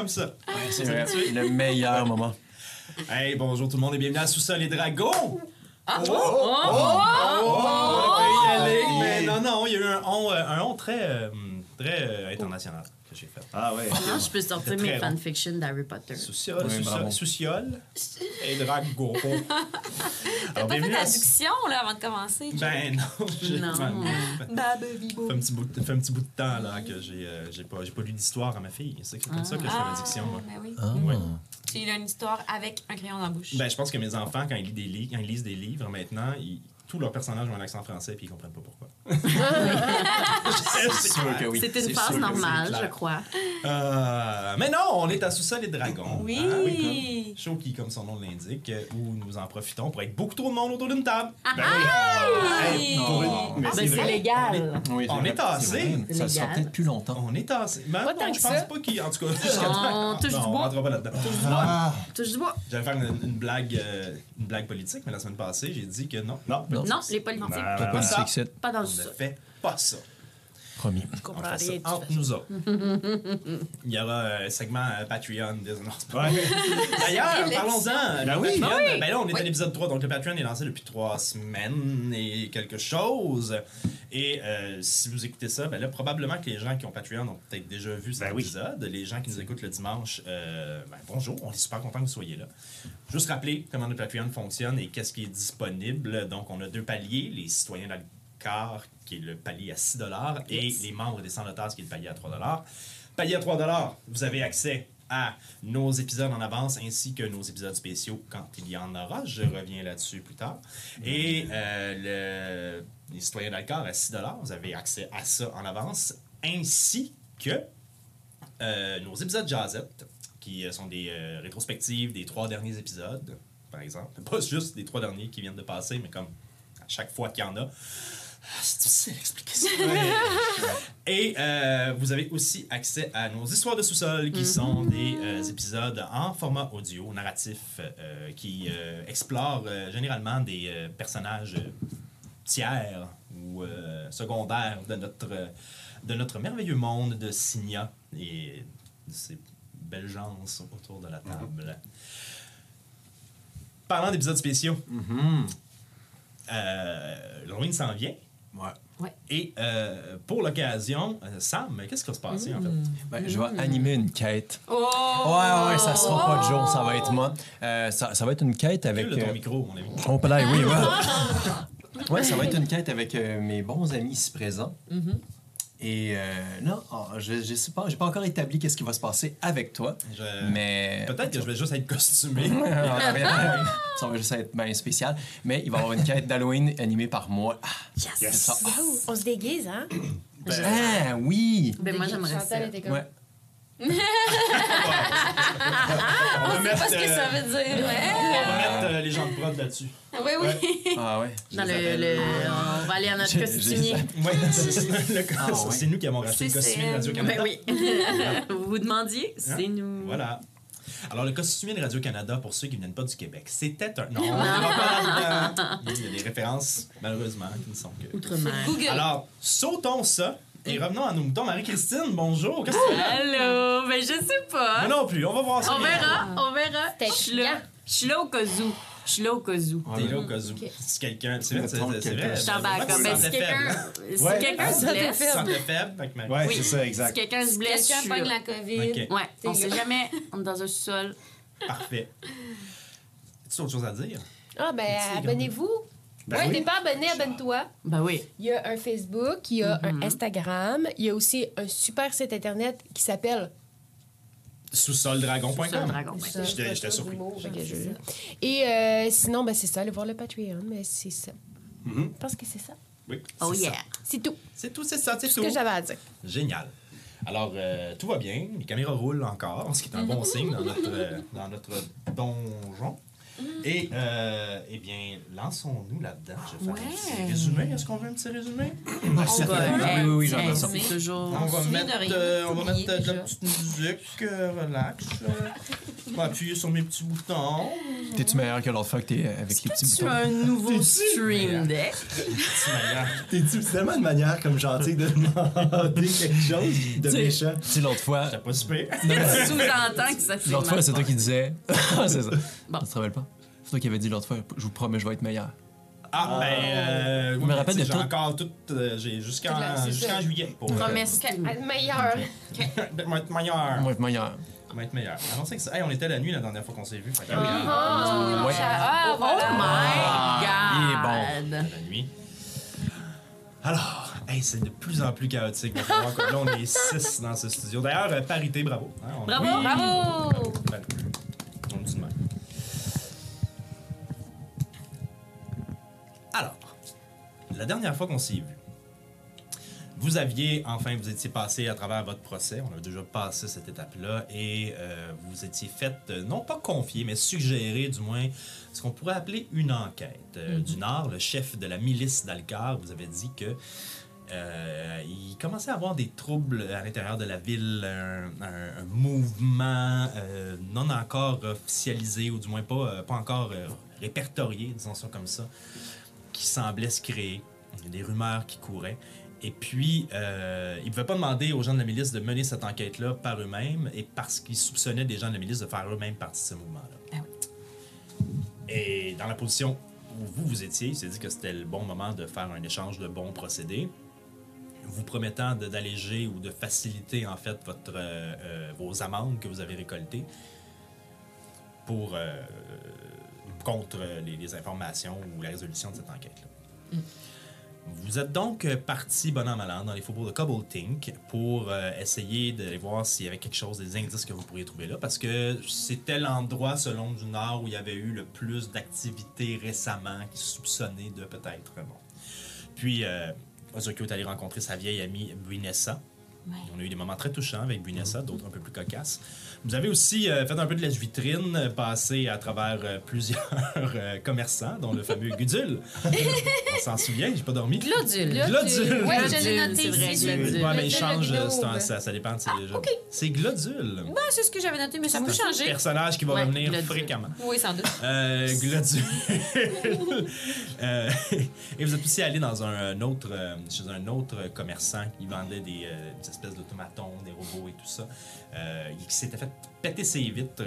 comme ça. C'est vrai, le meilleur moment. Hey, bonjour tout le monde et bienvenue à Sous-sol les dragons! Ah. Oh! Oh! On peut y aller, mais non, non, il y a eu un on, euh, un on très, euh, très euh, international que j'ai fait. Ah ouais. Maintenant, je peux sortir mes fanfictions d'Harry Potter. Souciol, Oui, bravo. souciol, souciol et dragon. T'as pas fait d'adduction, là, avant de commencer? Ben non, Non. fait un petit bout de, fait un petit bout de temps là, que j'ai euh, j'ai pas, j'ai pas lu d'histoire à ma fille. C'est comme ça que je fais ma diction. moi. Ben oui. Ah. Ouais. J'ai eu une histoire avec un crayon dans la bouche. Ben, je pense que mes enfants, quand ils lisent des, li- quand ils lisent des livres maintenant, ils- tous leurs personnages ont un accent français puis ils comprennent pas pourquoi. Oui. C'est une phase oui. normale, je crois. Euh, mais non, on est à Sous-sol et Dragons. Oui. Hein, oui, Show qui, comme son nom l'indique, euh, où nous en profitons pour être beaucoup trop de monde autour d'une table. Ben oui. Hey, pour une- mais Ben, c'est légal. Oui, On est vrai, tassé. c'est vrai. C'est Ça sera peut-être plus longtemps. On est tassé. Ben, Pas non, tant je que pense ça. pas qu'il. En tout cas, On touche du on bois. rentrera pas là-dedans. Ah, Touche du bois. J'allais faire une, blague, euh, une blague politique, mais la semaine passée, j'ai dit que non. non. Non. Non, les politiques, Ben, Pas ben, dans On le ne pas ça. promis. Je On fait ça entre nous autres. Il y aura un segment euh, Patreon. des- non, c'est pas- Ouais. D'ailleurs, parlons-en. Ben le oui. Patreon, ben là, on est à l'épisode 3, donc le Patreon est lancé depuis 3 semaines et quelque chose. Et euh, si vous écoutez ça, ben là, probablement que les gens qui ont Patreon ont peut-être déjà vu cet Ben oui. épisode. Les gens qui nous écoutent le dimanche, euh, ben, bonjour, on est super content que vous soyez là. Juste rappeler comment notre Patreon fonctionne et qu'est-ce qui est disponible. Donc, on a deux paliers, les citoyens qui est le palier à 6 et les membres des 100 notaires, qui est le palier à 3 Palier à 3 vous avez accès à nos épisodes en avance ainsi que nos épisodes spéciaux quand il y en aura. Je reviens là-dessus plus tard. Et euh, le, les citoyens d'Alcar à 6 vous avez accès à ça en avance ainsi que euh, nos épisodes Jazette, qui euh, sont des euh, rétrospectives des trois derniers épisodes, par exemple. Pas juste des trois derniers qui viennent de passer, mais comme à chaque fois qu'il y en a. C'est difficile d'expliquer ça. Et euh, vous avez aussi accès à nos histoires de sous-sol, qui sont des euh, épisodes en format audio, narratif, euh, qui explorent généralement des personnages tiers ou secondaires de notre, de notre merveilleux monde de Signa et de ces belles gens autour de la table. Parlant d'épisodes spéciaux, euh, l'Halloween s'en vient. Ouais. Et euh, pour l'occasion, euh, Sam, qu'est-ce qui va se passer en fait? Ben, je vais animer une quête. Oh! Ouais, ouais, ça sera pas de jour, ça va être moi. Euh, ça, ça va être une quête avec. Avec ton euh, micro, mon ami. Oh, peut-être, oui, ouais. ouais, ça va être une quête avec euh, mes bons amis ici présents. Et euh, non, oh, je, je sais pas, j'ai pas encore établi qu'est-ce qui va se passer avec toi, Je- mais Peut-être que je vais juste être costumé. ça va juste être bien spécial. Mais il va y avoir une quête d'Halloween animée par moi. Ah, c'est ça. On se déguise, hein? Ah oui. Ben, moi, j'aimerais ça. Était comme... Ouais. On va mettre, Pas ce que ça euh, veut dire. on Ouais. va mettre euh, les gens de prod là-dessus. Oui, oui. Ah ouais. Dans le, le- on va aller à notre costumier. C'est Ah, ouais. c'est nous qui avons racheté le costumier. Radio-Canada. Ben oui. Vous vous demandiez, c'est nous. Voilà. Alors, le costumier de Radio-Canada, pour ceux qui ne viennent pas du Québec, c'était un. Non, on va pas là-dedans. Il y a des références, malheureusement, qui ne sont que. Outre-mer. Google. Alors, sautons ça et revenons à nos moutons. Marie-Christine, bonjour. Qu'est-ce que tu fais là? Allô? Ben, je sais pas. Moi non plus, on va voir ça. On verra, on verra. T'es Je suis là. Je suis là au cas où. Je suis là au cas où. T'es là au cas où. Si quelqu'un. C'est vrai, c'est Mettons c'est quelqu'un. vrai. Je suis en Moi, backup. tu Ben, si quelqu'un si quelqu'un Ah, se blesse, sentais faible, Ouais, Oui. c'est ça, si exact. quelqu'un se blesse, je Quelqu'un pogne la COVID? Ouais, on sait jamais. On est dans un sol. parfait. As-tu autre chose à dire? Ah, ben, abonnez-vous. Ben ouais, oui. t'es pas abonné, abonne-toi. Ben oui. Il y a un Facebook, il y a un Instagram, il y a aussi un super site internet qui s'appelle Sous-soldragon.com. Ça, J'étais- surpris. ça. Et euh, sinon, ben, c'est ça, allez voir le Patreon, mais c'est ça. Mhm. Je pense que c'est ça. Oui. Oh c'est yeah. C'est tout. C'est tout, c'est ça, c'est C'est ce tout. que j'avais à dire. Génial. Alors, euh, tout va bien. Les caméras roulent encore, ce qui est un bon signe dans notre, euh, dans notre donjon. Et, euh, eh bien, lançons-nous là-dedans. Je vais faire un petit résumé. Est-ce qu'on veut un petit résumé? Ah, certainement. va- oui, oui, oui, j'en ça. Toujours. On va de mettre, euh, on va mettre de la petite musique, euh, relax. Je vais appuyer sur mes petits boutons. T'es-tu meilleur que l'autre fois que t'es avec les petits Tu as boutons? un nouveau stream deck? T'es-tu tellement une manière comme gentille de demander quelque chose de méchant? Tu sais, l'autre fois, T'as pas super. Sous-entend que ça fait l'autre fois, c'est toi qui disais. Ah, c'est ça. Bon. Tu te rappelles pas? C'est toi qui avais dit l'autre fois, je vous promets, je vais être meilleur. Ah, ben. Euh, Je me rappelle tu sais, de J'ai tout. encore tout. euh, j'ai jusqu'en Toute la- c'est jusqu'en ça. juillet pour. euh, Promesse. À le meilleur. Moi, être meilleur. On va être meilleur. On va être meilleur. Alors, c'est que ça. Hey, on était la nuit la dernière fois qu'on s'est vu. Fait que, Ah, Ouais. Ah, Oh my god! la nuit. Alors, hey, c'est de plus en plus chaotique. Que- Là, on est six dans ce studio. D'ailleurs, euh, parité, bravo. Hein, on- Bravo! Oui. Bravo! Ben, la dernière fois qu'on s'est vu, vous aviez, enfin, vous étiez passé à travers votre procès. On a déjà passé cette étape-là et euh, vous étiez fait, euh, non pas confier, mais suggérer du moins ce qu'on pourrait appeler une enquête. Euh, Du Nord, le chef de la milice d'Alcar vous avait dit que euh, il commençait à avoir des troubles à l'intérieur de la ville, un, un- un mouvement euh, non encore officialisé, ou du moins pas, euh, pas encore répertorié, disons ça comme ça, qui semblait se créer. Des rumeurs qui couraient. Et puis, euh, il ne pouvait pas demander aux gens de la milice de mener cette enquête-là par eux-mêmes, et parce qu'ils soupçonnaient des gens de la milice de faire eux-mêmes partie de ce mouvement-là. Ah Et dans la position où vous, vous étiez, il s'est dit que c'était le bon moment de faire un échange de bons procédés, vous promettant d'alléger ou de faciliter en fait votre, euh, euh, vos amendes que vous avez récoltées pour euh, contre les, les informations ou la résolution de cette enquête-là. Vous êtes donc euh, parti bon an mal an dans les faubourgs de Cobble Tink pour euh, essayer d'aller voir s'il y avait quelque chose, des indices que vous pourriez trouver là, parce que c'était l'endroit, selon du Nord, où il y avait eu le plus d'activités récemment qui soupçonnaient de peut-être. Bon. Puis, euh, Ozokyo est allé rencontrer sa vieille amie Buinessa. Ouais. On a eu des moments très touchants avec Buinessa, d'autres un peu plus cocasses. Vous avez aussi euh, fait un peu de lèche-vitrine, euh, passé à travers euh, plusieurs euh, commerçants, dont le fameux Gudule. On s'en souvient, j'ai pas dormi. Glodule. Glodule. Ouais, je Glodule, l'ai noté c'est ici. Glodule. Ouais, mais il change, c'est un- ça, ça dépend de ses jeux. ok. C'est Glodule. Ben, c'est ce que j'avais noté, mais ça peut changer. Personnage qui va Ouais, revenir Glodule. fréquemment. Oui, sans doute. Euh, Glodule. Euh, et vous êtes aussi allé dans un, un autre, euh, chez un autre commerçant qui vendait des, euh, des espèces d'automatons, des robots et tout ça, euh, qui s'était fait péter ses vitres.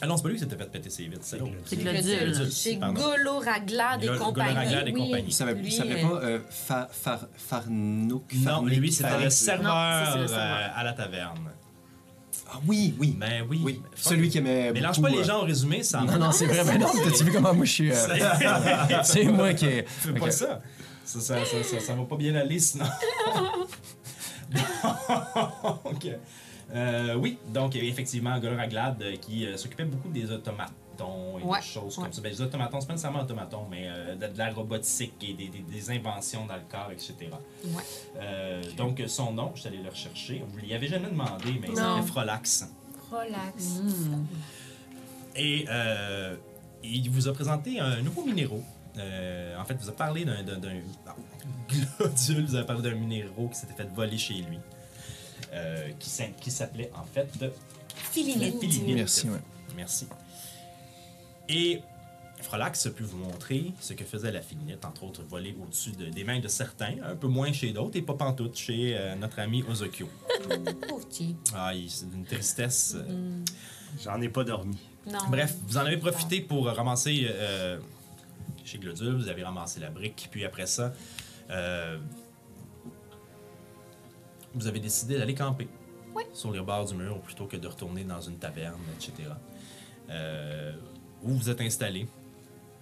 Ah non, c'est pas lui qui s'était fait péter ses vitres, c'est l'autre. C'est Glodule. C'est Pardon. Golo Raglade et compagnie. Et Oui. compagnie. Il savait euh, pas euh, fa, far, Farnouk. Non, lui, c'était le serveur Non, c'est le euh, serveur. à la taverne. Ah oui, oui. Ben oui. Oui, celui qui aimait Mélange beaucoup, pas les gens au résumé, ça. Non, non, c'est vrai, mais non, t'as-tu vu comment moi je suis... euh, C'est- c'est moi qui... ai- Fais pas. Ça, ça, ça, ça, ça va pas bien aller sinon. donc, euh, oui, donc effectivement, Golo Raglade euh, qui euh, s'occupait beaucoup des automatons et Ouais, des choses ouais. comme ça. Ben, les automatons, c'est pas nécessairement automatons, mais euh, de, de la robotique et des, des- des inventions dans le corps, etc. Ouais. Euh, donc, son nom, je suis allé le rechercher. Vous lui avez jamais demandé, mais il s'appelait Frolax. Relax. Mm. Et euh, il vous a présenté un nouveau minéraux. Euh, en fait, il vous a parlé d'un. glodule, vous avez parlé d'un minéraux qui s'était fait voler chez lui. Euh, qui s'in- qui s'appelait en fait Filinite. filinite. Merci, ouais. Merci. Et Frolax a pu vous montrer ce que faisait la filinite, entre autres voler au-dessus de- des mains de certains, un peu moins chez d'autres, et pas pantoute chez euh, notre ami Ozokyo. Pauvre petit. Ah, il- c'est d'une tristesse. euh, J'en ai pas dormi. Non. Bref, vous en avez profité pour ramasser euh, chez Glodule, vous avez ramassé la brique, puis après ça, euh, vous avez décidé d'aller camper Oui. sur les bords du mur plutôt que de retourner dans une taverne, etc. Euh, où vous êtes installé,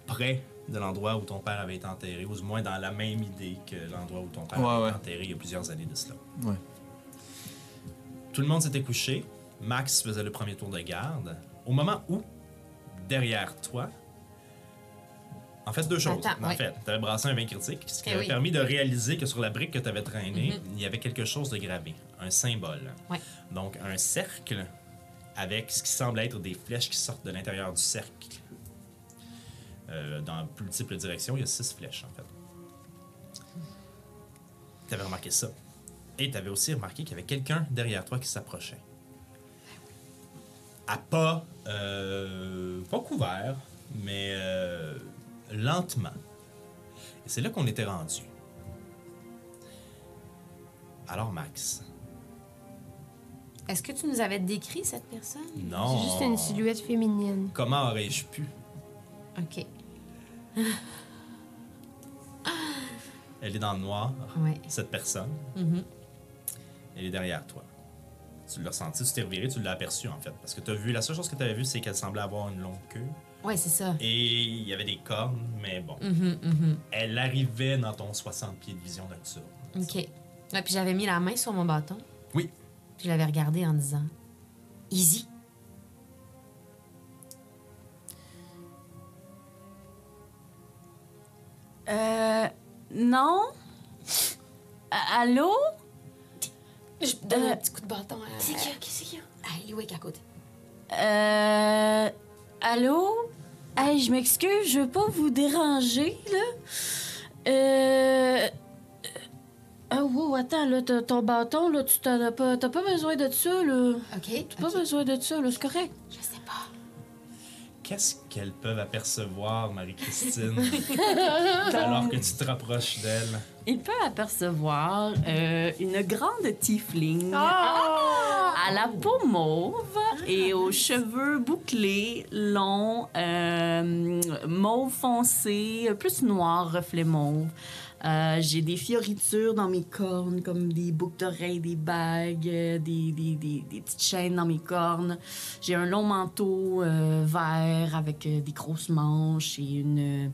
près de l'endroit où ton père avait été enterré, ou du moins dans la même idée que l'endroit où ton père Ouais, avait ouais. été enterré il y a plusieurs années de cela. Ouais. Tout le monde s'était couché. Max faisait le premier tour de garde. Au moment où, derrière toi, en fait, deux choses. Attends, en ouais. fait, tu avais brassé un vin critique, ce qui Eh avait oui. permis de réaliser que sur la brique que tu avais traînée, Mhm. il y avait quelque chose de gravé, un symbole. Ouais. Donc, un cercle avec ce qui semble être des flèches qui sortent de l'intérieur du cercle. Euh, dans multiples directions, il y a six flèches, en fait. Tu avais remarqué ça. Et tu avais aussi remarqué qu'il y avait quelqu'un derrière toi qui s'approchait. à pas, euh, pas couvert, mais euh, lentement. Et c'est là qu'on était rendu. Alors, Max. Est-ce que tu nous avais décrit cette personne? Non. C'est juste une silhouette féminine. Comment aurais-je pu? OK. Elle est dans le noir, Ouais. cette personne. Mhm. Elle est derrière toi. Tu l'as senti, tu t'es reviré, tu l'as aperçue en fait. Parce que tu as vu, la seule chose que tu avais vue, c'est qu'elle semblait avoir une longue queue. Ouais, c'est ça. Et il y avait des cornes, mais bon. Mhm, mhm. Elle arrivait dans ton 60 pieds de vision nocturne. OK. Ouais, puis j'avais mis la main sur mon bâton. Oui. Puis je l'avais regardé en disant Easy. Euh. Non? Allô? Je donne Euh, un petit coup de bâton. À... C'est qui? Qu'est-ce qu'il y a? À Eliwick à côté. Euh. Allô? Hey, je m'excuse, je veux pas vous déranger, là. Euh. Ah, wow, attends, là, t'as- ton bâton, là, tu t'en as pas. T'as pas besoin de ça, là. OK. T'as pas besoin de ça, là, c'est correct. Je sais pas. Qu'est-ce qu'elles peuvent apercevoir, Marie-Christine, alors que tu te rapproches d'elle? Il peut apercevoir euh, une grande tiefling Ah! à la peau mauve et aux cheveux bouclés, longs, euh, mauve foncé, plus noir, reflet mauve. Euh, J'ai des fioritures dans mes cornes, comme des boucles d'oreilles, des bagues, des, des, des, des petites chaînes dans mes cornes. J'ai un long manteau vert avec des grosses manches et une...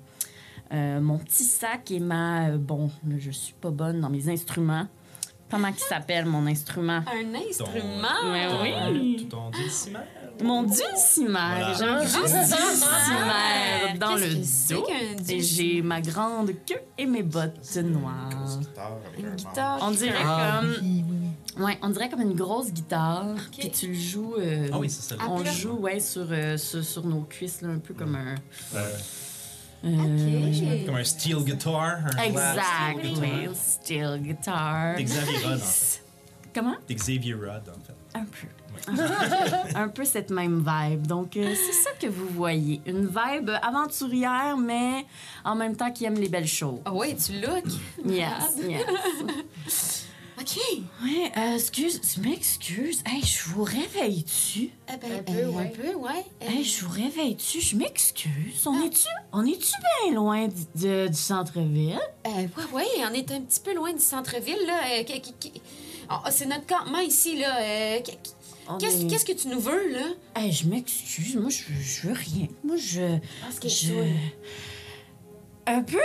Euh, mon petit sac et ma... euh, bon, je suis pas bonne dans mes instruments. Comment il s'appelle, mon instrument? Un Ton- instrument? Ouais, ton- oui. Ton dulcimer? Mon dulcimer. J'ai un dulcimer dans le dos. qu'un Et j'ai ma grande queue et mes bottes noires. Grosse guitare avec Une un guitare. On dirait Ah, comme... Ouais, on dirait comme une grosse guitare. Puis tu le joues... euh, Ah oui, c'est ça. Ah, On là- joue, ouais, sur, euh, sur, sur nos cuisses, là, un peu comme un... Euh, euh, OK. comme un steel guitar. Un Exactly. Steel guitar. Steel guitar. T'es Xavier Rudd, en fait. Comment? T'es Xavier Rudd, en fait. Un peu. un peu cette même vibe. Donc, euh, c'est ça que vous voyez. Une vibe aventurière, mais en même temps qui aime les belles choses. Ah ouais, tu look. Yes, yes. OK. Ouais, euh, excuse, tu m'excuses. Hey, je vous réveille-tu? Eh ben, Un peu, euh, ouais. Un peu, ouais. Euh, Hey, je vous réveille-tu? Je m'excuse. On est-tu on est-tu bien loin du, de- du centre-ville? euh, ouais, ouais, on est un petit peu loin du centre-ville, là. Euh, qui- qui- qui- Ah, c'est notre campement ici, là. Euh, qui- Qu'est-ce est- qu'est-ce que tu nous veux, là? Hey, je m'excuse. Moi, je, je veux rien. Moi, je... Parce que je... Un peu?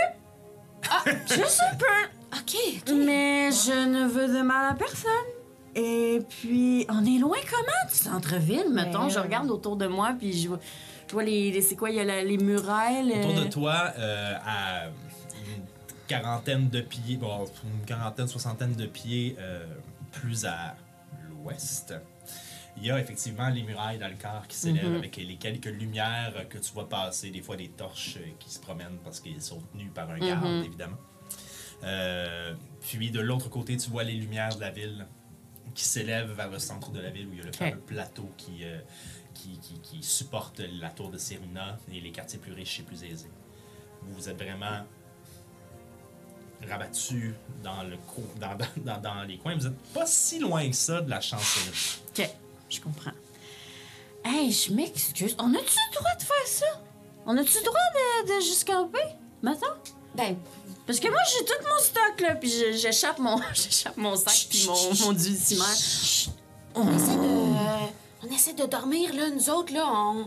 Ah, juste un peu. OK, OK. Mais je ne veux de mal à personne. Et puis, on est loin comment du centre-ville? Mettons, je regarde autour de moi, puis je vois, je vois les, les- C'est quoi? Il y a la- les murailles. Autour de toi, euh, à une quarantaine de pieds, bon, une quarantaine, soixantaine de pieds euh, plus à l'ouest, il y a effectivement les murailles d'Alcar qui s'élèvent Mhm. avec les quelques lumières que tu vois passer, des fois des torches qui se promènent parce qu'ils sont tenus par un garde, Mhm. évidemment. Euh, puis de l'autre côté, tu vois les lumières de la ville qui s'élèvent vers le centre de la ville où il y a le fameux plateau qui, euh, qui, qui- qui supporte la tour de Serena et les quartiers plus riches et plus aisés. Vous vous êtes vraiment rabattu dans, le dans, dans- dans- les coins. Vous n'êtes pas si loin que ça de la chancellerie. OK, je comprends. Hey, je m'excuse. On a-tu le droit de faire ça? On a-tu le droit de, de camper? Maintenant? Ben, Parce que moi, j'ai tout mon stock, là, puis j'échappe mon, j'échappe mon sac, puis mon, mon dulcimer. on essaie de... On essaie de dormir, là, nous autres, là. On,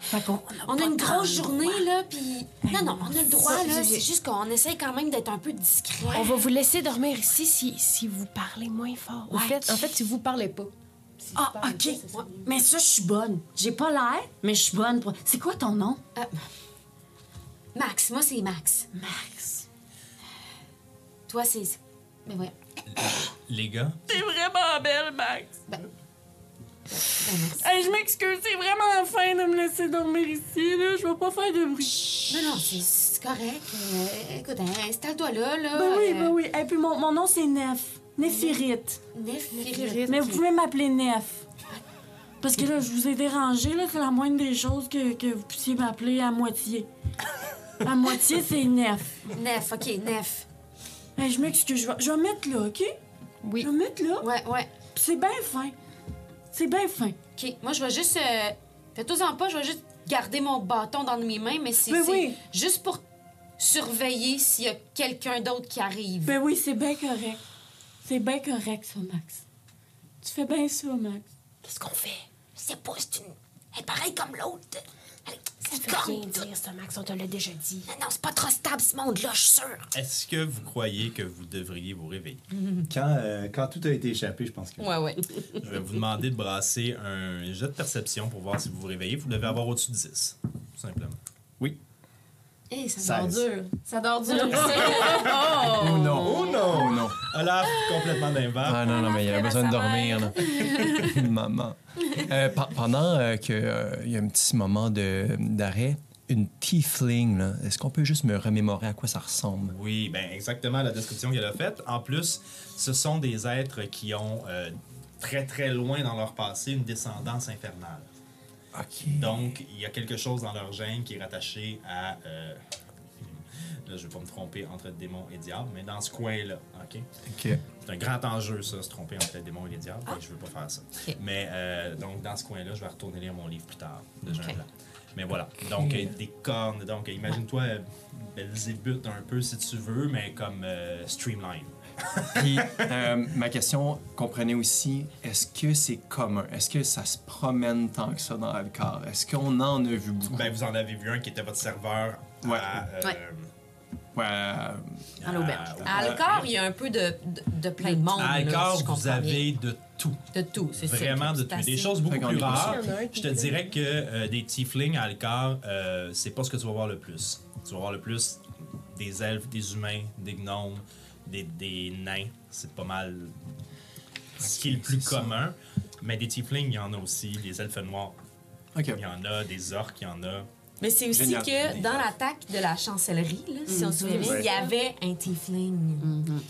Fait qu'on on a une grosse journée, droit. là, puis... Non, non, on a le droit, Ça, là. C'est juste qu'on essaie quand même d'être un peu discret. On va vous laisser dormir ici si, si vous parlez moins fort. Au fait, en fait, si vous parlez pas. Si Ah, parlez OK. pas, ça. Mais ça, je suis bonne. J'ai pas l'air, mais je suis bonne. pour- C'est quoi ton nom? Max, moi, c'est Max. Max. Toi, c'est... Ben, ouais. Les gars, T'es vraiment belle, Max. Ben, merci. Hey, je m'excuse, c'est vraiment fin de me laisser dormir ici, là. Je vais pas faire de bruit. Non, non, c'est- correct. Euh, écoute, hein, installe-toi là, là. Ben oui, euh, ben oui. Et puis mon, mon nom, c'est Nef. Néphirite. Nef, Néphirite. Mais vous pouvez m'appeler Nef. Parce que là, je vous ai dérangé, là, c'est la moindre des choses que, que vous puissiez m'appeler à moitié. À moitié, c'est Nef. Nef, ok, Nef. Hey, je m'excuse, je vais, je vais mettre là, OK? Oui. Je vais mettre là. Ouais, ouais. Puis c'est bien fin. C'est bien fin. Ok, moi, je vais juste. Euh... Faites-en pas, je vais juste garder mon bâton dans mes mains, mais c'est Ben c'est oui. juste pour surveiller s'il y a quelqu'un d'autre qui arrive. Ben oui, c'est bien correct. C'est bien correct, ça, Max. Tu fais bien ça, Max. Qu'est-ce qu'on fait? Je sais pas, c'est une. Elle est pareille comme l'autre. Comme. dire, ça, Max. On te l'a déjà dit. Non, non, c'est pas trop stable, ce monde-là, je suis sûre. Est-ce que vous croyez que vous devriez vous réveiller? Quand, euh, quand tout a été échappé, je pense que. Ouais, ouais. Je vais vous demander de brasser un jet de perception pour voir si vous vous réveillez. Vous devez avoir au-dessus de 10, tout simplement. Ça dort dur. Ça dort dur. Oh non! Oh non! Oh non! Olaf, complètement d'invent. Ah non, non, mais il a besoin de dormir, là. Maman. Euh, pe- pendant euh, que, euh, il y a un petit moment de- d'arrêt, une tiefling, là, est-ce qu'on peut juste me remémorer à quoi ça ressemble? Oui, ben exactement la description qu'elle a faite. En plus, ce sont des êtres qui ont euh, très très loin dans leur passé une descendance infernale. Donc, il y a quelque chose dans leur gène qui est rattaché à. euh, là, je vais pas me tromper entre démon et diable, mais dans ce coin-là, OK? OK. C'est un grand enjeu, ça, se tromper entre les démons et les diables, et je veux pas faire ça. Mais euh, donc, dans ce coin-là, je vais retourner lire mon livre plus tard, de Jean. Blanc. Mais voilà. Donc, euh, des cornes. Donc, imagine-toi Belzébuth un peu, si tu veux, mais comme euh, Streamline. Puis, euh, ma question, comprenez aussi, est-ce que c'est commun? Est-ce que ça se promène tant que ça dans Alcar? Est-ce qu'on en a vu beaucoup? Ben, vous en avez vu un qui était votre serveur Ouais. à... euh, Ouais. Ouais, euh, À l'auberge. au- À Alcor, il y a un peu de, de, de plein de monde. À là, Alcor, si vous avez de tout. De tout, c'est ça. Vraiment de tout. assez- Des choses beaucoup plus rares. Je te dirais que euh, des tieflings à Alcar, euh, c'est pas ce que tu vas voir le plus. Tu vas voir le plus des elfes, des humains, des gnomes, des, des nains. C'est pas mal ce qui est le plus commun. Mais des tieflings, il y en a aussi. Des elfes noirs, il y en a. Des orques, il y en a. Mais c'est aussi Génial. que dans l'attaque de la chancellerie, là, si on se souvient Ouais. il y avait un tiefling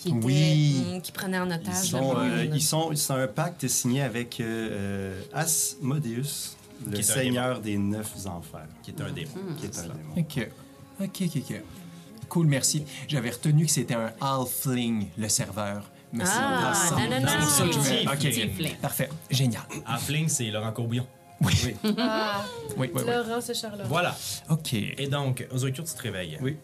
qui, était, Oui. hum, qui prenait en Ils otage sont, le euh, ils sont, c'est un pacte signé avec euh, euh, Asmodeus, Qui le seigneur des neuf enfers, qui est un démon. qui est un démon. OK. OK, OK, OK. Cool, merci. J'avais retenu que c'était un halfling, le serveur. Mais c'est Ah, pas ça. non, non, non. C'est pour ça que je me- OK, parfait. Génial. Halfling, c'est Laurent Courbillon. Oui, Ah, oui, oui. oui. Laurence et Charlotte. Voilà. OK. Et donc, Ozokyo, tu te réveilles. Oui.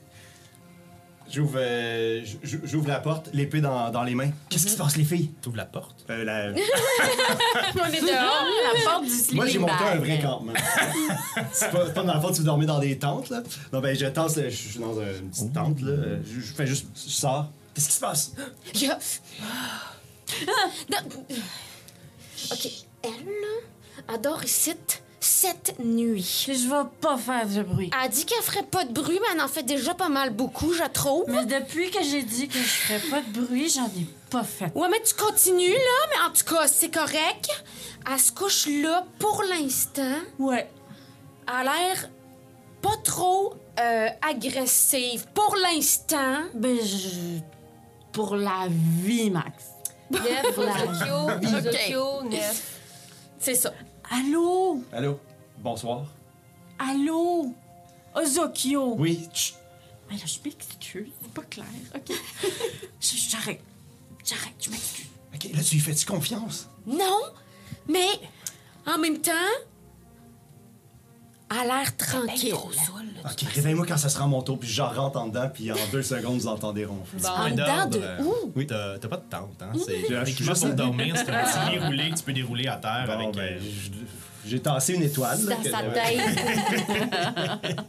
J'ouvre, euh, j'ouvre la porte, l'épée dans, dans les mains. Qu'est-ce qui se passe, les filles? Tu ouvres la porte? Euh, la- On est dehors. La porte du sleeping Moi, j'ai monté un vrai campement. c'est pas, c'est pas dans le fond, tu dormais dans des tentes, là. Non, ben, je tasse, je suis dans une petite tente, là. Euh, Je, je fais juste, je sors. Qu'est-ce qui se passe? Il y a- Non. OK. Elle, là, adore ici cette nuit. Je vais pas faire de bruit. Elle a dit qu'elle ferait pas de bruit, mais elle en fait déjà pas mal beaucoup, je trouve. Mais depuis que j'ai dit que je ferais pas de bruit, j'en ai pas fait. Ouais, mais tu continues, là, mais en tout cas, c'est correct. Elle se couche là pour l'instant. Ouais. Elle a l'air pas trop euh, agressive pour l'instant. Ben, je... Pour la vie, Max. Ok. Ozokyo, Nef. C'est ça. Allô? Allô? Bonsoir. Allô? Ozokyo? Oui, chut. Ben là, je m'excuse, c'est pas clair, OK? J'arrête. J'arrête, je m'excuse. OK, là, tu lui fais-tu confiance? Non, mais en même temps, a l'air tranquille. OK, réveille-moi quand ça sera mon tour, puis je rentre en dedans, puis en deux secondes, vous entendez ronfler. En Point dedans de d'ordre, où? euh, T'as pas de tente, hein? C'est Je- je suis juste juste- pour dormir. C'est un petit lit roulé que tu peux dérouler à terre Bon, avec. ben, euh, je- j'ai tassé une étoile. Dans sa tête.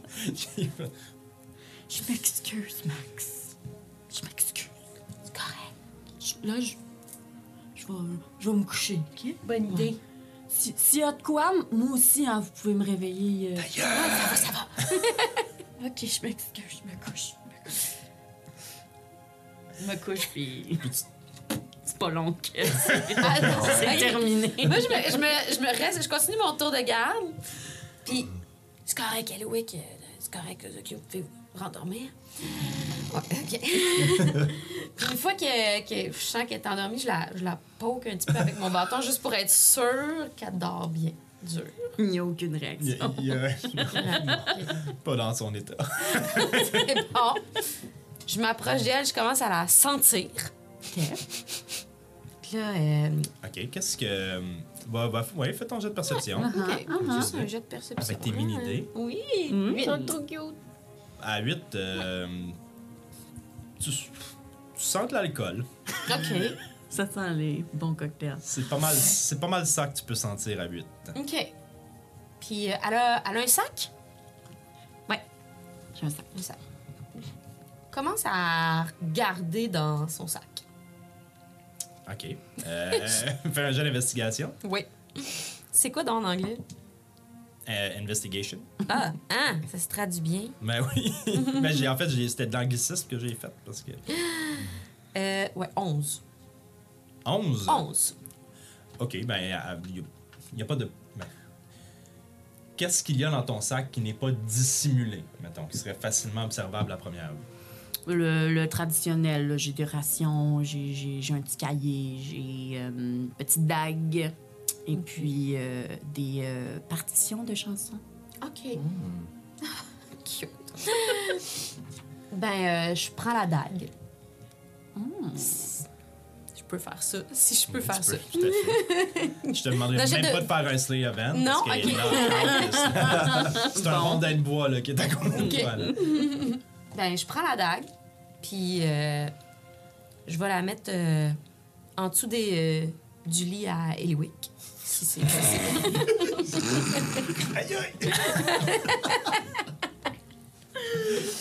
Je m'excuse, Max. Je m'excuse. C'est correct. Je- Là, je... Je vais, je vais me coucher, OK? Bonne idée. S'il y a de quoi, moi aussi, hein, vous pouvez me réveiller. euh. Ça va, ça va. OK, je m'excuse, je me couche. Je me couche. Je me couche, puis... C'est pas long que Ah, non, c'est ok. terminé. Moi, je me, je, me, je me reste, je continue mon tour de garde. Puis, c'est correct, Eloïc, euh, c'est correct, Ozokyo, vous pouvez vous rendormir. OK. Une fois que, que je sens qu'elle est endormie, je la, je la poke un petit peu avec mon bâton juste pour être sûre qu'elle dort bien. Dur. Il n'y a aucune Il y réaction. a- il y a- pas dans son état. C'est bon. Je m'approche d'elle, je commence à la sentir. Ok. Puis là, euh, Ok, qu'est-ce que. Bah, bah, ouais, fais ton jet de perception. OK, ah, juste un jet de perception. Avec tes mini-dés. Oui. Mm. Sont trop cute. À 8, euh, tu, tu sens de l'alcool. OK. Ça sent les bons cocktails. C'est pas mal, c'est pas mal ça que tu peux sentir à 8. OK. Puis euh, elle, a, elle a un sac? J'ai un sac. Un sac. Commence à regarder dans son sac. Ok. Euh, fais un jet d'investigation. Oui. C'est quoi dans en anglais? Euh, investigation. Ah, ah, ça se traduit bien. Ben oui. ben, j'ai, en fait, j'ai- c'était de l'anglicisme que j'ai fait parce que. Euh, ouais, 11. 11. 11. Ok, ben, il n'y a, pas de. ben, Qu'est-ce qu'il y a dans ton sac qui n'est pas dissimulé, mettons, qui serait facilement observable à première vue? Le, le traditionnel, là, j'ai des rations, j'ai, j'ai, j'ai un petit cahier, j'ai euh, une petite dague et puis euh, des euh, partitions de chansons. OK. Cute. ben, euh, je prends la dague. Je peux faire ça. Si je peux Oui, faire ça. peux, tout à fait. Je te demanderais Non, j'ai même de- pas de faire un slay event. Non, parce que ok. là, c'est un Bon. rondin de bois là, qui est à côté de toi. là. Ben, je prends la dague, puis euh, je vais la mettre euh, en dessous des, euh, du lit à Eliwick. Si c'est possible. Aïe, aïe.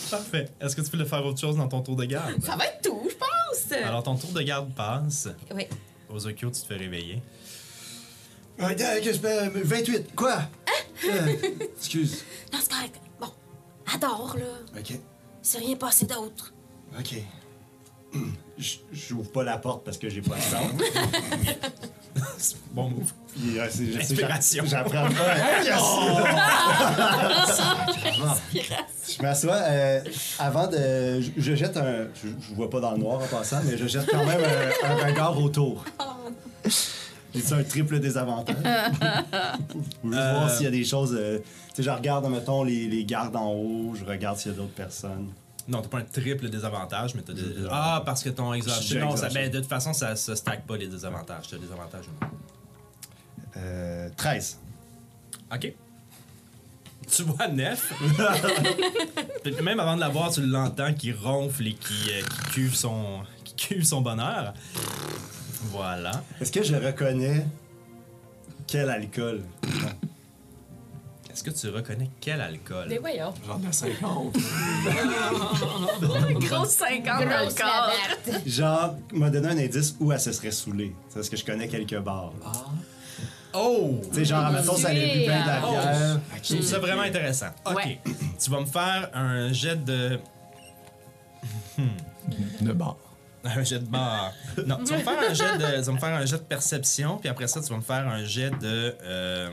Parfait. Est-ce que tu peux le faire autre chose dans ton tour de garde? ça va être tout, je pense. Alors, ton tour de garde passe. Oui. Ozokyo, tu te fais réveiller. Je fais, 28. Quoi? Euh, excuse. Non, c'est correct. Bon, adore, là. Ok. C'est rien passé d'autre. Ok. J'ouvre pas la porte parce que j'ai pas le temps. Bon move. Puis, euh, c'est- J'apprends pas. Yes! Je m'assois. euh, avant de. je- Je jette un. Je, je vois pas dans le noir en passant, mais je jette quand même un, un regard autour. J'ai-tu un triple désavantage? Je veux juste voir Euh. s'il y a des choses. euh, tu sais, je regarde, mettons, les, les gardes en haut, je regarde s'il y a d'autres personnes. Non, t'as pas un triple désavantage, mais t'as des... J'ai- Ah, parce que ton exhaustion... J'ai Non, ça, ben, de toute façon, ça se stack pas les désavantages. T'as des avantages ou non? Euh, 13. OK. Tu vois Nef. Même avant de la voir, tu l'entends qui ronfle et qui, euh, qui, cuve son, qui cuve son bonheur. Voilà. Est-ce que je reconnais quel alcool? Est-ce que tu reconnais quel alcool? Mais voyons. Genre de 50. Grosse 50 dans le Grosse corps. lavette. Genre, m'a donné un indice où elle se serait saoulée. C'est Parce que je connais quelques bars. là. Oh! Tu sais, genre, mettons, ça allait bu plein de la bière. Je trouve ça vraiment intéressant. OK. Ouais. Tu vas me faire un jet de... De bar. Un jet de bar. Non, tu vas me faire un jet de, tu vas me faire un jet de perception, puis après ça, tu vas me faire un jet de. euh,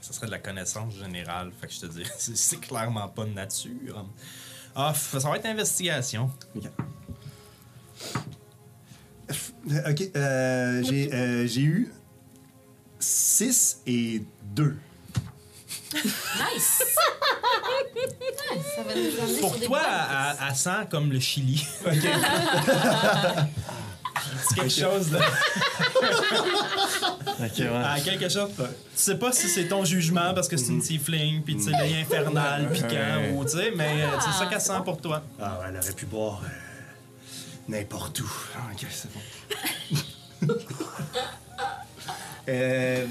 ça serait de la connaissance générale. Fait que je te dis, c'est, clairement pas de nature. Ah, ça va être investigation. Euh, Ok, euh, j'ai euh, j'ai eu 6 et 2. Nice! Nice, ça va nous amener Pour sur des toi, bonnes- elle, elle sent comme le Chili. c'est quelque chose de. Ok, ouais. Ah, quelque chose. Tu sais pas si c'est ton jugement parce que c'est une tiefling, puis tu sais, l'œil infernal, piquant, Ouais. ou tu sais, mais euh, c'est ça qu'elle sent pour toi. Ah, ouais, elle aurait pu boire euh, n'importe où. Ah, ok, c'est bon. euh,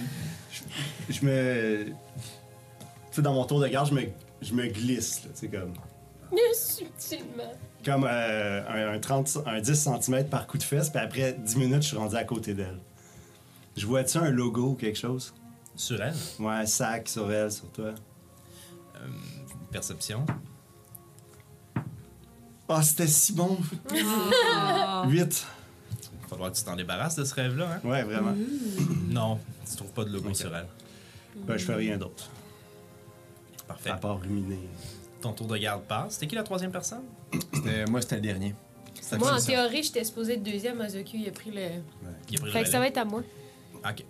je, je me. Tu sais, dans mon tour de garde, je me, je me glisse, là, tu sais, comme. Subtilement. Comme euh, un, un 30, un 10 cm par coup de fesse, puis après 10 minutes, je suis rendu à côté d'elle. Je vois-tu un logo ou quelque chose? Sur elle, Ouais, un sac sur elle, sur toi. perception? Ah, c'était si bon! 8. Il va falloir que tu t'en débarrasses de ce rêve-là, hein? Ouais, vraiment. Non, tu trouves pas de logo sur elle. Ben, je fais rien d'autre. Parfait. À part ruminer. Ton tour de garde passe. C'était qui la troisième personne? C'était- Moi, c'était le dernier. C'était Moi, en ça. théorie, j'étais supposée être deuxième. Azoku, il a pris le. Il a pris le Fait que ça va être à moi. Ok.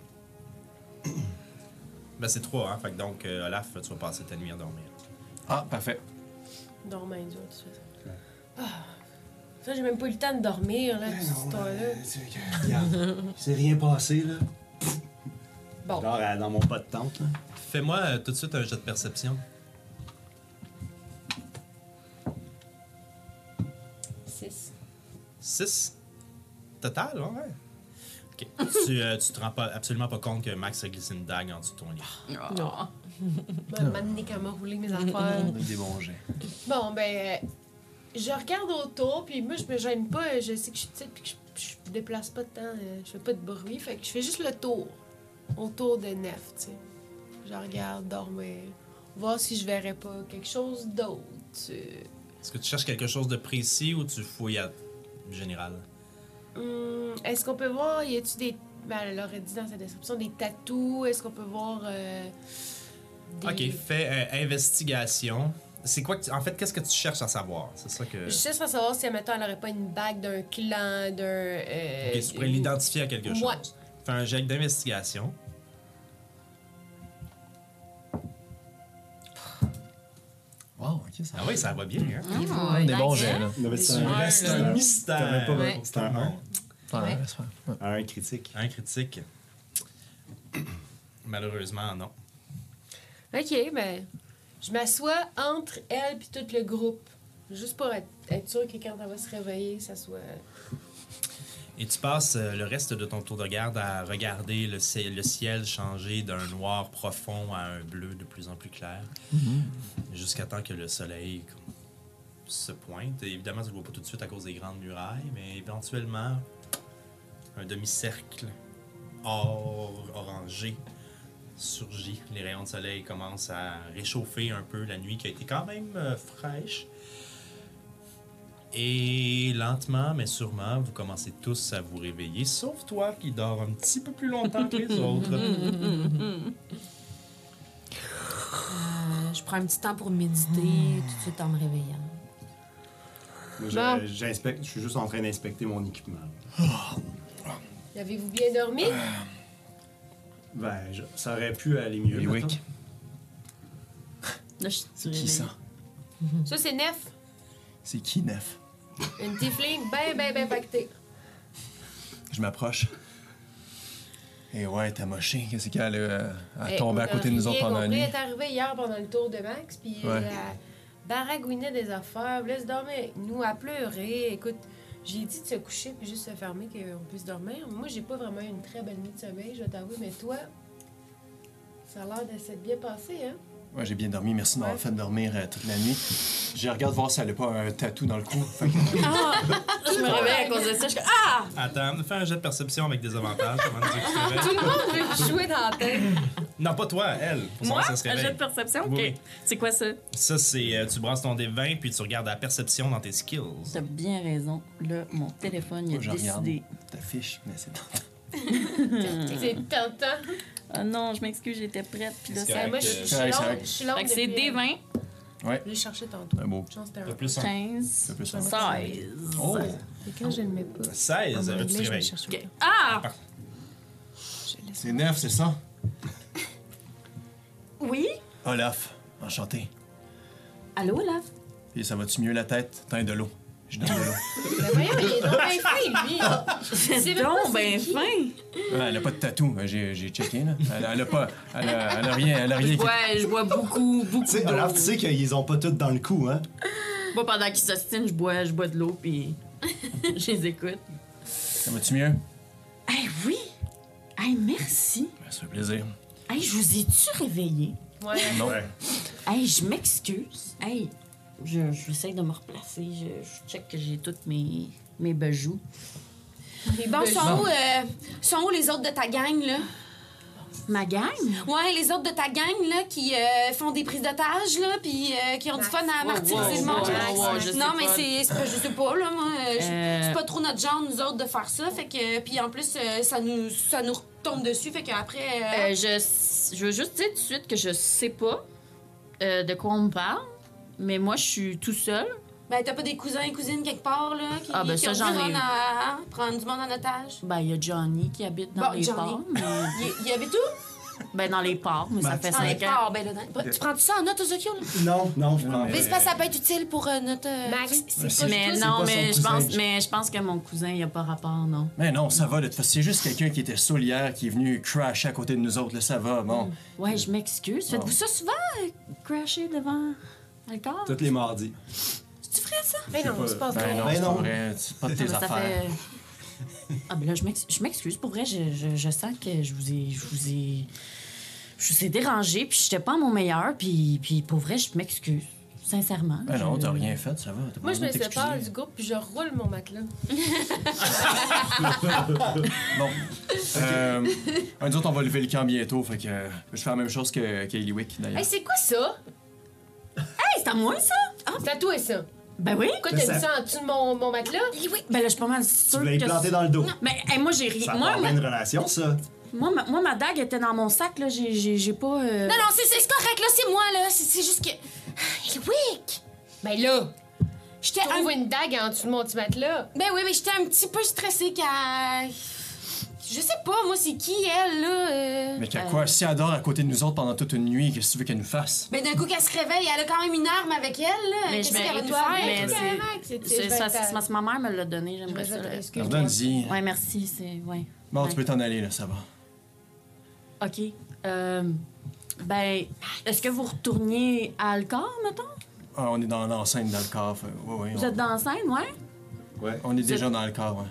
Ben, c'est trois, hein. Fait que donc, euh, Olaf, tu vas passer ta nuit à dormir. Ah, parfait. Dormir dur, tout de suite. Ah. Ça, j'ai même pas eu le temps de dormir, là, cette histoire-là. S'est rien passé, là. Bon. Genre euh, dans mon pas de tente, là. Fais-moi euh, tout de suite un jet de perception. 6. 6 total, ouais. ouais. Ok. tu, euh, tu te rends pas, absolument pas compte que Max a glissé une dague en dessous de ton lit. Non. M'a m'amener qu'à m'a rouler mes affaires. Des bons jets. Bon, ben, euh, je regarde autour, puis moi, je me gêne pas. Je sais que je suis petite, puis que je, je déplace pas de temps, euh, je fais pas de bruit. Fait que je fais juste le tour, autour de Nef, tu sais. Je regarde dormir, voir si je verrais pas quelque chose d'autre. euh. Est-ce que tu cherches quelque chose de précis ou tu fouilles à général? Hum, Est-ce qu'on peut voir, y a-tu des. Ben, elle aurait dit dans sa description des tatous? Est-ce qu'on peut voir. euh, des- Ok, fais euh, investigation. C'est quoi que tu- En fait, qu'est-ce que tu cherches à savoir? C'est ça que. Je cherche à savoir si, admettons, elle aurait pas une bague d'un clan, d'un. euh, Ok, tu pourrais l'identifier à quelque chose. Ouais. Fais un jet d'investigation. Wow, ok, ça Ah oui, ça va bien, hein? Ah, Des bons jets, là. C'est un, un mystère. Ouais. C'est un monde. Ouais. Un critique. Un critique. Malheureusement, non. Ok, ben. Je m'assois entre elle puis tout le groupe. Juste pour être, être sûre que quand elle va se réveiller, ça soit. Et tu passes euh, le reste de ton tour de garde à regarder le, ciel- le ciel changer d'un noir profond à un bleu de plus en plus clair. Jusqu'à temps que le soleil se pointe. Et évidemment, tu ne le vois pas tout de suite à cause des grandes murailles, mais éventuellement, un demi-cercle or, orangé surgit. Les rayons de soleil commencent à réchauffer un peu la nuit qui a été quand même euh, fraîche. Et lentement, mais sûrement, vous commencez tous à vous réveiller, sauf toi qui dors un petit peu plus longtemps que les autres. Euh, je prends un petit temps pour méditer tout de suite en me réveillant. Bon. j'inspecte, je suis juste en train d'inspecter mon équipement. Avez-vous bien dormi? Ben, je- ça aurait pu aller mieux. Mettons. Là, je suis qui ça? Ça, c'est Nef. C'est qui, Nef? Une tiefling ben, ben, ben pactée. Je m'approche. Et ouais, t'as moché. Qu'est-ce qu'elle a, euh, elle Eh, tombé à côté de nous a autres pendant la nuit? Elle est arrivée hier pendant le tour de Max, puis Ouais. elle a baragouiné des affaires, laisse dormir avec nous, à pleurer. Écoute, j'ai dit de se coucher puis juste se fermer qu'on puisse dormir. Moi, j'ai pas vraiment une très belle nuit de sommeil, je dois t'avouer, mais toi, ça a l'air de s'être bien passé, hein? Ouais, j'ai bien dormi. Merci de m'avoir Ouais. fait dormir euh, toute la nuit. Je regarde voir si elle a pas un tatou dans le cou. Fait que- Je me réveille à cause de ça. Je suis comme, ah! Attends, fais un jet de perception avec des avantages. avant de dire que tu te réveilles. Tout le monde veut jouer dans la tête. non, pas toi, elle. Pour Moi, savoir si elle un se jet réveille. de perception? OK. Oui. C'est quoi ça? Ça, c'est. euh, tu brasses ton D20 puis tu regardes la perception dans tes skills. T'as bien raison. Là, mon téléphone, il a Moi, je regarde décidé. ta fiche, mais c'est C'est tentant. Ah non, je m'excuse, j'étais prête. Puis là, C'est ça... Ouais, moi, je je suis Ouais, longue. Fait que c'est depuis- D20, Je l'ai cherché tantôt. un beau. T'as plus un. 15, C'est plus un. 16. Oh! Et quand je le mets pas. 16, En euh, tu te réveilles. Ah! Laisse- C'est Nef, c'est ça? Oui? Olaf, enchanté. Allô, là? Et ça va-tu mieux la tête? T'as de l'eau. Je donne. Mais voyons, il est donc bien fin, lui. C'est même pas donc c'est ben qui? fin. Ouais, elle a pas de tatou. J'ai, j'ai checké, là. Elle, elle a pas. Elle a, elle a rien. Elle a rien. qui- Ouais, je bois beaucoup, beaucoup Tu sais. Olaf, tu sais qu'ils ont pas toutes dans le coup, hein? Moi, pendant qu'ils s'ostinent, je bois, je bois de l'eau, puis je les écoute. Ça va-tu mieux? Hey, oui! Hey, merci! Ben, Ça fait plaisir. Hey, je vous ai-tu réveillé? Ouais. Non. Hey, je m'excuse. Hey, je, je j'essaie de me replacer. Je, je check que j'ai toutes mes, mes bijoux. Bon, sont où, euh, sont où les autres de ta gang, là? Ma gang? Ouais, les autres de ta gang, là, qui euh, font des prises d'otages, là, puis euh, qui ont du fun à martyriser le monde. non, mais c'est, c'est pas, je sais pas, là, moi, je- Euh. c'est pas trop notre genre, nous autres, de faire ça, fait que, puis en plus, euh, ça nous, ça nous retombe dessus, fait qu'après, euh, Euh, je, je veux juste dire tout de suite que je sais pas euh, de quoi on me parle, mais moi, je suis tout seul. ben, t'as pas des cousins et cousines quelque part, là, qui, Ah, ben, qui ça, ont j'en ai run eu. à prendre du monde en otage? Ben, il y a Johnny qui habite dans Bon, les Johnny. ports, mais... Il, il y avait tout? Ben, dans les ports, mais ça fait Dans les 5 ans. ports, ben là, dans- Tu prends-tu ça en note, Ozokyo, là? Non, non, je prends. Mais c'est que ça peut être utile pour euh, notre... euh, Max, c'est pas Mais non, pas mais je, pense, mais je pense que mon cousin, il a pas rapport, non. Mais non, ça va. de toute façon. C'est juste quelqu'un qui était saoul hier, qui est venu crasher à côté de nous autres. Là, ça va, bon. Ouais, je m'excuse. Faites-vous ça souvent, euh, crasher devant corps? Tous les mardis. C'est vrai, ça? Mais non, c'est pas Ben vrai. non, Ben c'est non. pas vrai. C'est pas de tes affaires. Ah, ben là, je m'ex- je m'excuse. Pour vrai, je, je, je sens que je vous ai... Je vous ai... Je vous ai dérangé, puis j'étais pas à mon meilleur, puis, puis pour vrai, je m'excuse. Sincèrement. Ben non, je- t'as rien fait, ça va. Moi, je me sépare du groupe puis je roule mon matelas. Bon. Euh, nous autres, on va lever le camp bientôt, fait que je fais la même chose que, que Eliwick, d'ailleurs. Hey, c'est quoi ça? C'est à moi, ça? C'est à toi, ça. Ben oui. Pourquoi t'as mis ça- ça en dessous de mon, mon matelas? Oui, ben là, je suis pas mal Tu sûre voulais y que... planter dans le dos. Mais hey, moi, j'ai rien... Ça Moi, ma... une relation, ça. Moi, ma... moi, ma dague était dans mon sac, là. J'ai, j'ai, j'ai pas... euh, Non, non, c'est c'est correct, là, c'est moi, là. C'est c'est juste que... Eliwick! Ben là, J'étais un... trouve une dague en dessous de mon petit matelas. Ben oui, mais j'étais un petit peu stressée qu'à... Je sais pas, moi, c'est qui, elle, là? euh? Mais qu'à quoi? Si elle dort à côté de nous autres pendant toute une nuit, qu'est-ce que tu veux qu'elle nous fasse? Ben d'un coup qu'elle se réveille, elle a quand même une arme avec elle, là. Mais Qu'est-ce je qu'elle va vais- nous toi, faire? mais c'est- Max, c'est- C'est je vais ça, c'est que ma mère me l'a donné, je j'aimerais vais ça. être- là. excuse-moi. Redonne-y. Ouais, merci, c'est... Ouais. Bon, tu peux t'en aller, là, ça va. OK. Euh, ben, est-ce que vous retourniez à Alcor, mettons? Ah, on est dans l'enceinte dans le corps. fait- ouais, ouais, Vous on, êtes dans la scène, ouais? Ouais. on est déjà dans le corps, ouais.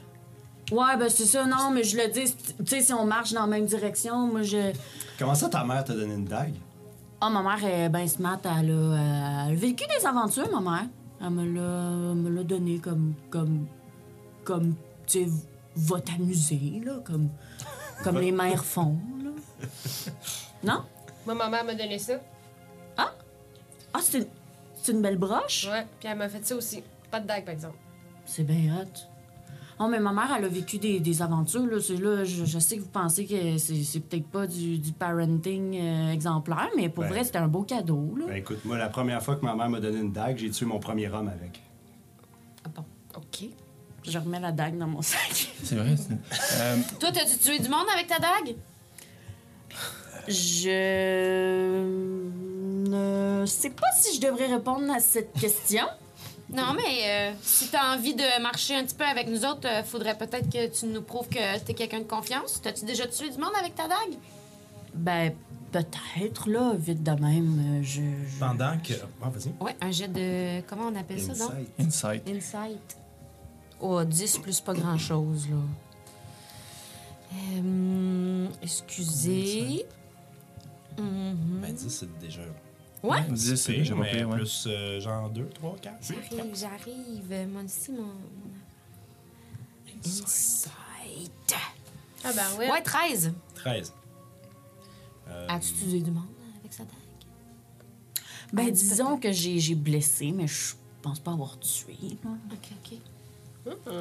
Ouais, ben c'est ça, non, mais je le dis, tu sais, si on marche dans la même direction, moi, je... Comment ça, ta mère t'a donné une dague? Ah, ma mère est ben smart, elle a, euh, elle a vécu des aventures, ma mère. Elle me l'a, elle me l'a donné comme, comme, comme, tu sais, va t'amuser, là, comme, comme les mères font, là. Non? Moi, ma mère m'a donné ça. Ah, c'est une, c'est une belle broche? Ouais, puis elle m'a fait ça aussi. Pas de dague, par exemple. C'est bien hot. Oh, mais ma mère, elle a vécu des, des aventures. Là. C'est là, je, je sais que vous pensez que c'est, c'est peut-être pas du, du parenting euh, exemplaire, mais pour Ben. vrai, c'était un beau cadeau. Là. Ben écoute, moi, la première fois que ma mère m'a donné une dague, j'ai tué mon premier homme avec. Ah bon, OK. Je remets la dague dans mon sac. C'est vrai. c'est- Euh, Toi, t'as-tu tué du monde avec ta dague? Je ne sais pas si je devrais répondre à cette question. Non, mais euh, si t'as envie de marcher un petit peu avec nous autres, euh, faudrait peut-être que tu nous prouves que t'es quelqu'un de confiance. T'as-tu déjà tué du monde avec ta dague? Ben, peut-être, là, vite de même. euh, Je, je- Pendant que. Ah, vas-y. Ouais, un jet de... Comment on appelle ça, donc? Insight. Insight. Insight. Oh, 10 plus pas grand-chose, là. Euh, excusez. Mhm. Ben, 10, c'est déjà. Ouais. 10, c'est déjà pas pire, ouais. Plus euh, genre 2, 3, 4, 8, J'arrive, j'arrive. Mon ici, mon... Insight. Ah, ben ouais. Ouais, 13. 13. Euh, As-tu tué du monde avec sa dague? Ben, Ah, disons que j'ai, j'ai blessé, mais je pense pas avoir tué. là. OK, OK.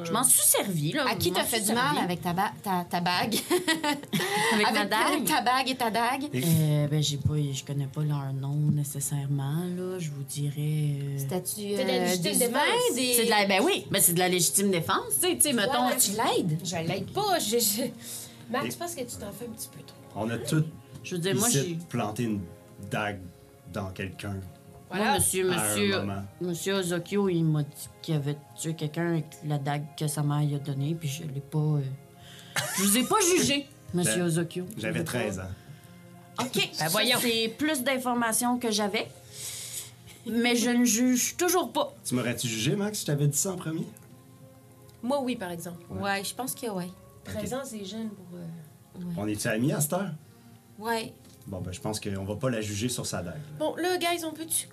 Je m'en suis servi, là. À qui t'as fait du mal avec ta, ba- ta, ta bague? Avec ma avec dague? ta bague et ta dague? Euh, ben, j'ai pas, je connais pas leur nom nécessairement, là. Je vous dirais. euh, C'est de la euh, légitime des défense? des... C'est de la. Ben oui, ben c'est de la légitime défense, tu sais, tu sais, mettons. Ouais, tu l'aides? Je l'aide pas. Je, je... Max, je pense que tu t'en fais un petit peu trop? On a tous Je veux dire, moi, ici j'ai. planté une dague dans quelqu'un Moi, monsieur, monsieur. Monsieur Ozokyo, il m'a dit qu'il avait tué quelqu'un avec la dague que sa mère lui a donnée, puis je l'ai pas. euh, Je vous ai pas jugé, monsieur Ben, Ozokyo. J'avais 13 ans. OK. Ben, voyons. C'est plus d'informations que j'avais. Mais je ne juge toujours pas. Tu m'aurais-tu jugé, Max, si je t'avais dit ça en premier? Moi, oui, par exemple. Ouais, je pense que ouais. 13 ans, c'est jeune pour. euh, On est-tu amis à cette heure? Ouais. Bon, ben, je pense qu'on va pas la juger sur sa dague. Bon, là, guys, on peut-tu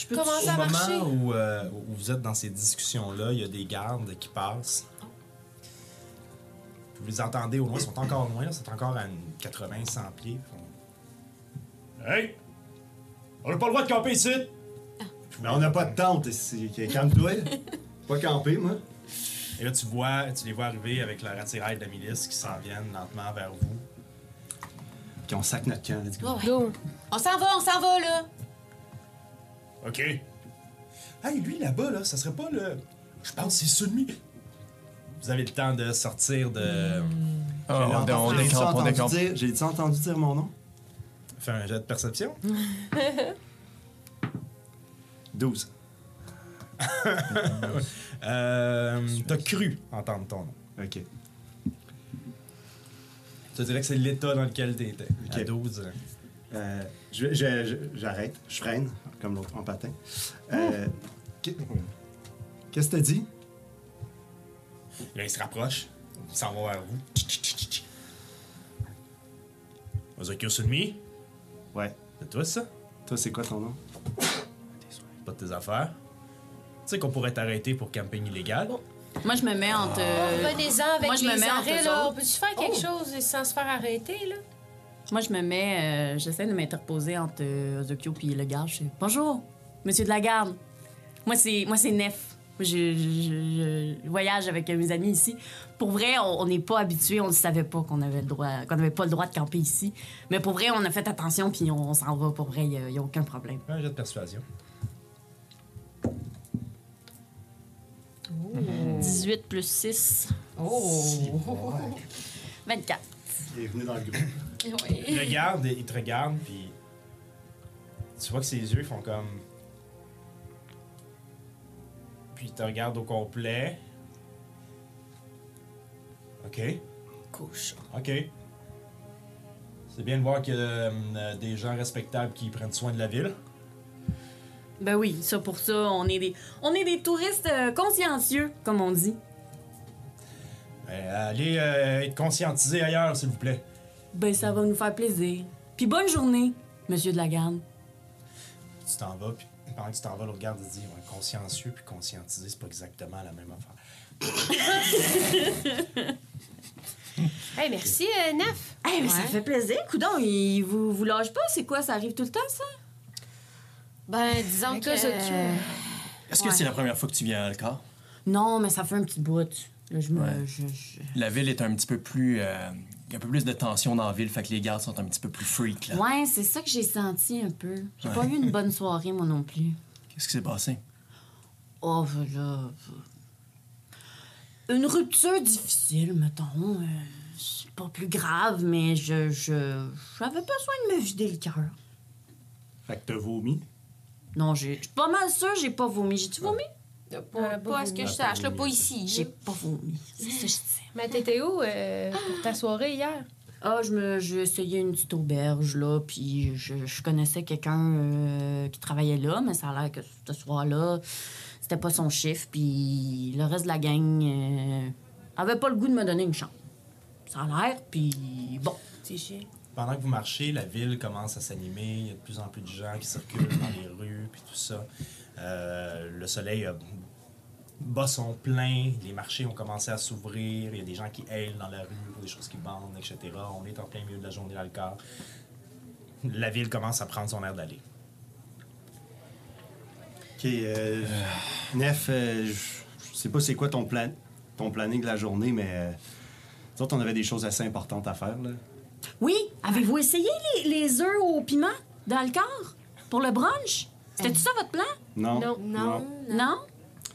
Je peux commencer Au à marcher? moment où, euh, où vous êtes dans ces discussions-là, il y a des gardes qui passent? Vous les entendez au loin, ils sont encore loin, là, c'est encore à une 80-100 pieds. Font, Hey! On n'a pas le droit de camper ici! Mais on n'a pas de tente ici. Calme-toi. pas camper, moi. Et là, tu vois, tu les vois arriver avec leur attirail de la milice qui s'en viennent lentement vers vous. Puis on sac notre camp. Let's go. Ouais, ouais. Go. On s'en va, on s'en va, là. OK. Hey, lui, là-bas, là, ça serait pas le. Je pense que c'est celui. Vous avez le temps de sortir de. Ah, on, on J'ai-tu décampe, on entendu décampe. dire- J'ai-tu entendu dire mon nom? Fais un jet de perception. 12. Euh, T'as cru entendre ton nom. OK. Tu dirais que c'est l'état dans lequel t'étais. À Ok. 12. Euh, je- je- je- J'arrête. Je freine, comme l'autre en patin. Euh, qu'est- Qu'est-ce que t'as dit? Là, il se rapproche. Il s'en va vers vous. Ozokyo Sunmi, Ouais. c'est toi ça? Toi, c'est quoi ton nom? Pas de tes affaires. Tu sais qu'on pourrait t'arrêter pour camping illégal. Moi, je me mets entre. euh, Revenez-en avec moi, je me les mets entre arrêts, eux là. autres. On peut-tu faire quelque chose sans se faire arrêter, là? Moi, je me mets. euh, J'essaie de m'interposer entre euh, Ozokyo puis le garde. Je fais Bonjour, monsieur de la garde. Moi, c'est moi c'est Nef. Je, je- je- je voyage avec mes amis ici. Pour vrai, on n'est pas habitué, on ne savait pas qu'on avait le droit, qu'on n'avait pas le droit de camper ici. Mais pour vrai, on a fait attention puis on, on s'en va. Pour vrai, il n'y a, aucun problème. Un jet de persuasion. 18 plus 6, Oh! 24. Il est venu dans le groupe. Il Oui. regarde, il te regarde, puis tu vois que ses yeux font comme. Puis il te regarde au complet. Ok. Couche. Ok. C'est bien de voir qu'il y a euh, des gens respectables qui prennent soin de la ville. Ben oui, ça pour ça, on est des, on est des touristes euh, consciencieux, comme on dit. Euh, allez euh, être conscientisés ailleurs, s'il vous plaît. Ben ça va nous faire plaisir. Puis bonne journée, monsieur de la garde. Tu t'en vas, puis pendant que tu t'en vas, l'autre garde il dit ouais, consciencieux puis conscientisé, c'est pas exactement la même affaire. Hey, merci, euh, Nef. Eh, mais ça fait plaisir. Coudon, il vous, vous lâche pas? C'est quoi? Ça arrive tout le temps, ça? Ben, disons que... autres, euh, Est-ce que Ouais. c'est la première fois que tu viens à Alcar? Non, mais ça fait un petit bout. Là, je me... Ouais. je- je- La ville est un petit peu plus. euh, y a un peu plus de tension dans la ville, fait que les gardes sont un petit peu plus freak, là. Ouais, c'est ça que j'ai senti un peu. J'ai pas eu une bonne soirée, moi non plus. Qu'est-ce qui s'est passé? Oh, là... Une rupture difficile, mettons. euh, c'est pas plus grave, mais je... je j'avais besoin de me vider le cœur. Fait que t'as vomi? Non, j'ai... Je suis pas mal sûre j'ai pas vomi. J'ai-tu vomi? Pas, Euh, pas à ce que je sache, là, pas ici. J'ai pas vomi. C'est ça que je disais. Mais t'étais où euh, pour ta soirée hier? Ah, je me, j'ai essayé une petite auberge, là, puis je, je connaissais quelqu'un euh, qui travaillait là, mais ça a l'air que ce soir-là, c'était pas son chiffre, puis le reste de la gang euh, avait pas le goût de me donner une chance. Ça a l'air, puis bon. C'est chiant. Pendant que vous marchez, la ville commence à s'animer. Il y a de plus en plus de gens qui circulent dans les rues, puis tout ça. Euh, le soleil a bat son plein. Les marchés ont commencé à s'ouvrir. Il y a des gens qui aillent dans la rue pour des choses qui vendent, etc. On est en plein milieu de la journée d'Alcar. La ville commence à prendre son air d'aller. OK. Euh, Nef, euh, je sais pas c'est quoi ton, plan, ton planning de la journée, mais euh, nous autres, on avait des choses assez importantes à faire. Là. Oui, avez-vous essayé les, les œufs au piment dans le corps pour le brunch? C'était ça votre plan? Non. Non. Non? Non?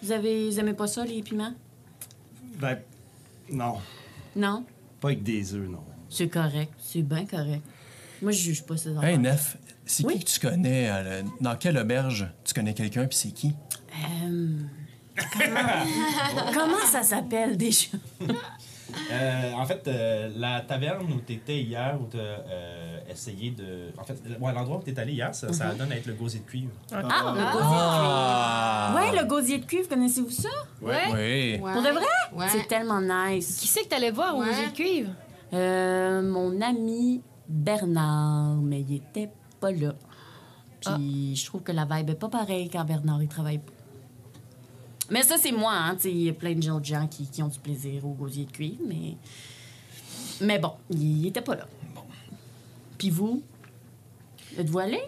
Vous avez vous aimez pas ça, les piments? Ben, non. Non? Pas avec des œufs, non. C'est correct. C'est bien correct. Moi, je juge pas ces enfants. Hey, Nef, c'est Oui? qui que tu connais? euh, dans quelle auberge tu connais quelqu'un, puis c'est qui? Euh, comment... comment ça s'appelle déjà? Euh, en fait, euh, la taverne où tu étais hier, où tu as essayé de. En fait, ouais, l'endroit où tu es allé hier, ça, ça donne à être le gosier de cuivre. Ah, le gosier Ah! de cuivre. Ouais, le gosier de cuivre, connaissez-vous ça? Ouais. Oui. Ouais. Pour de vrai? Ouais. C'est tellement nice. Qui c'est que t'allais voir au Ouais. musée de cuivre? Euh, mon ami Bernard, mais il était pas là. Puis je trouve que la vibe est pas pareille quand Bernard il travaille pas. Mais ça, c'est moi, hein. Il y a plein de autres gens qui, qui ont du plaisir au gosier de cuivre, mais. Mais bon, il était pas là. Puis vous? Êtes-vous allé?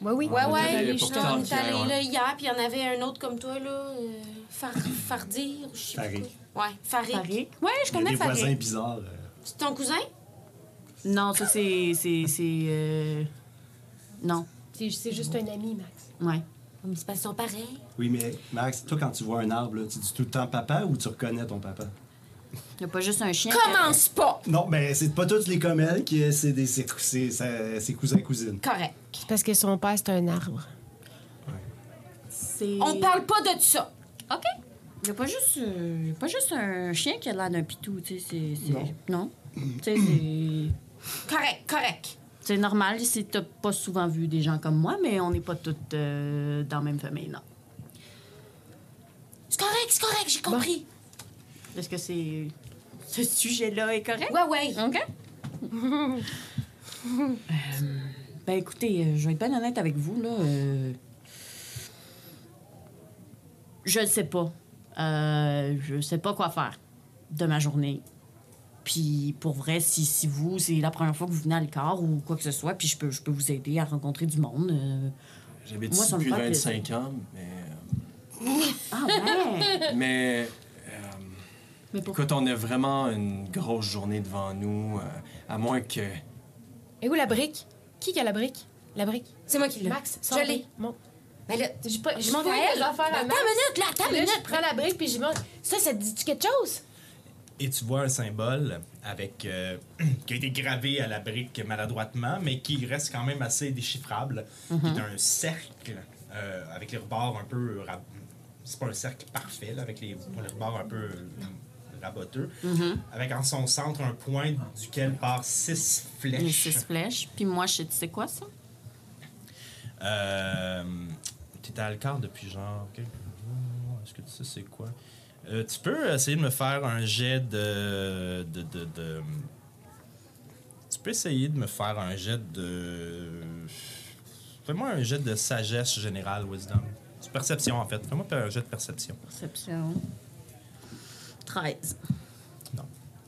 Ouais, oui. Ouais, est ouais. tard, est allé hier, ouais. là hier, puis il y en avait un autre comme toi, là. euh, Far- Fardir, je sais pas. Ouais, Farik. Farik? Ouais, je connais des voisins bizarres. euh. C'est ton cousin? Non, ça, c'est. C'est. c'est, euh, Non. C'est c'est juste un ami, Max. Ouais. Mais c'est parce qu'ils sont pareils. Oui, mais Max, toi, quand tu vois un arbre, là, tu dis tout le temps papa ou tu reconnais ton papa? Il n'y a pas juste un chien. Commence pas! Non, mais c'est pas tous les commelles qui c'est des ses, ses- ses- ses cousins cousines. Correct. C'est parce que son père, c'est un arbre. C'est... On parle pas de ça. OK. Il n'y a pas juste, euh, y a pas juste un chien qui a l'air d'un pitou, tu sais. Non. Non. tu sais, c'est... Correct, correct. C'est normal si t'as pas souvent vu des gens comme moi, mais on n'est pas toutes euh, dans la même famille, non. C'est correct, c'est correct, j'ai compris. Est-ce que c'est... Ce sujet-là est correct? Ouais, ouais. OK. Euh, ben écoutez, euh, je vais être bien honnête avec vous, là. euh, je ne sais pas. Je sais pas quoi faire de ma journée. Puis pour vrai, si, si vous, c'est la première fois que vous venez à l'écart ou quoi que ce soit, puis je peux, je peux vous aider à rencontrer du monde. euh. J'habite ici depuis fait 25 ans, mais. Ah ouais! Mais. euh, Mais pour... écoute, on a vraiment une grosse journée devant nous, euh, à moins que. Et où la brique? Qui qui a la brique? La brique? C'est moi qui l'ai. Max, Je l'ai. Bon. Ben là, J'ai pas. je Je m'en vais Attends une minute, là, attends une là, je minute. prends la brique, puis j'y montre. Ça, ça te dit-tu quelque chose? Et tu vois un symbole avec euh, qui a été gravé à la brique maladroitement, mais qui reste quand même assez déchiffrable. Qui est un cercle euh, avec les rebords un peu. C'est pas un cercle parfait, là, avec les, les rebords un peu euh, raboteux. Avec en son centre un point duquel part six Les flèches. six flèches. Puis moi, je sais, tu sais quoi, ça? Euh, T'étais à Alcar depuis genre. Est-ce que tu sais c'est quoi? Euh, tu peux essayer de me faire un jet de, de, de, de- Tu peux essayer de me faire un jet de. Fais-moi un jet de sagesse générale, wisdom. C'est perception en fait. Fais-moi un jet de perception. Perception. 13. Non.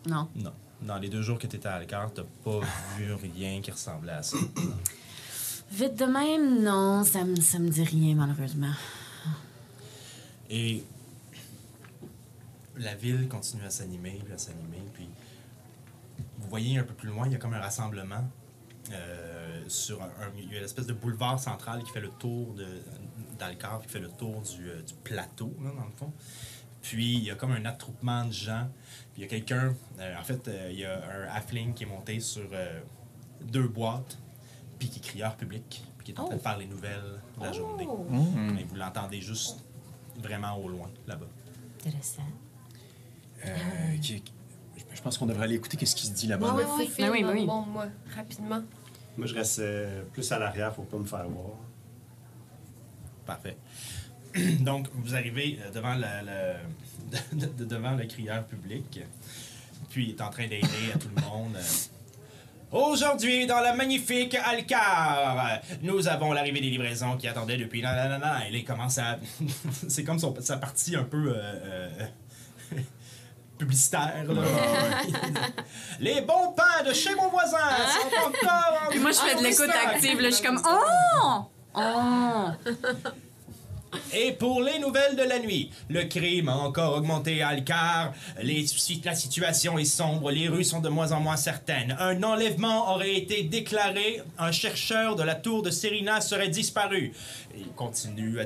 Non. Non. Dans les deux jours que t'étais à Alcar, t'as pas vu rien qui ressemblait à ça. Vite de même, non, ça me, ça me dit rien, malheureusement. Et la ville continue à s'animer, puis à s'animer, puis vous voyez un peu plus loin, il y a comme un rassemblement euh, sur un, un- il y a une espèce de boulevard central qui fait le tour de d'Alcar, qui fait le tour du, euh, du plateau, là, dans le fond. Puis il y a comme un attroupement de gens. Puis il y a quelqu'un, euh, en fait, euh, il y a un halfling qui est monté sur euh, deux boîtes, puis qui est crieur public, puis qui est en train de faire les nouvelles de la journée. Mais vous l'entendez juste vraiment au loin, là-bas. Intéressant. Euh, qui- je pense qu'on devrait aller écouter qu'est-ce qui se dit là-bas. Ouais, ouais. oui, oui. Bon, moi, rapidement. Moi, je reste euh, plus à l'arrière pour pas me faire voir. Parfait. Donc, vous arrivez euh, devant de- de- devant le crieur public, puis il est en train d'aider à tout le monde. Aujourd'hui, dans la magnifique Alcar, nous avons l'arrivée des livraisons qui attendaient depuis... Non. Et là, il commence à... C'est comme son- sa partie un peu... euh, euh, publicitaire. là. Les bons pains de chez mon voisin sont encore en Puis moi, je fais de l'écoute active, là, je suis comme « Oh! Oh! Et pour les nouvelles de la nuit, le crime a encore augmenté à Alcar. Les, la situation est sombre, les rues sont de moins en moins certaines. Un enlèvement aurait été déclaré. Un chercheur de la tour de Serena serait disparu. Il continue à,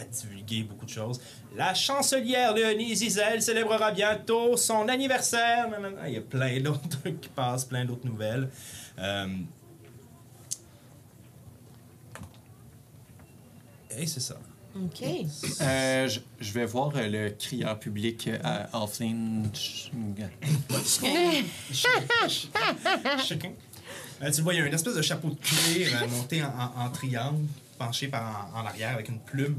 à divulguer beaucoup de choses. La chancelière Léonie Zizel célébrera bientôt son anniversaire. Il y a plein d'autres trucs qui passent, plein d'autres nouvelles. Euh, et c'est ça. OK. Euh, je, je vais voir euh, le crieur public euh, à Alflin. Chacun. Euh, tu le vois, il y a une espèce de chapeau de cuir euh, monté en, en- en triangle, penché par en, en arrière avec une plume.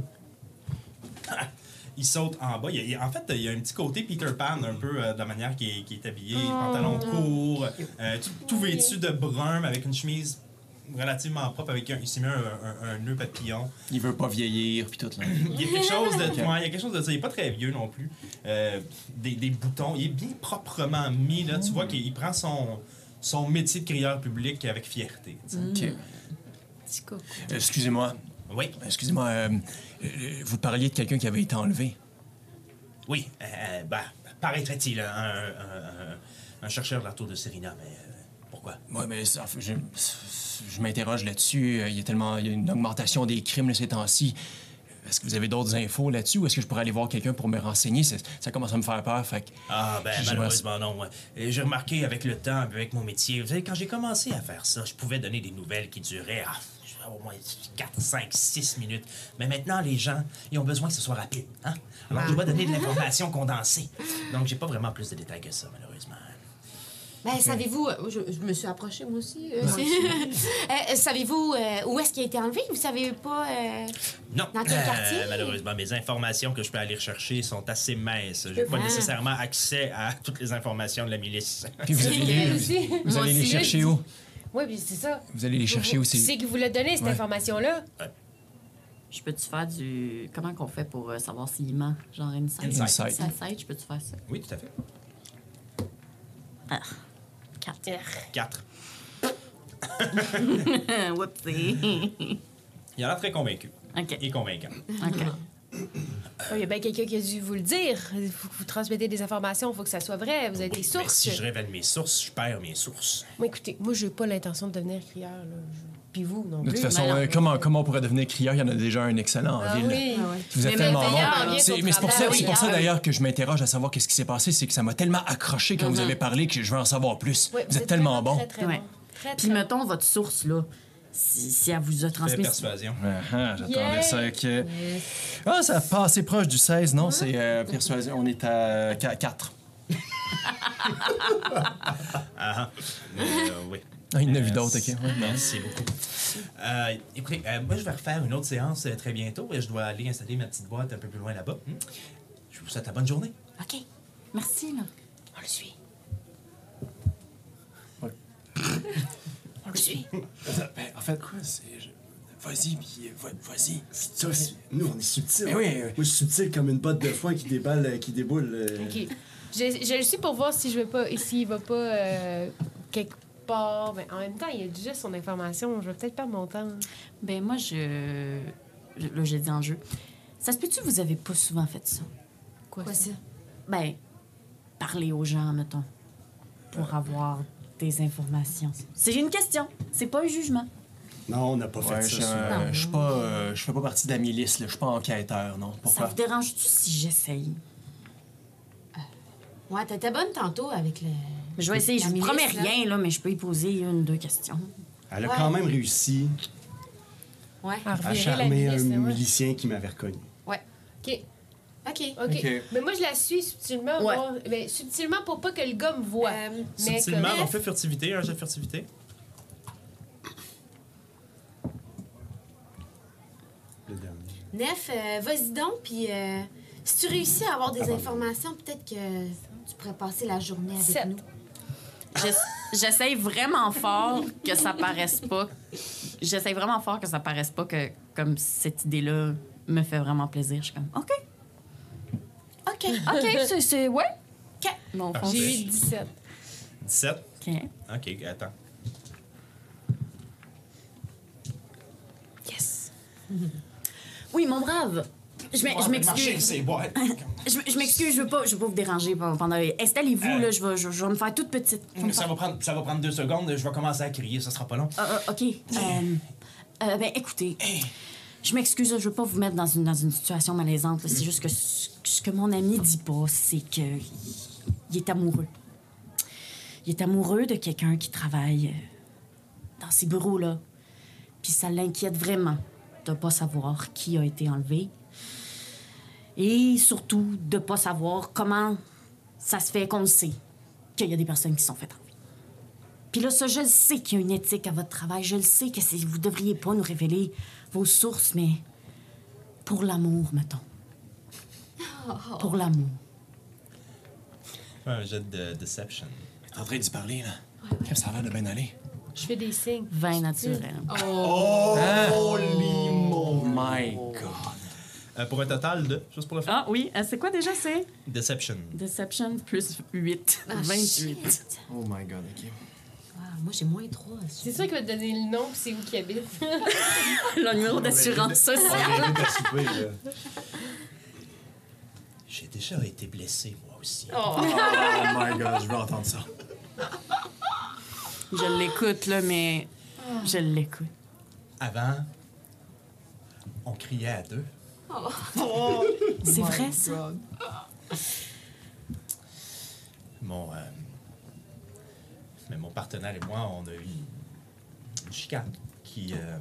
Il saute en bas. Il y a- en fait, il y a un petit côté Peter Pan, un peu euh, de la manière qu'il est, qu'il est habillé. Pantalon court, euh, tout, tout vêtu de brun, mais avec une chemise relativement propre. Avec un, il s'est mis un, un- un nœud papillon. Il veut pas vieillir, puis tout, là. Il y a quelque chose de, ouais, il y a quelque chose de ça. Il est pas très vieux non plus. Euh, des, des boutons. Il est bien proprement mis. Là. Tu vois qu'il il prend son, son métier de crieur public avec fierté. sais. OK. Euh, Excusez-moi. Oui, Excusez-moi. Euh, vous parliez de quelqu'un qui avait été enlevé. oui. Euh, bah, paraîtrait-il un, un, un- un chercheur de la tour de Serena, mais euh, pourquoi? Oui, mais ça, je, je m'interroge là-dessus. Euh, Il y a tellement il y a une augmentation des crimes de ces temps-ci. est-ce que vous avez d'autres infos là-dessus ou est-ce que je pourrais aller voir quelqu'un pour me renseigner? C'est- Ça commence à me faire peur, fait que... Ah, ben, malheureusement, non. J'ai remarqué avec le temps, avec mon métier, vous savez, quand j'ai commencé à faire ça, je pouvais donner des nouvelles qui duraient ah, au moins 4, 5, 6 minutes. Mais maintenant, les gens, ils ont besoin que ce soit rapide. Hein? Alors, je dois donner de l'information condensée. Donc, j'ai pas vraiment plus de détails que ça, malheureusement. Ben, savez-vous, euh, je, je me suis approchée moi aussi. euh, Euh, savez-vous euh, où est-ce qu'il a été enlevé? Vous savez pas. euh, Non. Dans quel Euh, quartier? malheureusement, mes informations que je peux aller rechercher sont assez minces. J'ai pas Ah. nécessairement accès à toutes les informations de la milice. Puis vous allez les, vous allez les chercher où? Oui, puis c'est ça. Vous allez les chercher? Qui c'est qui vous l'a donné, cette Ouais. information-là? Je peux-tu faire du. Comment qu'on fait pour euh, savoir s'il ment? Genre insight? Insight. Insight. Insight, je peux-tu faire ça? Oui, tout à fait. Ah. Quatre. Quatre. Whoopsie. Il a l'air très convaincu. OK. Et convaincant. OK. Oh, Il y a bien quelqu'un qui a dû vous le dire. Il faut que vous transmettez des informations, il faut que ça soit vrai. Vous avez des Mais sources. si je révèle mes sources, je perds mes sources. Moi, écoutez, moi, j'ai pas l'intention de devenir crieur. Là. Je- Puis vous, non De plus. toute façon, euh, comment, comment on pourrait devenir crieur? Il y en a déjà un excellent en Ah ville. oui. Ah. Vous êtes Mais tellement bon. Mais c'est pour ça, pour ça oui. d'ailleurs que je m'interroge à savoir qu'est-ce qui s'est passé. C'est que ça m'a tellement accroché quand vous avez parlé que je veux en savoir plus. Vous êtes tellement bon. Très, très Ouais. bon. Très, Puis très mettons votre source, là. Si, si elle vous a transmis. persuasion. Ah, ah, J'attendais Yeah. ça que. Ah, ça a passé proche du 16, non? C'est euh, persuasion. On est à 4. Ah, ah. Euh, oui. Ah, il y en a vu Euh, d'autres, ok. Ouais, Merci beaucoup. Euh, écoutez, euh, moi, je vais refaire une autre séance euh, très bientôt et je dois aller installer ma petite boîte un peu plus loin là-bas. Hmm? Je vous souhaite la bonne journée. OK. Merci, là. On le suit. Ouais. Suit. Ben, en fait, quoi, c'est. je- Vas-y, puis va- vas-y. Nous, on est subtil. Mais oui, oui. Moi, je suis subtil comme une botte de foin qui déballe, euh, qui déboule. euh. OK. Je, je le suis pour voir si je vais pas, s'il va pas euh, quelque part. Mais en même temps, il a déjà son information. Je vais peut-être perdre mon temps. Ben moi, je... je- Là, j'ai dit en jeu. Ça se peut-tu que vous avez pas souvent fait ça? Quoi, Quoi ça? Ben, parler aux gens, mettons, pour avoir des informations. C'est une question. C'est pas un jugement. Non, on n'a pas fait Ouais, ça. je, euh, suis pas, euh, je fais pas partie de la milice, là. Je suis pas enquêteur, non. Ça vous dérange-tu si j'essaye? Ouais, t'étais bonne tantôt avec le. Je vais essayer. Je milice, promets là. rien, là, mais je peux y poser une, deux questions. Elle a Ouais. quand même réussi Ouais. À à revirer la charmer un milice, milicien qui m'avait reconnu. Ouais. OK. OK. OK. OK. Mais moi, je la suis subtilement. Ouais. voir- ben, subtilement pour pas que le gars me voit. Euh, mais Subtilement, on fait furtivité, un jeu de furtivité. Le dernier. Nef, euh, vas-y donc, puis euh, si tu réussis à avoir des informations, peut-être que tu pourrais passer la journée avec Sept. nous. J'ess- J'essaye vraiment fort que ça paraisse pas. J'essaye vraiment fort que ça paraisse pas que comme cette idée-là me fait vraiment plaisir. Je suis comme OK, OK. OK, c'est- c'est ouais. OK. Bon, on J'ai eu 17. 17. OK. Ok, attends. Yes. Oui, mon brave. Je m'ex- je m'excuse. Je m'excuse, je veux pas, je veux pas vous déranger pendant. Installez-vous Euh. là, je vais, je, je vais me faire toute petite. Je vais me Ça faire- va, prendre, ça va prendre deux secondes, je vais commencer à crier, ça sera pas long. Ah, ah, OK. Euh, euh, ben, écoutez, je m'excuse, je veux pas vous mettre dans une, dans une situation malaisante. C'est juste que ce, que mon ami dit pas, c'est que il est amoureux. Il est amoureux de quelqu'un qui travaille euh, dans ces bureaux-là. Puis ça l'inquiète vraiment de pas savoir qui a été enlevé. Et surtout de pas savoir comment ça se fait qu'on le sait qu'il y a des personnes qui sont faites enlever. Puis là, ça, je le sais qu'il y a une éthique à votre travail. Je le sais que vous devriez pas nous révéler vos sources, mais pour l'amour, mettons. Pour l'amour. Un jet de deception. T'es en train d'y parler, là. Ça a l'air de bien aller. Je fais des signes. Vin naturel. Oh my god. Euh, pour un total de, juste pour le faire, Ah oui, euh, c'est quoi déjà, c'est? deception. Deception plus 8. Ah, 28. shit. Oh my god, ok. Ah, moi, j'ai moins 3. C'est sûr qu'il va te donner le nom et c'est où qu'il habite. Le numéro d'assurance On sociale. J'ai déjà été blessé, moi aussi. Oh my god, je veux entendre ça. Je l'écoute, là, mais je l'écoute. Avant, on criait à deux. C'est vrai, ça? Mon, euh, mais mon partenaire et moi, on a eu une, une chicane qui. euh,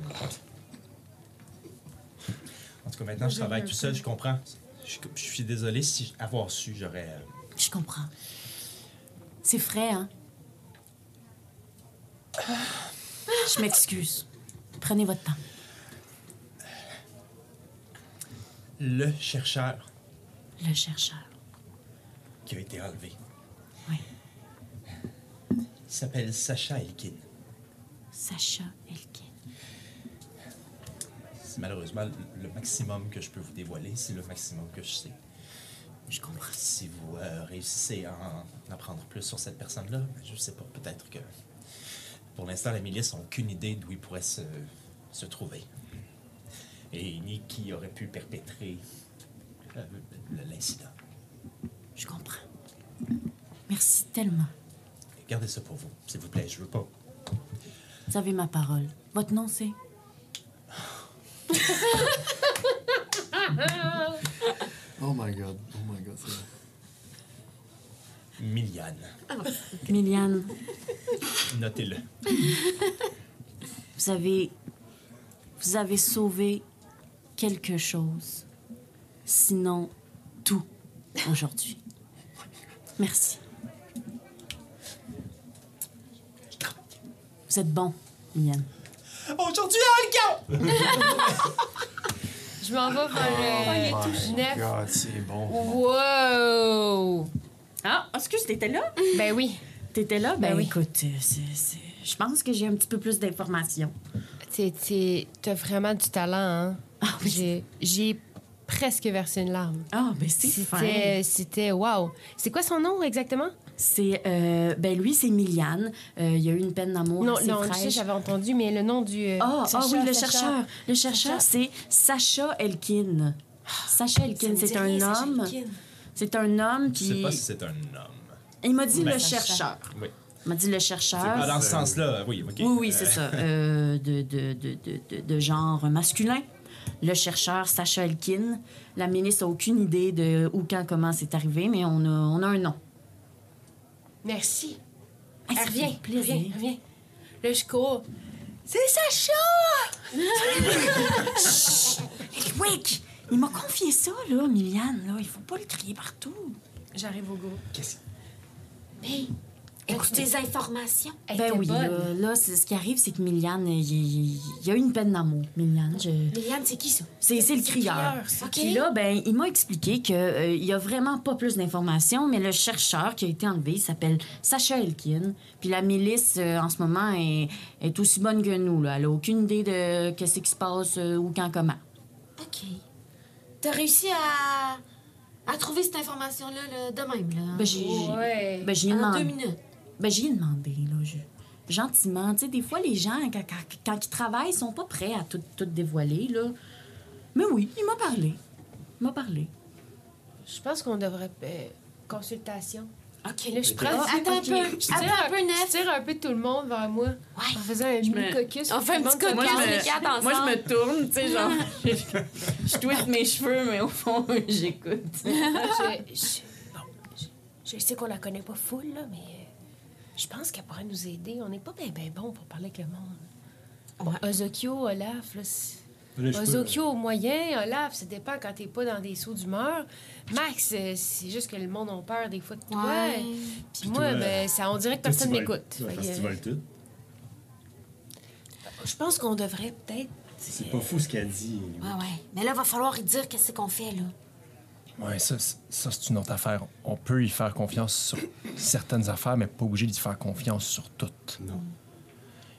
En tout cas, maintenant, je travaille tout seul, je comprends. Je, je suis désolé si avoir su, j'aurais. euh, Je comprends. C'est frais, hein? Je m'excuse. Prenez votre temps. le chercheur Le chercheur. qui a été enlevé. S'appelle Sacha Elkin. Sacha Elkin. C'est malheureusement le- maximum que je peux vous dévoiler, c'est le maximum que je sais. Je comprends. Si vous euh, réussissez à en apprendre plus sur cette personne-là, ben, je sais pas, peut-être que pour l'instant, la milice n'a aucune idée d'où il pourrait se, se trouver. Et ni qui aurait pu perpétrer euh, l'incident. Je comprends. Merci tellement. Gardez ça pour vous, s'il vous plaît. Je veux pas. Vous avez ma parole. Votre nom, c'est? Oh my god, oh my god, c'est vrai. Miliane. Miliane, Notez-le. vous avez... Vous avez sauvé quelque chose. Sinon, tout aujourd'hui. Merci. Vous êtes bon, Miliane. Aujourd'hui, Alka! Je m'en vais vers Oh le Nef. god, c'est bon. Wow! Ah, excuse, t'étais là? Ben oui. T'étais là? Ben, Ben oui. écoute, euh, c'est- c'est- je pense que j'ai un petit peu plus d'informations. T'es- t'es- T'as vraiment du talent, hein? Ah oui. J'ai- J'ai presque versé une larme. Ah, ben c'est fin. C'était. C'était. Wow! C'est quoi son nom exactement? C'est, euh, ben lui, c'est Miliane. Euh, il y a eu une peine d'amour non, non, fraîche. j'avais entendu, mais le nom du. euh, Ah, ah Sacha, oui, le Sacha. chercheur. Le chercheur, c'est Sacha Elkin. Sacha Elkin, c'est un homme. C'est un homme Je sais qui. pas si c'est un homme. Il m'a dit Ben, le Sacha. chercheur. Oui. Il m'a dit le chercheur. pas dans ce sens-là, oui, ok. Oui, oui, c'est ça. Euh, de, de, de, de, de, de genre masculin. Le chercheur Sacha Elkin. La ministre n'a aucune idée de où, quand, comment c'est arrivé, mais on a, on a un nom. Merci. Ça fait revient, plaisir. reviens, reviens. Là, je cours. C'est Sacha! Wick, il m'a confié ça, là, Miliane. Là. Il faut pas le crier partout. J'arrive au go. Qu'est-ce Hey, écoute tes informations? Ben oui, bonne. là, là, c'est ce qui arrive, c'est que Miliane, il, il- il y a eu une peine d'amour. Miliane, je... Léane, c'est qui ça? c'est c'est le crieur. crieur, c'est OK. Puis là, ben, il m'a expliqué qu'il il y a vraiment pas plus d'informations, mais le chercheur qui a été enlevé il s'appelle Sacha Elkin. Puis la milice, euh, en ce moment, est, est aussi bonne que nous. Là. Elle a aucune idée de qu'est-ce qui se passe euh, ou quand, comment. OK. T'as réussi à, à trouver cette information-là là, de même, là? Ben, j'ai Ouais. ben, j'ai en demandé. deux minutes. Ben, j'y ai demandé, là. je- Gentiment. Tu sais, des fois, les gens, quand, quand- quand ils travaillent, ils sont pas prêts à tout, tout dévoiler, là. Mais oui, il m'a parlé. Il m'a parlé. Je pense qu'on devrait. euh, consultation. OK. Là, je prends du- attends un peu. Je tire un peu, Je Nef. tire un peu tout le monde vers moi. Ouais. En faisant un me- mini caucus. On fait un petit caucus. se- les quatre ensemble. moi, je me tourne, tu sais, genre, je, je twiste mes cheveux, mais au fond, j'écoute. je, je- bon, je, je sais qu'on la connaît pas full, là, mais euh, je pense qu'elle pourrait nous aider. On n'est pas bien ben bon pour parler avec le monde. Bon, Ozokyo, Olaf, là, Ozokyo au moyen, Olaf, ça dépend quand t'es pas dans des sauts d'humeur. Max, euh, c'est juste que le monde a peur des fois de toi. Ouais. Puis moi, toi, ben, ça, on dirait que personne m'écoute. Je pense qu'on devrait peut-être. C'est pas fou ce qu'elle dit. Ouais, ouais. Mais là, va falloir y dire qu'est-ce qu'on fait, là. Ouais, ça, c'est- ça c'est une autre affaire. On peut y faire confiance sur certaines affaires, mais pas obligé d'y faire confiance sur toutes. Non.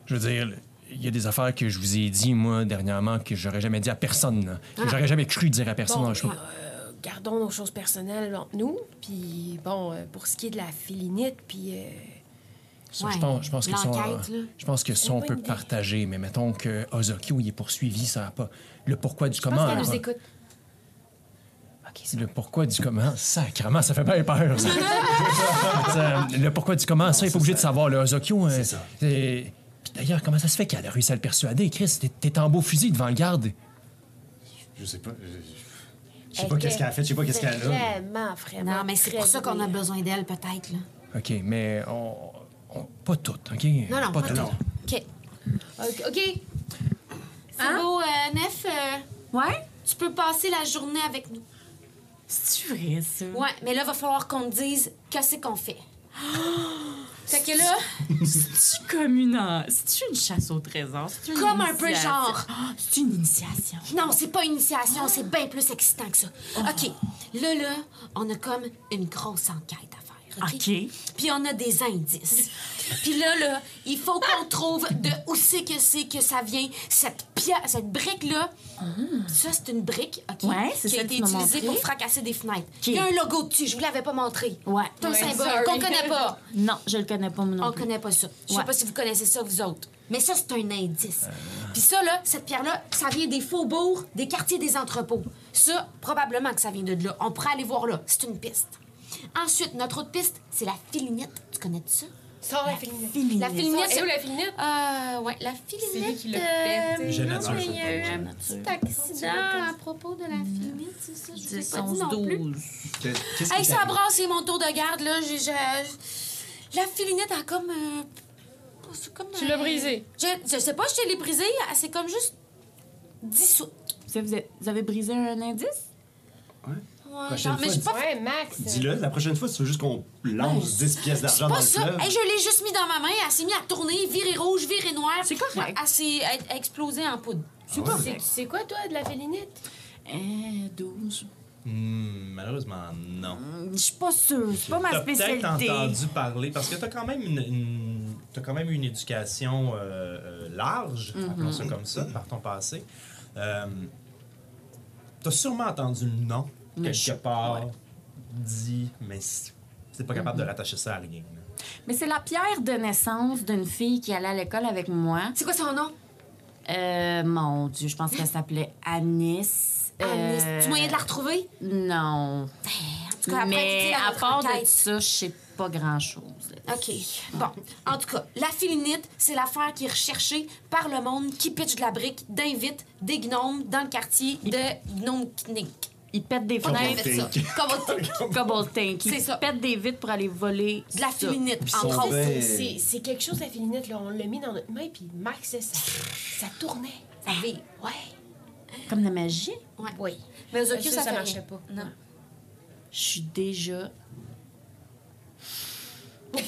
Je veux dire, il y a des affaires que je vous ai dit, moi, dernièrement, que j'aurais jamais dit à personne. là. Que j'aurais jamais cru dire à personne. Bon, dans le show. euh, gardons nos choses personnelles entre nous. Puis, bon, euh, pour ce qui est de la félinite, puis. euh, Ça, Ouais, je, pense, je pense que ça, je pense que ça, on peut idée. partager, mais mettons que Ozokyo, il est poursuivi, ça a pas. Le pourquoi du je comment. nous écoute. Le pourquoi du comment, sacrément, ça fait bien peur. ça. Ça, le pourquoi du comment, ça, il est pas obligé de savoir. Le Ozokyo. euh, C'est ça. c'est- Puis D'ailleurs, comment ça se fait qu'elle a réussi à le persuader, Chris? T'es- T'es en beau fusil devant le garde. Je sais pas. Je, je sais pas qu'est-ce qu'elle a fait, je sais pas qu'est-ce qu'elle a. Vraiment, vraiment. Non, mais c'est pour ça qu'on a besoin d'elle, peut-être, là. OK, mais on, on- pas toutes, OK? Non, non, pas toutes. Non. OK. Ok, ok. C'est Hein? beau, euh, Nef, euh, Ouais? tu peux passer la journée avec nous. C'est vrai, ça? Ouais, mais là, va falloir qu'on te dise qu'est-ce qu'on fait. fait que là, C'est comme une... en- C'est-tu une chasse au trésor? C'est-tu une comme un peu genre. Ah, C'est une initiation. Non, c'est pas une initiation, c'est bien plus excitant que ça. OK, là, là, on a comme une grosse enquête. OK? Puis on a des indices. Puis là, là, il faut qu'on trouve de où c'est que c'est que ça vient, cette pierre, cette brique-là. Ça, c'est une brique, OK? Ah. Ouais, c'est Qui a été utilisée pour fracasser des fenêtres. Il y a un logo dessus, je vous l'avais pas montré. Ouais. C'est un symbole qu'on connaît pas. Non, je le connais pas, non On plus. connaît pas ça. Je sais Ouais. pas si vous connaissez ça, vous autres. Mais ça, c'est un indice. Puis ça, là, cette pierre-là, ça vient des faubourgs, des quartiers des entrepôts. Ça, probablement que ça vient de là. On pourrait aller voir là. C'est une piste. Ensuite, notre autre piste, c'est la filinite. Tu connais ça? Sors la filinette. La filinite, Et où la filinette? Euh, ouais, la filinite. C'est lui qui l'a euh, pété. J'ai non, nature, mais je il y a eu sais un petit accident à propos de la filinite, c'est ça? Je 10, pas dit 11, non plus. 12. Qu'est- Qu'est-ce Hey, ça brasse, c'est mon tour de garde, là. J'ai... j'ai- La filinite a comme... euh, c'est comme Tu euh, l'as brisée. Je, je sais pas, je te l'ai brisée. elle s'est comme juste dissoute. Vous avez brisé un indice? Ouais, Prochaine genre, mais fois, j'ai pas Ouais, Max. Dis-le, la prochaine fois, tu veux juste qu'on lance 10 pièces C'est d'argent dans pas le ça. fleuve. Hey, je l'ai juste mis dans ma main. Elle s'est mise à tourner, virer rouge, virer noir. C'est correct. Elle s'est elle a explosé en poudre. C'est Ah ouais? C'est- C'est quoi, toi, de la félinite? Eh, 12. Hmm, malheureusement, non. Je suis pas sûre. C'est pas ma T'as peut-être spécialité. entendu parler, parce que t'as quand même une, une- t'as quand même une éducation euh, euh, large, appelons ça comme ça, par ton passé. Euh, t'as sûrement entendu le nom quelque je- part ouais. dit, mais c'est c'est pas capable de rattacher ça à rien. Mais c'est la pierre de naissance d'une fille qui allait à l'école avec moi. C'est quoi son nom? Euh, mon Dieu, je pense qu'elle s'appelait Anis. Euh, Anis. Tu moyen de la retrouver? Non. En tout cas, après, Mais à part de ça, je sais pas grand-chose. OK. Bon. En tout cas, la filinite, c'est l'affaire qui est recherchée par le monde qui pitch de la brique, d'invite des gnomes dans le quartier de Gnome Knick. Ils pètent des fenêtres. Comme Cobble Tank. Ils C'est ça. pètent des vitres pour aller voler. de la filinite, entre autres. C'est- quelque chose, la félinite, là. On l'a mis dans notre main, puis Max, ça, ça tournait. Ça vire. Ouais. Comme la magie? Ouais. Oui. Mais aux Ça, ocus, ça ça, fait marchait pas. Non. Je suis déjà. Je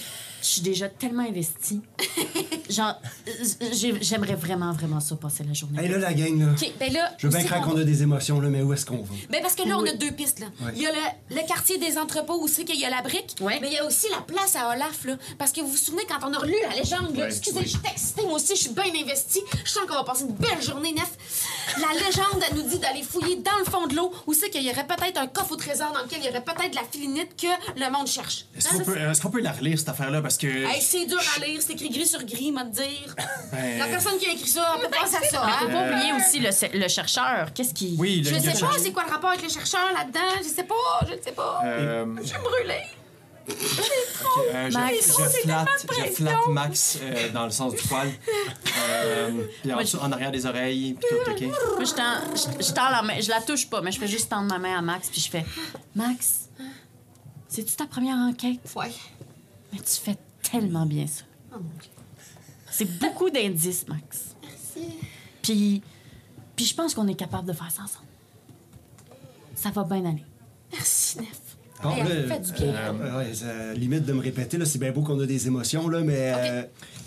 suis déjà tellement investie. Genre, j'aimerais vraiment, vraiment ça passer la journée. Hey là, la gang, là. Ben là... Je veux bien qu'on- a des émotions, là, mais où est-ce qu'on va? Ben parce que là, on a deux pistes. Là. Il y a le, le quartier des entrepôts où c'est qu'il y a la brique, Ouais. mais il y a aussi la place à Olaf. Là, parce que vous vous souvenez, quand on a relu la légende, là, excusez, oui. je suis excitée, moi aussi, je suis bien investie. Je sens qu'on va passer une belle journée, Nef. La légende, elle nous dit d'aller fouiller dans le fond de l'eau où c'est qu'il y aurait peut-être un coffre au trésor dans lequel il y aurait peut-être de la filinite que le monde cherche. Est-ce Hein, qu'on ça, peut, est-ce qu'on peut la relire, cette affaire-là? Parce que. c'est- Hey, c'est dur à lire, c'est écrit gris sur gris, m'a dire. ben, La personne qui a écrit ça, elle peut penser à ça. Faut Hein? pas oublier aussi le, le chercheur. Qu'est-ce qui. Oui, le Je le sais pas, c'est quoi le rapport avec le chercheur là-dedans? Je sais pas, je sais pas. Euh, Je suis brûlée. Euh, je, Max. je c'est flatte, je flatte Max euh, dans le sens du poil. Euh, puis en, Moi, en arrière des oreilles, puis tout, OK? Moi, je tends, je, je tends la main. Je la touche pas, mais je fais juste tendre ma main à Max, puis je fais Max, c'est-tu ta première enquête? Ouais. Mais tu fais tellement bien ça. Oh mon Dieu. C'est beaucoup d'indices, Max. Merci. Puis, puis je pense qu'on est capable de faire ça ensemble. Ça va bien aller. Merci, Nef. Bon, Hey, elle là, fait du bien. euh, ouais, ça- limite de me répéter, là, c'est bien beau qu'on a des émotions, là, mais. euh,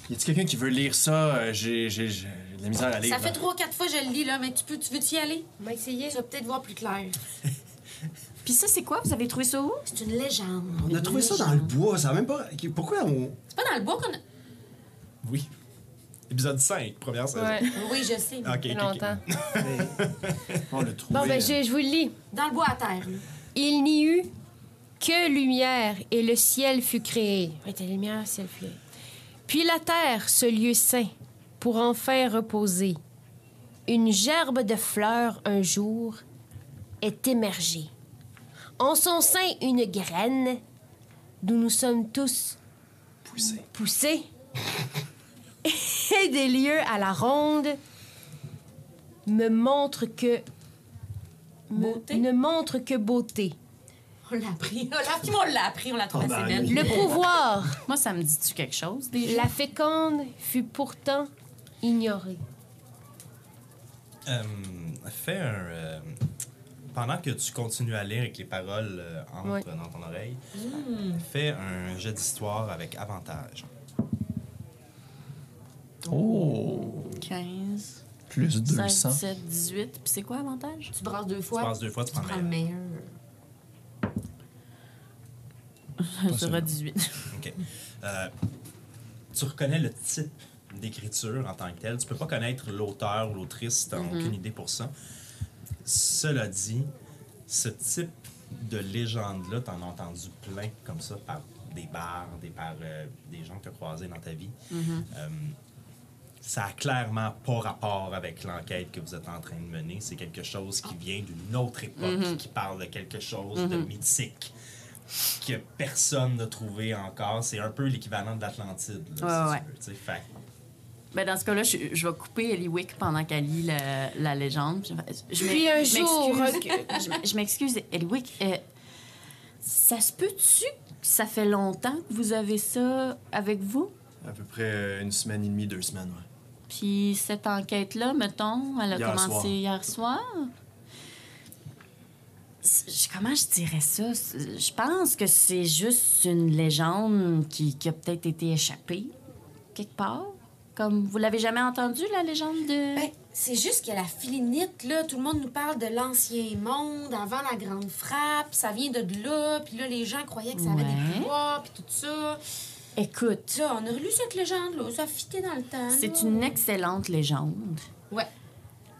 Y a-t-il quelqu'un qui veut lire ça? Euh, J'ai j'ai- j'ai de la misère à lire. Ça fait trois, quatre fois que je le lis, là, mais tu peux, tu veux-tu y aller? On va essayer. Tu vas peut-être voir plus clair. Puis ça, c'est quoi? Vous avez trouvé ça où? C'est une légende. on a trouvé ça dans le bois, ça a même pas. Pourquoi on. C'est pas dans le bois qu'on a. Oui. Épisode 5, première saison. Ouais, Oui, je sais. Ok, ok, ok. longtemps. On l'a trouvé. Bon, ben, euh, je, je vous le lis. Dans le bois à terre. là. Il n'y eut que lumière et le ciel fut créé. Oui, la lumière, le ciel fut créé. Puis la terre, ce lieu saint, pour enfin reposer. Une gerbe de fleurs un jour est émergée. En son sein, une graine d'où nous sommes tous poussé. poussés. et des lieux à la ronde me montrent que Beauté? ne montre que beauté. On l'a appris. On l'a appris, on l'a appris. On l'a trouvé Oh, assez ben, belle. Le pouvoir, Moi, ça me dit-tu quelque chose, déjà? la féconde, fut pourtant ignorée. Euh, fais un. euh, pendant que tu continues à lire et que les paroles euh, entrent Ouais. dans ton oreille, fais un jet d'histoire avec avantage. Oh! 15, Plus 16, 200. 17, 18. Puis c'est quoi l'avantage? Tu brasses deux Tu fois. passes deux fois, tu Tu prends prends le le meilleur. Ça sera 18. OK. Euh, tu reconnais le type d'écriture en tant que tel. Tu peux pas connaître l'auteur ou l'autrice, tu n'as aucune idée pour ça. Cela dit, ce type de légende-là, tu en as entendu plein comme ça par des bars, des, par euh, des gens que tu as croisés dans ta vie. Euh, ça a clairement pas rapport avec l'enquête que vous êtes en train de mener. C'est quelque chose qui vient d'une autre époque, qui parle de quelque chose de mythique que personne n'a trouvé encore. C'est un peu l'équivalent de l'Atlantide. Ouais, si tu veux. Fait Ben, dans ce cas-là, je, je vais couper Eliwick pendant qu'elle lit la, la légende. Puis Je, je Puis un jour, je je m'excuse, Eliwick. euh, ça se peut-tu que ça fait longtemps que vous avez ça avec vous? À peu près une semaine et demie, deux semaines, ouais. Puis cette enquête-là, mettons, elle a Hier commencé soir. hier soir. C'est- Comment je dirais ça? Je pense que c'est juste une légende qui, qui a peut-être été échappée quelque part. Comme vous l'avez jamais entendu, la légende de. Ben, c'est juste que la filinite, là, tout le monde nous parle de l'ancien monde, avant la grande frappe, ça vient de là, puis là, les gens croyaient que ça avait Ouais. des pouvoirs, puis tout ça. Écoute, Là, on a relu cette légende-là, ça a fité dans le temps. c'est une excellente légende. Ouais.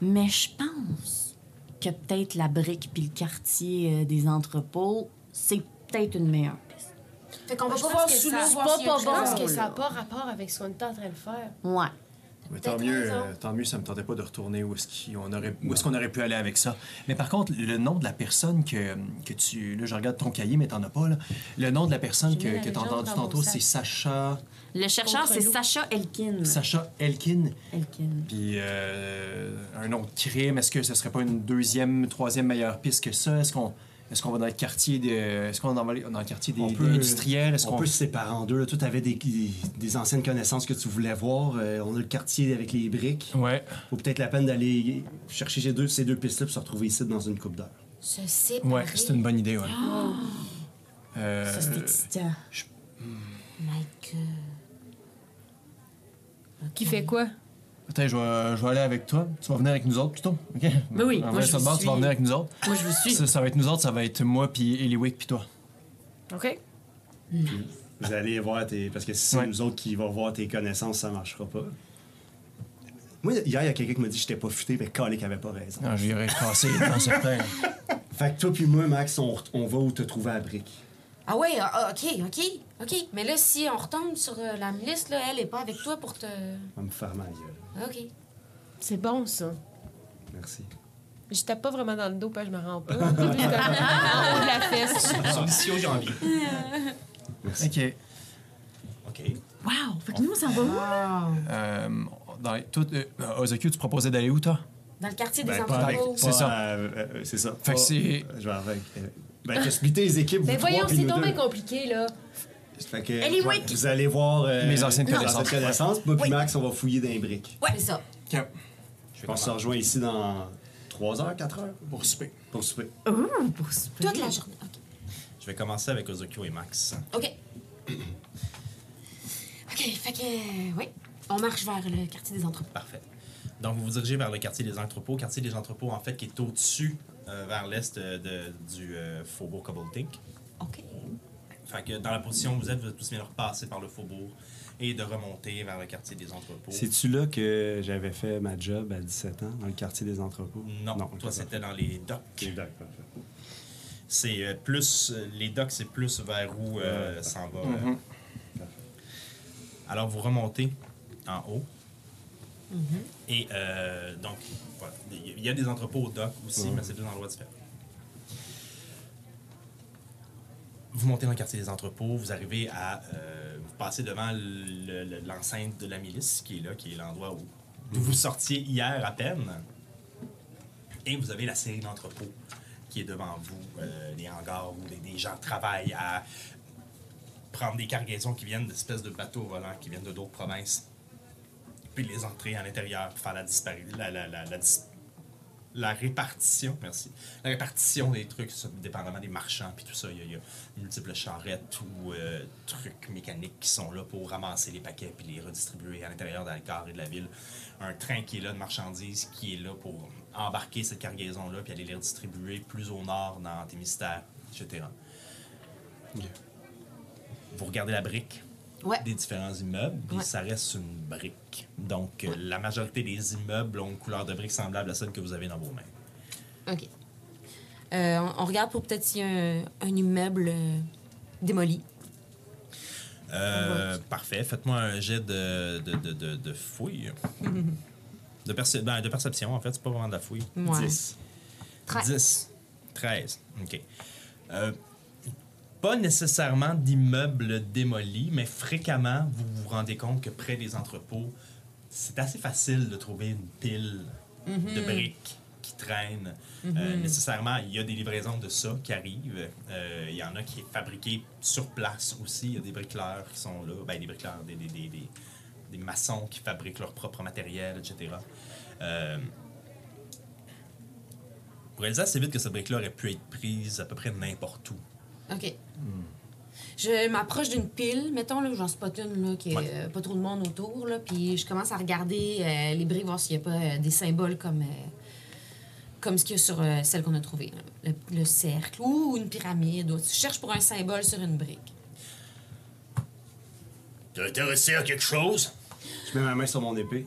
Mais je pense que peut-être la brique puis le quartier euh, des entrepôts, c'est peut-être une meilleure piste. Fait qu'on va Je pas pense voir sous ça- l'eau, trésor, parce que ça n'a pas rapport avec ce qu'on est en train de faire. Ouais. Mais tant mieux, raison. euh, tant mieux, ça me tentait pas de retourner où est-ce qu'on aurait, où est-ce qu'on aurait pu aller avec ça. Mais par contre, le nom de la personne que, que tu... Là, je regarde ton cahier, mais t'en as pas, là. Le nom de la personne que, t'as entendu tantôt, c'est Sacha... Le chercheur, Contre c'est loup. Sacha Elkin. Sacha Elkin. Elkin. Puis euh, un autre crime, est-ce que ce serait pas une deuxième, troisième meilleure piste que ça? Est-ce qu'on est-ce qu'on va dans le quartier de, est-ce qu'on va dans le quartier des, On des peut- industriels? Est-ce On qu'on peut se séparer en deux. Là. Toi, t'avais des, des, des anciennes connaissances que tu voulais voir. Euh, on a le quartier avec les briques. Ouais. Vaut peut-être la peine d'aller chercher ces deux, ces deux pistes-là pour se retrouver ici dans une coupe d'heure. Se séparer? Ouais, c'est une bonne idée, ouais. Euh, Ça, c'est excitant. My God. Qui fait quoi? Attends, je vais, je vais aller avec toi. Tu vas venir avec nous autres plutôt, ok? Ben oui, moi, je barre, tu vas suis. venir avec nous autres. Moi, je vous suis. Ça, ça va être nous autres, ça va être moi puis Eliwick puis toi. OK. Vous allez voir tes. Parce que si c'est Ouais. nous autres qui va voir tes connaissances, ça marchera pas. Moi, hier, il y a quelqu'un qui m'a dit que j'étais pas futé, mais Calic avait pas raison. Ah, J'irai casser les dents certains. Fait que toi puis moi, Max, on, on va où te trouver à brique. Ah ouais, ah, ah, ok, ok, ok. Mais là, si on retombe sur euh, la liste, là, elle est pas avec toi pour te. On va me faire mal, gueule. Ok. C'est bon, ça. Merci. Je tape pas vraiment dans le dos, parce que je me rends pas. En haut de la fesse. Sur d'ici au janvier. ok. OK. Wow! Fait que nous, on s'en va où? Euh, dans les- toi, euh, tu proposais d'aller où, toi? Dans le quartier des Ben, entrepôts. C'est ça. euh, euh, c'est ça. Fait que Pas- c'est- Je vais avec. euh, Ben, que splitter les équipes, Mais voyons, c'est nous bien compliqué, là. Fait que Eliwick! vous allez voir euh, Mes anciennes les connaissances. connaissances. Moi Oui. Max, on va fouiller dans les briques. Ouais, c'est ça. Ok. Je vais On se rejoint ici dans 3 heures, 4 heures Pour souper. pour souper. Ouh, pour se Toute la journée. Ok. Je vais commencer avec Ozokyo et Max. Ok. Ok, fait que. euh, oui. On marche vers le quartier des entrepôts. Parfait. Donc, vous vous dirigez vers le quartier des entrepôts. Quartier des entrepôts, en fait, qui est au-dessus, euh, vers l'est euh, de- du euh, faubourg Cobaltink. Ok. Fait que dans la position où vous êtes, vous êtes tous bien repasser par le faubourg et de remonter vers le quartier des entrepôts. C'est-tu là que j'avais fait ma job à 17 ans, dans le quartier des entrepôts? Non, toi, c'était dans les docks. parfait. D'accord, parfait. C'est euh, plus... euh, les docks, c'est plus vers où euh, Ouais. s'en va. euh. Alors, vous remontez en haut. Et euh, donc, voilà. Il y a des entrepôts au dock aussi, Ouais. mais c'est deux endroits différents. Vous montez dans le quartier des entrepôts, vous arrivez à. euh, vous passez devant le- le- l'enceinte de la milice qui est là, qui est l'endroit où d'où vous sortiez hier à peine. Et vous avez la série d'entrepôts qui est devant vous, euh, des hangars où des, des gens travaillent à prendre des cargaisons qui viennent d'espèces de bateaux volants qui viennent de d'autres provinces, puis les entrer à l'intérieur pour faire la, la, la, la, la dis- la répartition, merci, la répartition des trucs, ça, dépendamment des marchands, puis tout ça, il y a, il y a multiples charrettes ou euh, trucs mécaniques qui sont là pour ramasser les paquets puis les redistribuer à l'intérieur de la gare et de la ville. Un train qui est là de marchandises qui est là pour embarquer cette cargaison-là puis aller les redistribuer plus au nord dans Témistère, etc. Vous regardez la brique? Ouais. des différents immeubles, puis Ouais. ça reste une brique. Donc, euh, la majorité des immeubles ont une couleur de brique semblable à celle que vous avez dans vos mains. OK. Euh, on, on regarde pour peut-être s'il y a un, un immeuble euh, démoli. Euh, parfait. Faites-moi un jet de, de, de, de, de fouille. de, perce- ben, de perception, en fait. C'est pas vraiment de la fouille. Ouais. 10. Treize. 10. 13. OK. Euh, pas nécessairement d'immeubles démolis, mais fréquemment, vous vous rendez compte que près des entrepôts, c'est assez facile de trouver une pile de briques qui traînent. Euh, nécessairement, il y a des livraisons de ça qui arrivent. Euh, il y en a qui est fabriqué sur place aussi. Il y a des bricoleurs qui sont là. Ben, des bricoleurs, des, des, des, des- des maçons qui fabriquent leur propre matériel, etc. Euh, vous réalisez assez vite que cette brique-là aurait pu être prise à peu près n'importe où. OK. Je m'approche d'une pile, mettons, là, j'en spot une, là, qui est Ouais. euh, pas trop de monde autour, là, puis je commence à regarder euh, les briques, voir s'il n'y a pas euh, des symboles comme, euh, comme ce qu'il y a sur euh, celle qu'on a trouvée. là. Le, le cercle ou une pyramide. ou- Je cherche pour un symbole sur une brique. T'es intéressé à quelque chose? Je mets ma main sur mon épée.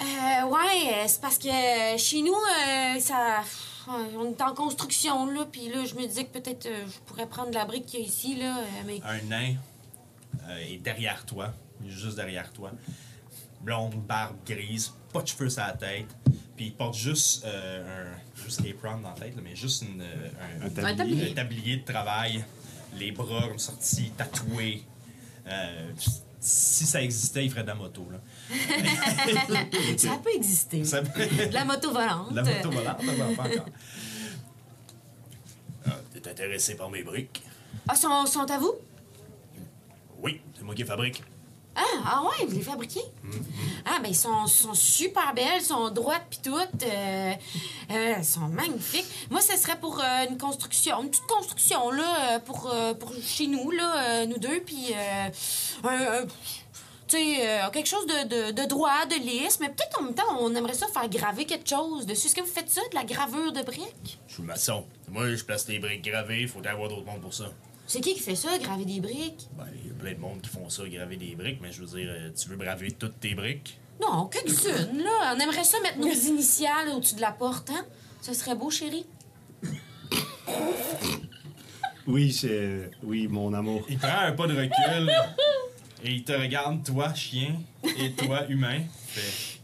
Euh, ouais, c'est parce que chez nous, euh, ça. On est en construction, là, puis là, je me disais que peut-être euh, je pourrais prendre la brique qu'il y a ici, là, euh, mais. Un nain euh, est derrière toi, il est juste derrière toi. Blonde, barbe grise, pas de cheveux sur la tête. Puis il porte juste euh, un. Juste apron dans la tête, là, mais juste une, euh, un, Un Un tablier. un tablier de travail. Les bras comme sortis, tatoués. Euh, si ça existait, il ferait de la moto. Là. Ça peut exister. Ça- De la moto volante. La moto volante, va pas encore. Ah, T'es intéressé par mes briques? Ah, sont, sont à vous? Oui, c'est moi qui les fabrique. Ah, ah ouais, vous les fabriquez? Ah, ben, ils sont, sont super belles, sont droites pis toutes. euh, euh, elles sont magnifiques. Moi, ce serait pour euh, une construction, une petite construction, là, pour, pour chez nous, là, nous deux, puis un- un- tu sais, euh, quelque chose de, de, de droit, de lisse, mais peut-être en même temps, on aimerait ça faire graver quelque chose dessus. Est-ce que vous faites ça, de la gravure de briques? Je suis maçon. Moi, je place les briques gravées, faut avoir d'autres monde pour ça. C'est qui qui fait ça, graver des briques? Ben, il y a plein de monde qui font ça, graver des briques, mais je veux dire, euh, tu veux braver toutes tes briques? Non, quelques-unes, là. On aimerait ça mettre nos initiales au-dessus de la porte, hein? Ce serait beau, chérie. Oui, c'est... Oui, mon amour. Il prend un pas de recul et il te regarde, toi, chien, et toi, humain. Fait.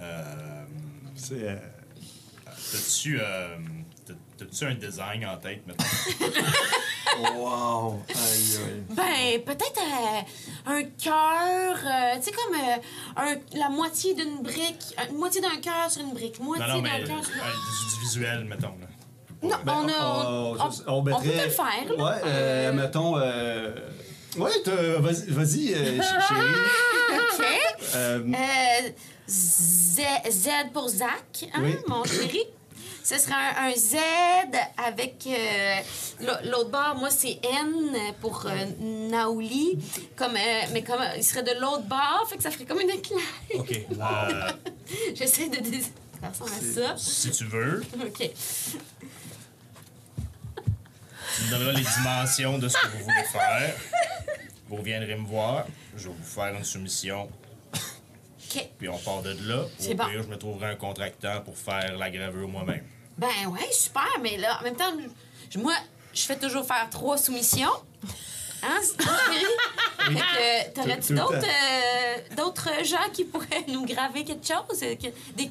Euh. C'est... euh, T'as-tu. Euh, t'as- T'as-tu un design en tête maintenant? Wow! Aïe, aïe. Ben, peut-être euh, un cœur, euh, tu sais, comme euh, un, la moitié d'une brique, une moitié d'un cœur sur une brique, moitié Non, non, d'un cœur sur euh, du, du visuel, mettons. Là. Non, ben, on a. on, on- on on mettrait... peut le faire, là. Ouais, euh, mettons... Ouais, vas-y, vas-y euh, ch- chérie. OK. Euh, Euh, Z, Z pour Zach, hein, Oui. mon chéri. Ce serait un, un Z avec l'au- l'autre bord, moi c'est N pour Naouli, comme, mais comme il serait de l'autre bord, fait que ça ferait comme une éclair. OK. Euh, J'essaie de dé- ça ressemble à ça. si tu veux, OK. Tu me donneras les dimensions de ce que vous voulez faire. Vous reviendrez me voir. Je vais vous faire une soumission. OK. Puis on part de là. C'est Au bon. pire, je me trouverai un contractant pour faire la gravure moi-même. Ben ouais, super, mais là, en même temps, je- moi, je fais toujours faire trois soumissions. Hein, chérie? Fait que, t'aurais-tu d'autres, euh, d'autres gens qui pourraient nous graver quelque chose? que- des...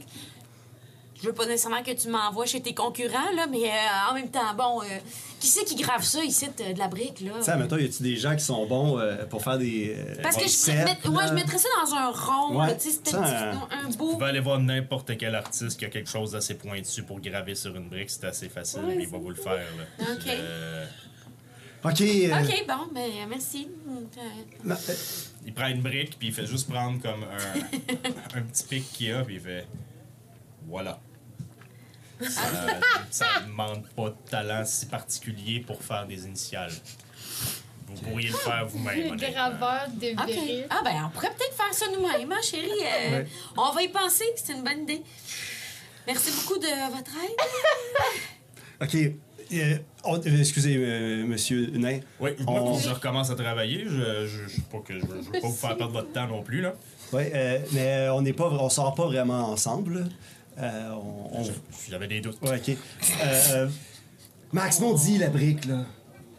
je veux pas nécessairement que tu m'envoies chez tes concurrents, là, mais euh, en même temps, bon, euh, qui c'est qui grave ça ici, de, de la brique, là? Tu sais, mettons, y a-tu des gens qui sont bons euh, pour faire des. euh, Parce que je, met- ouais, je mettrais ça dans un rond, Ouais, tu sais, c'était un- beau. Vous pouvez aller voir n'importe quel artiste qui a quelque chose d'assez pointu pour graver sur une brique, c'est assez facile, Ouais, il va vous le faire. Là. Ok. Euh, Ok. euh, Ok, bon, ben, merci. Non, euh, il prend une brique, puis il fait juste prendre comme un, un petit pic qu'il a, puis il fait voilà. Ça, ça demande pas de talent si particulier pour faire des initiales. Vous pourriez le faire vous-même. Graveur de OK. verre. Ah, ben, on pourrait peut-être faire ça nous-mêmes, hein, chérie? Euh, Ouais. On va y penser, c'est une bonne idée. Merci beaucoup de votre aide. ok. euh, euh, excusez, euh, monsieur Nain. Oui, On- je recommence à travailler. Je, je, je, pas que je, veux- je veux pas vous faire perdre votre temps non plus. Là. Euh, mais on n'est pas, on sort pas vraiment ensemble. Euh, on, on- J'avais des doutes. Ouais, ok. Euh, euh, Max, m'ont dit la brique, là.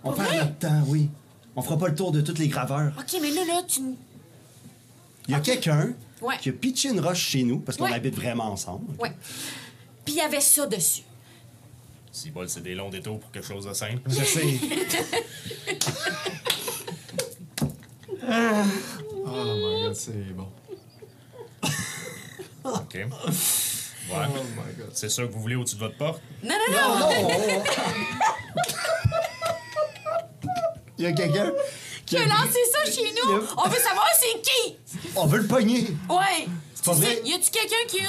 On perd notre temps, oui. On fera pas le tour de tous les graveurs. OK, mais là, là, tu... Il y a quelqu'un Ouais. qui a pitché une roche chez nous, parce qu'on Ouais. habite vraiment ensemble. Ouais. Puis il y avait ça dessus. Si bol, c'est des longs détours pour quelque chose de simple. Je sais. Oh my god, c'est bon. OK. Ouais. Oh. C'est ça que vous voulez au-dessus de votre porte? Non, non, non! Non, on- Il y a quelqu'un Qui a lancé ça chez nous? Le- On veut savoir c'est qui! On veut le pogner. Ouais! pas Tu sais, vrai? Y a-tu quelqu'un qui a.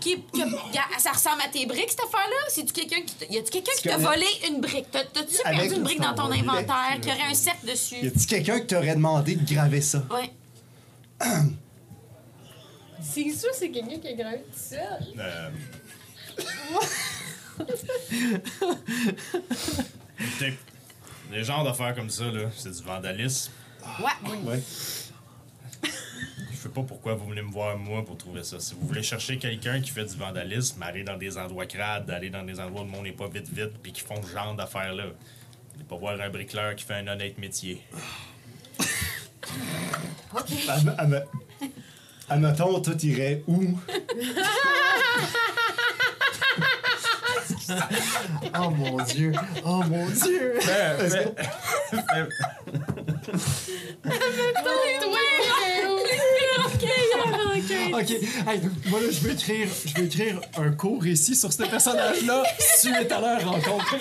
Qui, qui a- Regarde, ça ressemble à tes briques, cette affaire-là? C'est-tu quelqu'un qui. t'a- Y a-tu quelqu'un qui t'a volé une brique? T'as- T'as-tu Avec- perdu une brique dans ton inventaire qui aurait un cercle Y dessus? a-t-il quelqu'un qui t'aurait demandé de graver ça? Ouais. C'est sûr, c'est quelqu'un qui a gravé tout seul. Euh... Écoutez, les genres d'affaires comme ça, là, c'est du vandalisme. Ouais. Ouais. Je sais pas pourquoi vous venez me voir, moi, pour trouver ça. Si vous voulez chercher quelqu'un qui fait du vandalisme, aller dans des endroits crades, aller dans des endroits où le monde n'est pas vite vite, puis qui font ce genre d'affaires-là. Allez pas voir un bricoleur qui fait un honnête métier. Adme- adme- Admettons, toi, t'irais où? Oh mon dieu. Oh mon dieu. Est-ce que- Ok, hey, moi là, je veux écrire, je veux écrire un court récit sur ce personnage-là suite à leur rencontre.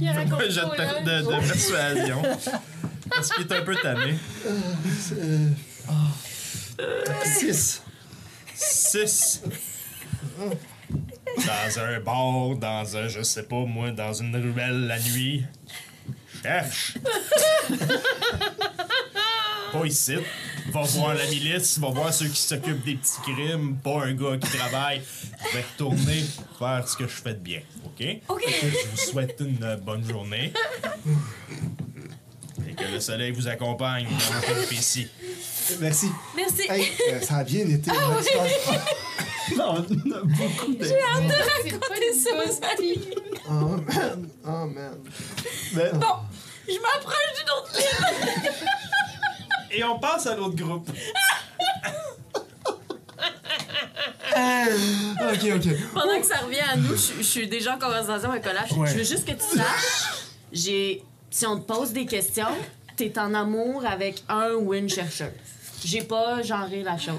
Il raconte Un jet de, pas, per- hein. de- de persuasion. Parce qu'il est un peu tanné. Six. 6. Dans un bar, dans un, je sais pas moi, dans une ruelle la nuit. Cherche. pas ici. Va voir la milice, va voir ceux qui s'occupent des petits crimes, pas un gars qui travaille. Je vais retourner faire ce que je fais de bien, OK? OK. Je vous souhaite une bonne journée. Et que le soleil vous accompagne dans votre péripétie. Merci. Merci. Hey, euh, ça a bien été. Ah Max. On a beaucoup de... C'est pas Racontez une ça aux amis. Oh man. Oh man. Mais- Bon, je m'approche d'une autre ligne. Et on passe à l'autre groupe. Ok, ok. Pendant que ça revient à nous, je, je suis déjà en conversation avec Olaf. Ouais. Je veux juste que tu saches, j'ai, si on te pose des questions, t'es en amour avec un ou une chercheuse. J'ai pas genré la chose.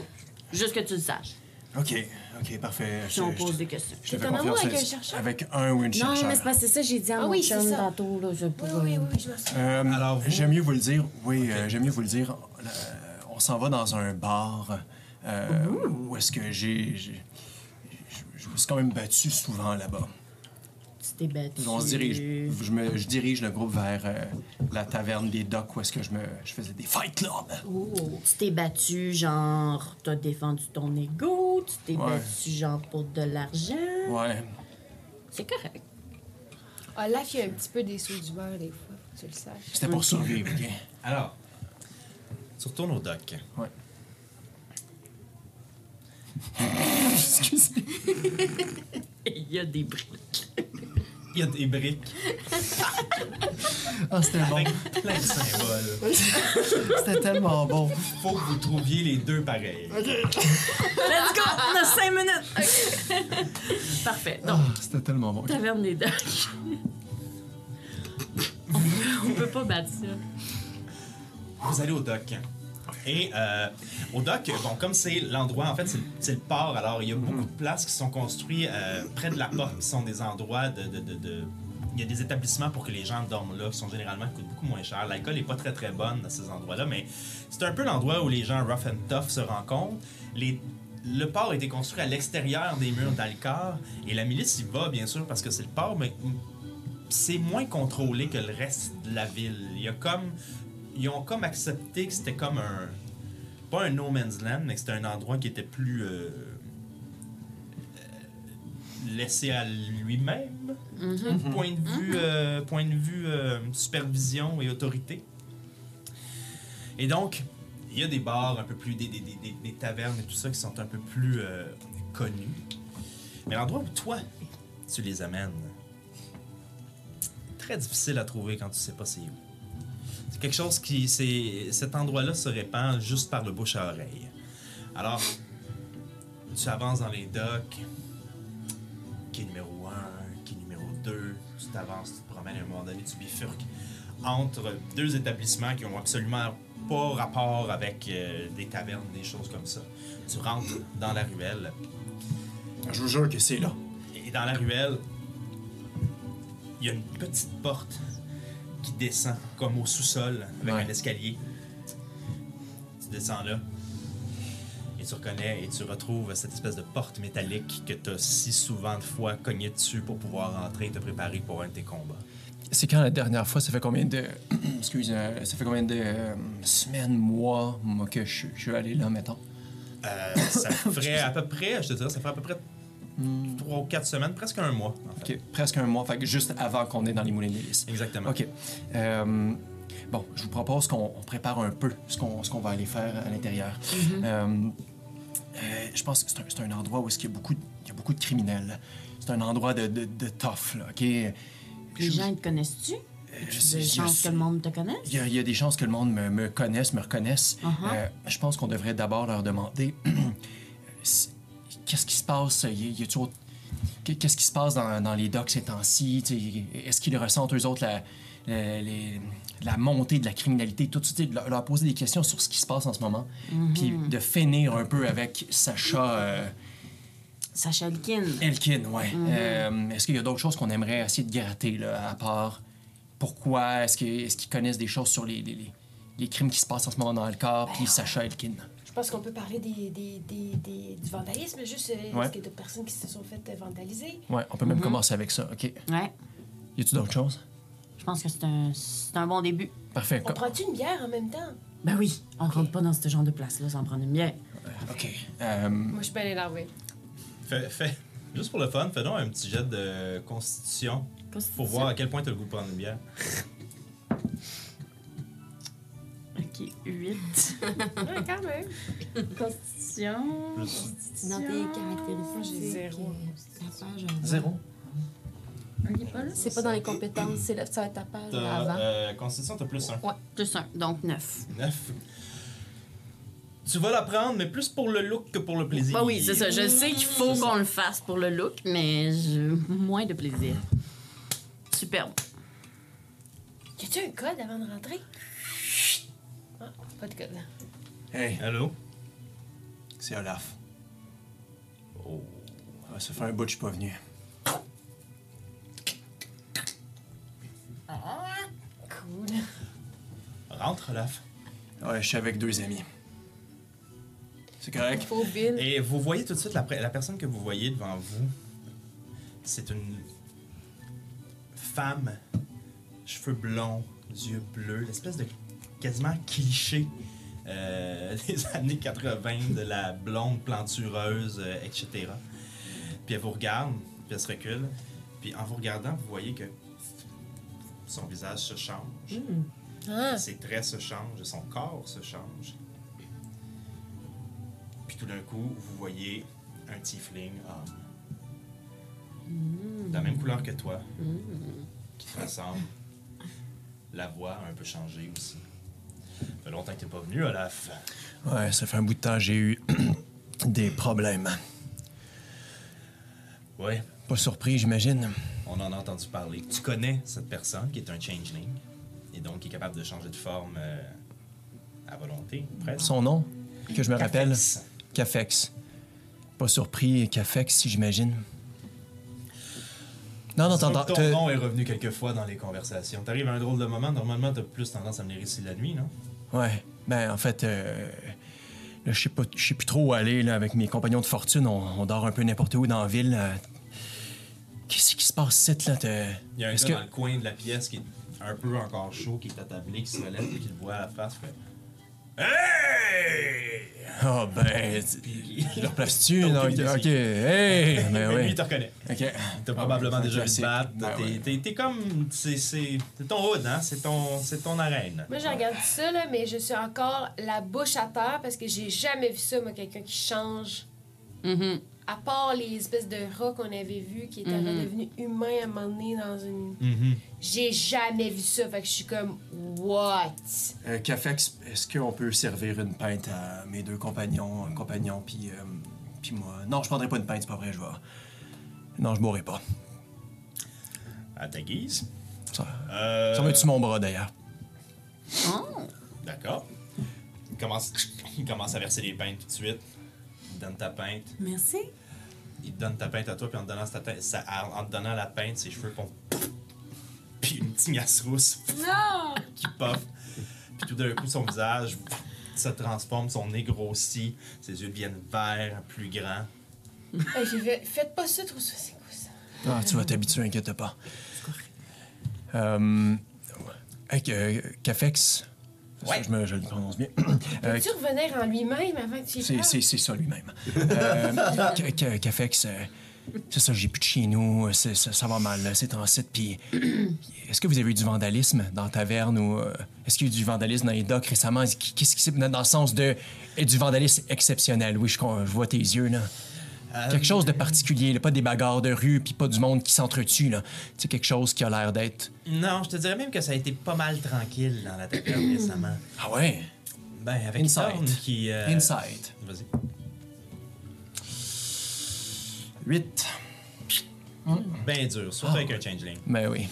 Juste que tu le saches. Ok, ok, parfait. Si on pose des questions. Je te T'es fais en amour confiance avec un chercheur? Avec un ou une Non, mais c'est pas c'est ça, j'ai dit à Ah mon oui, c'est chum ça. tantôt. Là, je Oui, oui, oui, je me souviens. Euh, Alors, vous- J'aime mieux vous le dire. Oui, euh, j'aime mieux vous le dire. Euh, on s'en va dans un bar euh, où est-ce que j'ai. je me suis quand même battu souvent là-bas. Tu t'es battu. On se dirige. Je, me, je dirige le groupe vers euh, la taverne des docks où est-ce que je me je faisais des fight clubs. Tu t'es battu, genre, t'as défendu ton ego, tu t'es Ouais. battu, genre, pour de l'argent. Ouais. C'est correct. Olaf, il y a un petit peu des sauts d'humeur des fois, tu le saches. C'était pour survivre, ok? Alors, tu retournes au dock. Ouais. Excusez. Il y a des briques. Il y a des briques Ah, c'était bon. avec plein de symboles. C'était tellement bon. Faut que vous trouviez les deux pareils. Let's go! On a cinq minutes! Parfait. Donc, Ah, c'était tellement bon. taverne des docks. on, peut, on peut pas battre ça. Vous allez au dock. Et euh, au dock, bon, comme c'est l'endroit, en fait, c'est le- port, alors il y a beaucoup de places qui sont construites euh, près de la porte, qui sont des endroits de. Il y a des établissements pour que les gens dorment là, qui sont généralement qui coûtent beaucoup moins cher. L'alcool n'est pas très très bonne dans ces endroits-là, mais c'est un peu l'endroit où les gens rough and tough se rencontrent. Le port a été construit à l'extérieur des murs d'Alcar, et la milice y va, bien sûr, parce que c'est le port, mais c'est moins contrôlé que le reste de la ville. Il y a comme. Ils ont comme accepté que c'était comme un. Pas un no man's land, mais que c'était un endroit qui était plus. euh, euh, laissé à lui-même. Point de vue, euh, point de vue euh, supervision et autorité. Et donc, il y a des bars un peu plus. des, des, des, des- des tavernes et tout ça qui sont un peu plus euh, connus. Mais l'endroit où toi, tu les amènes, très difficile à trouver quand tu sais pas c'est où. C'est quelque chose qui. c'est Cet endroit-là se répand juste par le bouche à oreille. Alors, tu avances dans les docks. Qui est numéro 1, qui est numéro 2. Tu t'avances, tu te promènes à un moment donné, tu bifurques entre deux établissements qui ont absolument pas rapport avec euh, des tavernes, des choses comme ça. Tu rentres dans la ruelle. Je vous jure que c'est là. Et dans la ruelle, il y a une petite porte qui descend comme au sous-sol avec Ouais. un escalier. Tu descends là et tu reconnais et tu retrouves cette espèce de porte métallique que tu as si souvent de fois cogné dessus pour pouvoir rentrer et te préparer pour un de tes combats. C'est quand la dernière fois, ça fait combien de. Excuse, euh, ça fait combien de euh, semaines, mois, moi, que je, je suis allé là, mettons? Euh, ça ferait à peu près, je te dirais, ça ferait à peu près trois ou quatre semaines, presque un mois. en fait. Ok, presque un mois, fait que juste avant qu'on est dans les moulins d'hélice. Exactement. OK. Euh, bon, je vous propose qu'on on prépare un peu ce qu'on ce qu'on va aller faire à l'intérieur. Euh, euh, je pense que c'est un, c'est un endroit où est-ce qu'il y a beaucoup de, il y a beaucoup de criminels. C'est un endroit de, de, de tough, là, OK? Les Je- gens te connaissent-tu? je Des sais- je chances que le monde te connaisse? Il y, a, il y a des chances que le monde me, me connaisse, me reconnaisse. Uh-huh. Euh, je pense qu'on devrait d'abord leur demander qu'est-ce qui se passe? Qu'est-ce qui se passe dans, dans les docks ces temps-ci? Est-ce qu'ils ressentent, eux autres, la, la, les- la montée de la criminalité? Tout, de leur, leur poser des questions sur ce qui se passe en ce moment. Puis de finir un peu avec Sacha euh, Sacha Elkin. Elkin, ouais. Euh, est-ce qu'il y a d'autres choses qu'on aimerait essayer de gratter, là, à part pourquoi? Est-ce qu'ils connaissent des choses sur les, les, crimes qui se passent en ce moment dans le corps, puis Sacha Elkin? Je pense qu'on peut parler des, des, des, des- du vandalisme, juste euh, Ouais. est-ce qu'il y a d'autres personnes qui se sont faites euh, vandaliser? Ouais, on peut même commencer avec ça, OK. Ouais. Y a-tu d'autres choses? Je pense que c'est un, c'est un bon début. Parfait. On prend-tu une bière en même temps? Ben oui, on rentre pas dans ce genre de place-là sans prendre une bière. OK. Euh, Moi, je peux aller l'armer. Fais, fais- juste pour le fun, fais donc un petit jet de constitution pour voir à quel point tu as le goût de prendre une bière. Ok, 8. Ouais, quand même. Constitution. Dans tes caractéristiques. J'ai zéro. euh, ta page, Zéro. Est? C'est pas dans les compétences, c'est là, ça va être ta page avant. euh, constitution, t'as plus un. Ouais, plus un, donc 9. Neuf. Tu vas la prendre, mais plus pour le look que pour le plaisir. Bah oui, c'est ça. Je sais qu'il faut qu'on le fasse pour le look, mais je... moins de plaisir. Superbe. Y a-tu un code avant de rentrer? Ah, pas de code. Hey, Allô? c'est Olaf. Oh. Ah, ça fait un bout que je suis pas venu. Cool. Rentre, Olaf. Ouais, je suis avec deux amis. C'est correct? Faux Bill. Et vous voyez tout de suite la, la personne que vous voyez devant vous. C'est une femme, cheveux blonds, yeux bleus, l'espèce de quasiment cliché euh, des années 80 de la blonde plantureuse, euh, etc. Puis elle vous regarde, puis elle se recule. Puis en vous regardant, vous voyez que son visage se change, Ah, ses traits se changent, son corps se change. Puis tout d'un coup, vous voyez un tiefling homme. de la même couleur que toi, qui te ressemble. La voix a un peu changé aussi. Ça fait longtemps que t'es pas venu, Olaf. Ouais, ça fait un bout de temps, j'ai eu des problèmes. Ouais, Pas surpris, j'imagine. on en a entendu parler. Tu connais cette personne qui est un changeling et donc qui est capable de changer de forme euh, à volonté, presque? Son nom, que je me rappelle, Cafex. Cafex. Pas surpris, Cafex, j'imagine. Non, non, t'entends. Ton nom est revenu quelques fois dans les conversations. T'arrives à un drôle de moment, normalement t'as plus tendance à les réciter la nuit, non? Ouais. Ben, en fait, euh, là, je sais pas, je sais plus trop où aller, là, avec mes compagnons de fortune. On, on dort un peu n'importe où dans la ville. Qu'est-ce qui se passe ici, là? Il y a un gars que- dans le coin de la pièce qui est un peu encore chaud, qui est attablé, qui se relève et qui le voit à la face, fait Oh, ben, je le replace-tu? T'as Non, aucune ok. Hey! Ben, Mais lui, oui. il te reconnaît. Ok. T'as probablement déjà vu battre. Ben, T'es- comme. C'est c'est- c'est ton hood, hein? C'est ton, c'est ton arène. Moi, je regarde ça, là, mais je suis encore la bouche à terre parce que j'ai jamais vu ça, moi, quelqu'un qui change. Mhm. À part les espèces de rats qu'on avait vus qui étaient Mhm. redevenus humains à un moment donné dans une. Mhm. J'ai jamais vu ça, fait que je suis comme, what? Euh, Cafex, est-ce qu'on peut servir une pinte à mes deux compagnons, un compagnon, puis euh, puis moi? Non, je prendrai pas une pinte, c'est pas vrai, je vais... Non, je boirai pas. À ta guise. Ça, Euh, ça va être sur mon bras, d'ailleurs. Oh. D'accord. Il commence, il commence à verser les pintes tout de suite. Il donne ta pinte. Merci. Il te donne ta pinte à toi, puis en te donnant, en te donnant la pinte, ses cheveux font. Puis une tignasse rousse Non! qui pop. Puis tout d'un coup, son visage se transforme, son nez grossit, ses yeux deviennent verts, plus grands. Hey, j'ai fait, faites pas ça trop ça, c'est quoi ça? Ah, tu vas t'habituer, inquiète pas. Euh... Hey, euh, Cafex... Ouais. Je, me, je le prononce bien. Euh, Peux-tu revenir en lui-même avant que tu y C'est, ça lui-même. Euh, Ca- Ca- Cafex, euh, c'est ça, j'ai plus de chez nous, ça, ça va mal, c'est en site. Puis, est-ce que vous avez eu du vandalisme dans la taverne ou euh, est-ce qu'il y a eu du vandalisme dans les docks récemment? Qu'est-ce qui s'est dans le sens de du vandalisme exceptionnel? Oui, je, je vois tes yeux, là. Quelque chose de particulier, là, pas des bagarres de rue, puis pas du monde qui s'entretue, là. C'est quelque chose qui a l'air d'être. Non, je te dirais même que ça a été pas mal tranquille dans la taverne récemment. Ah ouais? Ben, avec Insight. Qui. euh, Insight. Vas-y. 8. Ben dur, surtout avec un changeling. Ben oui.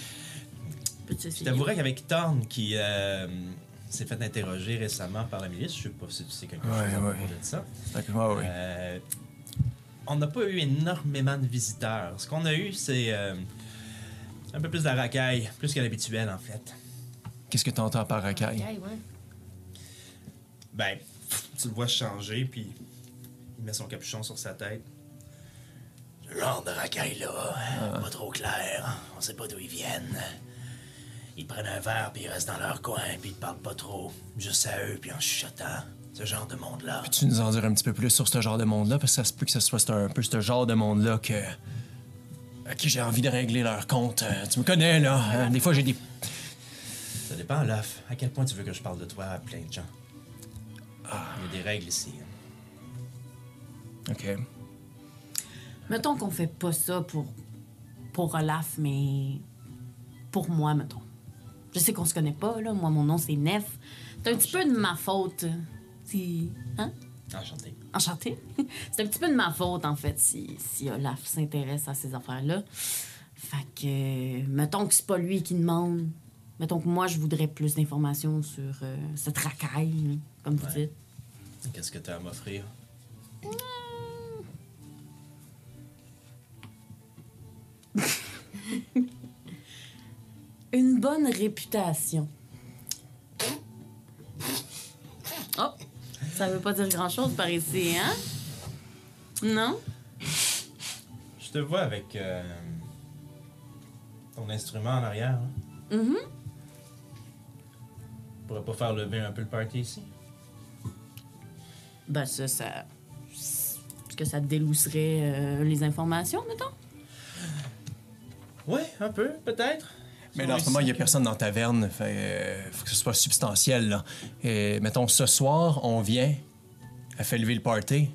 Je t'avouerais qu'avec Thorne qui euh, s'est fait interroger récemment par la milice, je sais pas si tu sais quelque chose Ouais, à propos ouais. de ça. Ouais, ouais. Euh, on n'a pas eu énormément de visiteurs. Ce qu'on a eu, c'est euh, un peu plus de racaille, plus que l'habituel en fait. Qu'est-ce que t'entends par racaille? Hey, ouais. Ben, tu le vois changer, puis il met son capuchon sur sa tête. Ce genre de racaille-là, pas trop clair. On sait pas d'où ils viennent. Ils prennent un verre, puis ils restent dans leur coin, puis ils parlent pas trop. Juste à eux, puis en chuchotant. Ce genre de monde-là. Peux-tu nous en dire un petit peu plus sur ce genre de monde-là? Parce que ça se peut que ce soit un peu ce genre de monde-là que. à qui j'ai envie de régler leur compte. Euh, tu me connais, là. hein? Des fois, j'ai des. Ça dépend, Olaf. À quel point tu veux que je parle de toi à plein de gens? Il y a des règles ici. OK. Mettons qu'on fait pas ça pour, pour Olaf, mais pour moi, mettons. Je sais qu'on se connaît pas, là. Moi, mon nom, c'est Nef. C'est un petit peu de ma faute. Hein? Enchanté. Enchanté. c'est un petit peu de ma faute, en fait, si, si Olaf s'intéresse à ces affaires-là. Fait que, mettons que c'est pas lui qui demande. Mettons que moi, je voudrais plus d'informations sur euh, cette racaille, comme vous Ouais. dites. Qu'est-ce que tu as à m'offrir? Une bonne réputation. Ça veut pas dire grand-chose par ici, hein? Non? Je te vois avec euh, ton instrument en arrière. Hein? Mhm. Pourrais pas faire lever un peu le party ici? Ben ça, ça... Est-ce que ça délousserait euh, les informations, mettons? Ouais, un peu, peut-être. Mais là, en ce moment, il n'y a personne dans la taverne. Fait, euh, faut que ce soit substantiel, là. Et, mettons, ce soir, on vient, elle fait lever le party.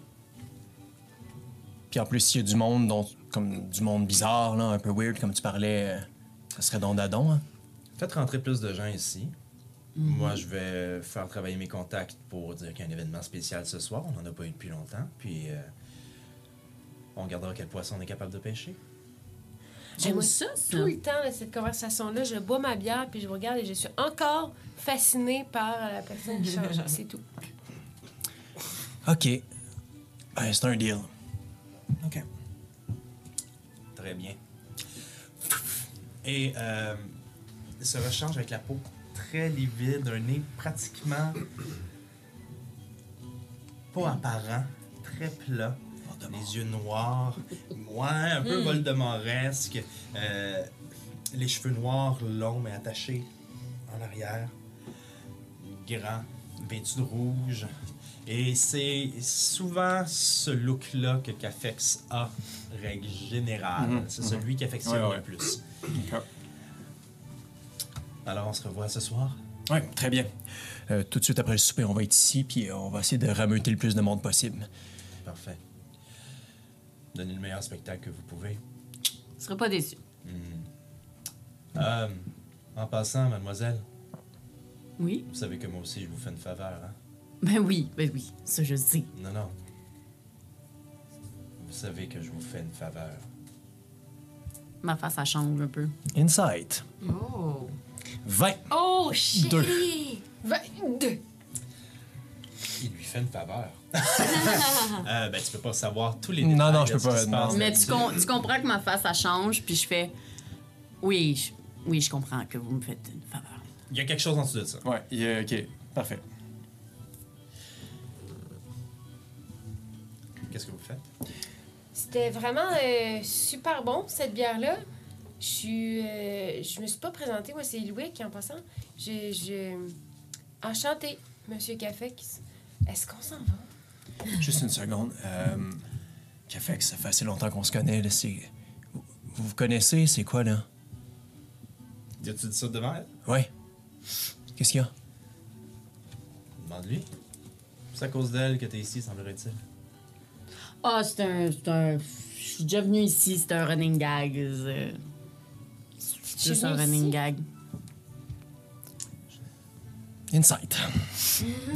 Puis en plus, s'il y a du monde dont comme du monde bizarre, là, un peu weird, comme tu parlais, euh, ça serait don d'adon. Hein? Faites rentrer plus de gens ici. Moi, je vais faire travailler mes contacts pour dire qu'il y a un événement spécial ce soir. On n'en a pas eu depuis longtemps. Puis, euh, on regardera quel poisson on est capable de pêcher. J'aime Moi, ça, ça. Tout le temps cette conversation-là, je bois ma bière, puis je regarde et je suis encore fascinée par la personne qui change. C'est tout. OK. Ben, c'est un deal. OK. Très bien. Et euh, il se rechange avec la peau très livide, un nez pratiquement pas apparent, très plat, les yeux noirs, ouais, un peu Voldemoresque, euh, les cheveux noirs longs mais attachés en arrière, grand, vêtu de rouge. Et c'est souvent ce look-là que Cafex a, règle générale. Mhm, C'est celui qui affectionne Ouais, ouais. le plus. Alors, on se revoit ce soir? Oui, très bien. Euh, tout de suite après le souper, on va être ici, puis on va essayer de rameuter le plus de monde possible. Parfait. Donnez le meilleur spectacle que vous pouvez. Je serais pas déçu. Euh, en passant, mademoiselle, Oui? vous savez que moi aussi, je vous fais une faveur, hein? Ben oui, ben oui, ça je sais. Non, non. Vous savez que je vous fais une faveur. Ma face, ça change un peu. Insight. Oh. 20. Oh, shit! Deux. 22. Il lui fait une faveur. euh, ben, tu peux pas savoir tous les Non, détails non, de je peux ce qui pas, se non. passe Mais tu, com- tu comprends que ma face, ça change, puis je fais... Oui, je- oui, je comprends que vous me faites une faveur. Il y a quelque chose en dessous de ça. Ouais, OK. Parfait. Qu'est-ce que vous faites? C'était vraiment euh, super bon, cette bière-là. Je suis. euh, je me suis pas présentée, moi, c'est Louis en passant. Je. je... Enchantée, Monsieur Cafex. Est-ce qu'on s'en va? Juste une seconde. Euh, Cafex, ça fait assez longtemps qu'on se connaît. Là, c'est... Vous, vous connaissez, c'est quoi, là? As-tu dit ça devant elle? Ouais. Qu'est-ce qu'il y a? Demande-lui. C'est à cause d'elle que t'es ici, semblerait-il. Ah, c'est un, c'est un... Je suis déjà venue ici, c'est un running gag. C'est c'est juste un running ici? gag. Insight.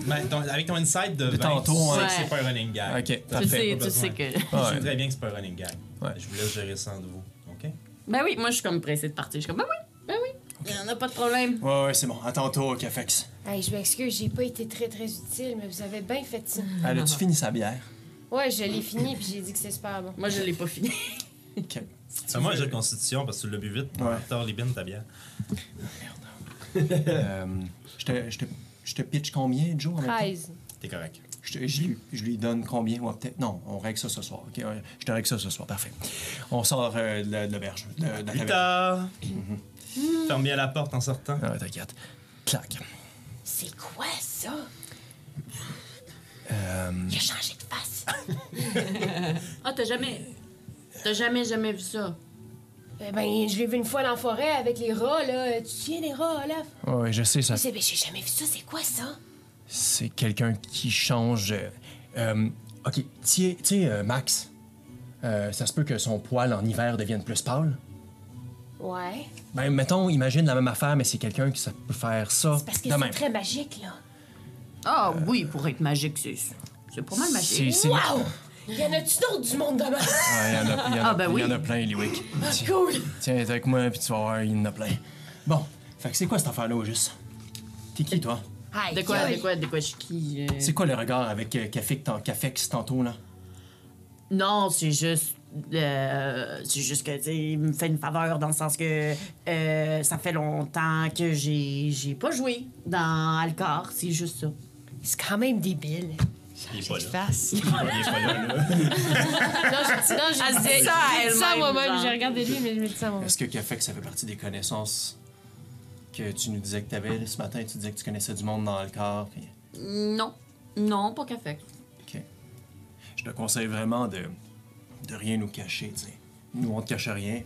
Ben, ton- avec ton insight de, De 20, tantôt, tu sais ouais. que c'est pas un running gag. OK, Tu parfait. sais, tu sais que... Je Ouais. sais très bien que c'est pas un running gag. Ouais. Je vous laisse gérer ça entre vous. OK? Ben oui, moi, je suis comme pressée de partir. Je suis comme, ben oui, ben oui. Il y en a pas de problème. Ouais, ouais, c'est bon. À tantôt, Cafex. Hey, je m'excuse, j'ai pas été très très utile, mais vous avez bien fait ça. Elle a-tu fini sa bière? Ouais, je l'ai fini puis j'ai dit que c'était super bon. Moi, je l'ai pas fini. OK. Fais-moi un jeu de constitution parce que tu l'as bu vite. Ouais. Tard les bines, ta bière. Euh, je, te, je, te, je te pitch combien, Joe? en même temps? 13. T'es correct. Je, te- je lui, je lui donne combien? Ouais, peut-être. Non, on règle ça ce soir. OK? Ouais, Je te règle ça ce soir. Parfait. On sort euh, de la- de l'auberge. De, la tard. Ferme bien la porte en sortant. Ah, t'inquiète. Clac. C'est quoi ça? Euh, Il a changé de face. Ah, t'as jamais... T'as jamais, jamais vu ça? Eh ben, je l'ai vu une fois dans la forêt avec les rats, là. Tu te souviens des rats, Olaf? ouais, je sais, ça. C'est- ben, j'ai jamais vu ça, c'est quoi ça? C'est quelqu'un qui change. euh, euh, OK, tu sais, euh, Max, euh, ça se peut que son poil en hiver devienne plus pâle. Ouais. Ben, mettons, imagine la même affaire, mais c'est quelqu'un qui ça peut faire ça C'est parce que c'est très magique, là. Ah oui, pour être magique, c'est... C'est pas mal C'est- magique. c'est- Wow! Y en a-tu d'autres du monde demain? Ah, il y en a, il y en a- Ah, ben il y en oui. a plein, Liwick. Tiens, cool! tiens, t'es avec moi, puis tu vas voir, il y en a plein. Bon, fait que c'est quoi cette affaire-là, au juste? T'es qui, toi? Aïe, De quoi, de quoi, de quoi, je suis qui? euh? C'est quoi le regard avec euh, tant- Cafex tantôt, là? Non, c'est juste. euh, c'est juste que, tu sais, il me fait une faveur dans le sens que euh, ça fait longtemps que j'ai, j'ai pas joué dans Alcar, c'est juste ça. C'est quand même débile. Il est pas là. face. Il est pas là, là. non, je, non, je Elle ça ça moi-même. J'ai regardé lui, mais je me dis ça à moi-même. Est-ce que Cafex, ça fait partie des connaissances que tu nous disais que t'avais là, ce matin? Tu disais que tu connaissais du monde dans le corps, puis... Non, non, pas café. OK. Je te conseille vraiment de, de rien nous cacher, tu sais. Nous, on te cache rien.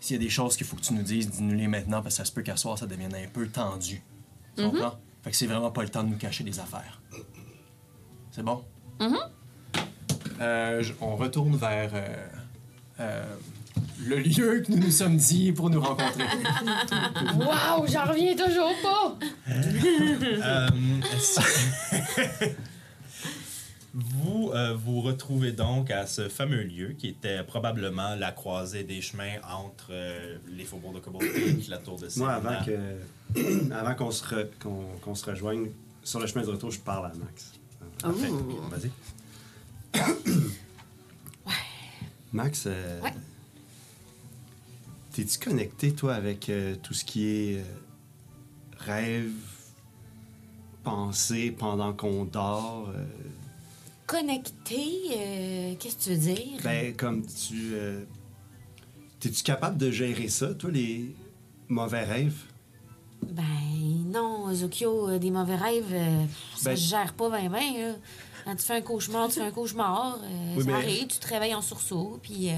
S'il y a des choses qu'il faut que tu nous dises, dis-nous-les maintenant, parce que ça se peut qu'à soir, ça devienne un peu tendu. Tu comprends? Fait que c'est vraiment pas le temps de nous cacher des affaires. C'est bon? Euh, je- on retourne vers, euh, euh, le lieu que nous nous sommes dit pour nous rencontrer. Waouh, j'en reviens toujours pas! Euh, vous euh, vous retrouvez donc à ce fameux lieu qui était probablement la croisée des chemins entre euh, les faubourgs de Coboltic, la tour de Moi, avant qu'on se, re- se rejoigne, sur le chemin de retour, je parle à Max. Oh. Vas-y. Max, euh, Ouais. t'es-tu connecté, toi, avec euh, tout ce qui est euh, rêve, pensée pendant qu'on dort? euh, Connecté, qu'est-ce que tu veux dire? ben, comme tu... T'es-tu capable de gérer ça, toi, les mauvais rêves? Ben non, Zokyo, euh, des mauvais rêves, euh, ça Ben- se gère pas bien, bien. Quand tu fais un cauchemar, tu fais un cauchemar. euh, Oui, ça mais- arrive, tu te réveilles en sursaut, puis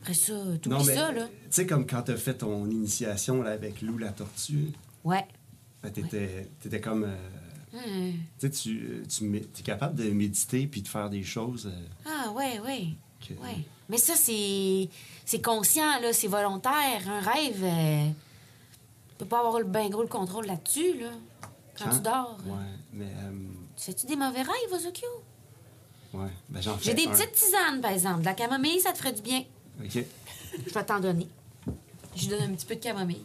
après ça, tout Non, mais ça, là. tu sais, comme quand t'as fait ton initiation là, avec Lou la tortue, Ouais. ben, t'étais, t'étais comme... euh, Hum. tu sais, tu, t'es capable de méditer puis de faire des choses Ah, ouais, ouais. que... Ouais. Mais ça, c'est c'est conscient, là, c'est volontaire. Un rêve, peux pas avoir le ben gros le contrôle là-dessus, là. Quand, tu dors. Ouais, mais... euh, Tu fais-tu des mauvais rêves, Ozokyo? ouais, ben j'en fais J'ai des un. petites tisanes, par exemple. De la camomille, ça te ferait du bien. OK. Je vais t'en donner. Je lui donne un petit peu de camomille.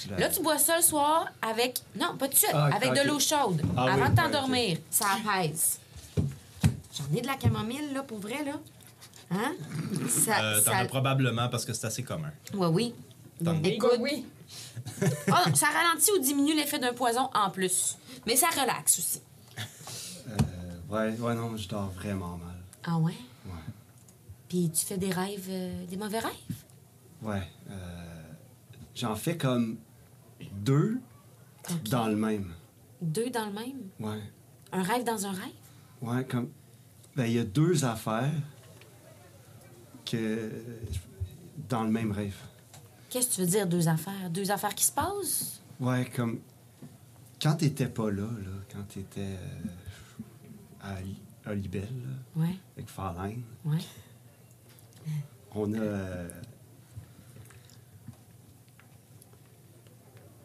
Tu Là, tu bois ça le soir avec. Non, pas tout de suite. Ah, avec de l'eau chaude. Ah avant oui, de t'endormir. Ça apaise. J'en ai de la camomille, là, pour vrai, là. Hein? Ça. Euh, T'en ça... as probablement parce que c'est assez commun. Ouais, oui. T'en- Écoute. oui. Ah, ça ralentit ou diminue l'effet d'un poison en plus. Mais ça relaxe aussi. Euh, ouais, ouais, non, je dors vraiment mal. Ah ouais? Ouais. Puis tu fais des rêves, euh, des mauvais rêves? Ouais. euh, j'en fais comme deux dans le même. Deux dans le même? Ouais. Un rêve dans un rêve? Ouais, comme... Ben, il y a deux affaires que... dans le même rêve. Qu'est-ce que tu veux dire, deux affaires? Deux affaires qui se passent? Ouais, comme... Quand t'étais pas là, là, quand t'étais euh, à, Li- à Libelle, là, Ouais, avec Farline, ouais. on a... euh,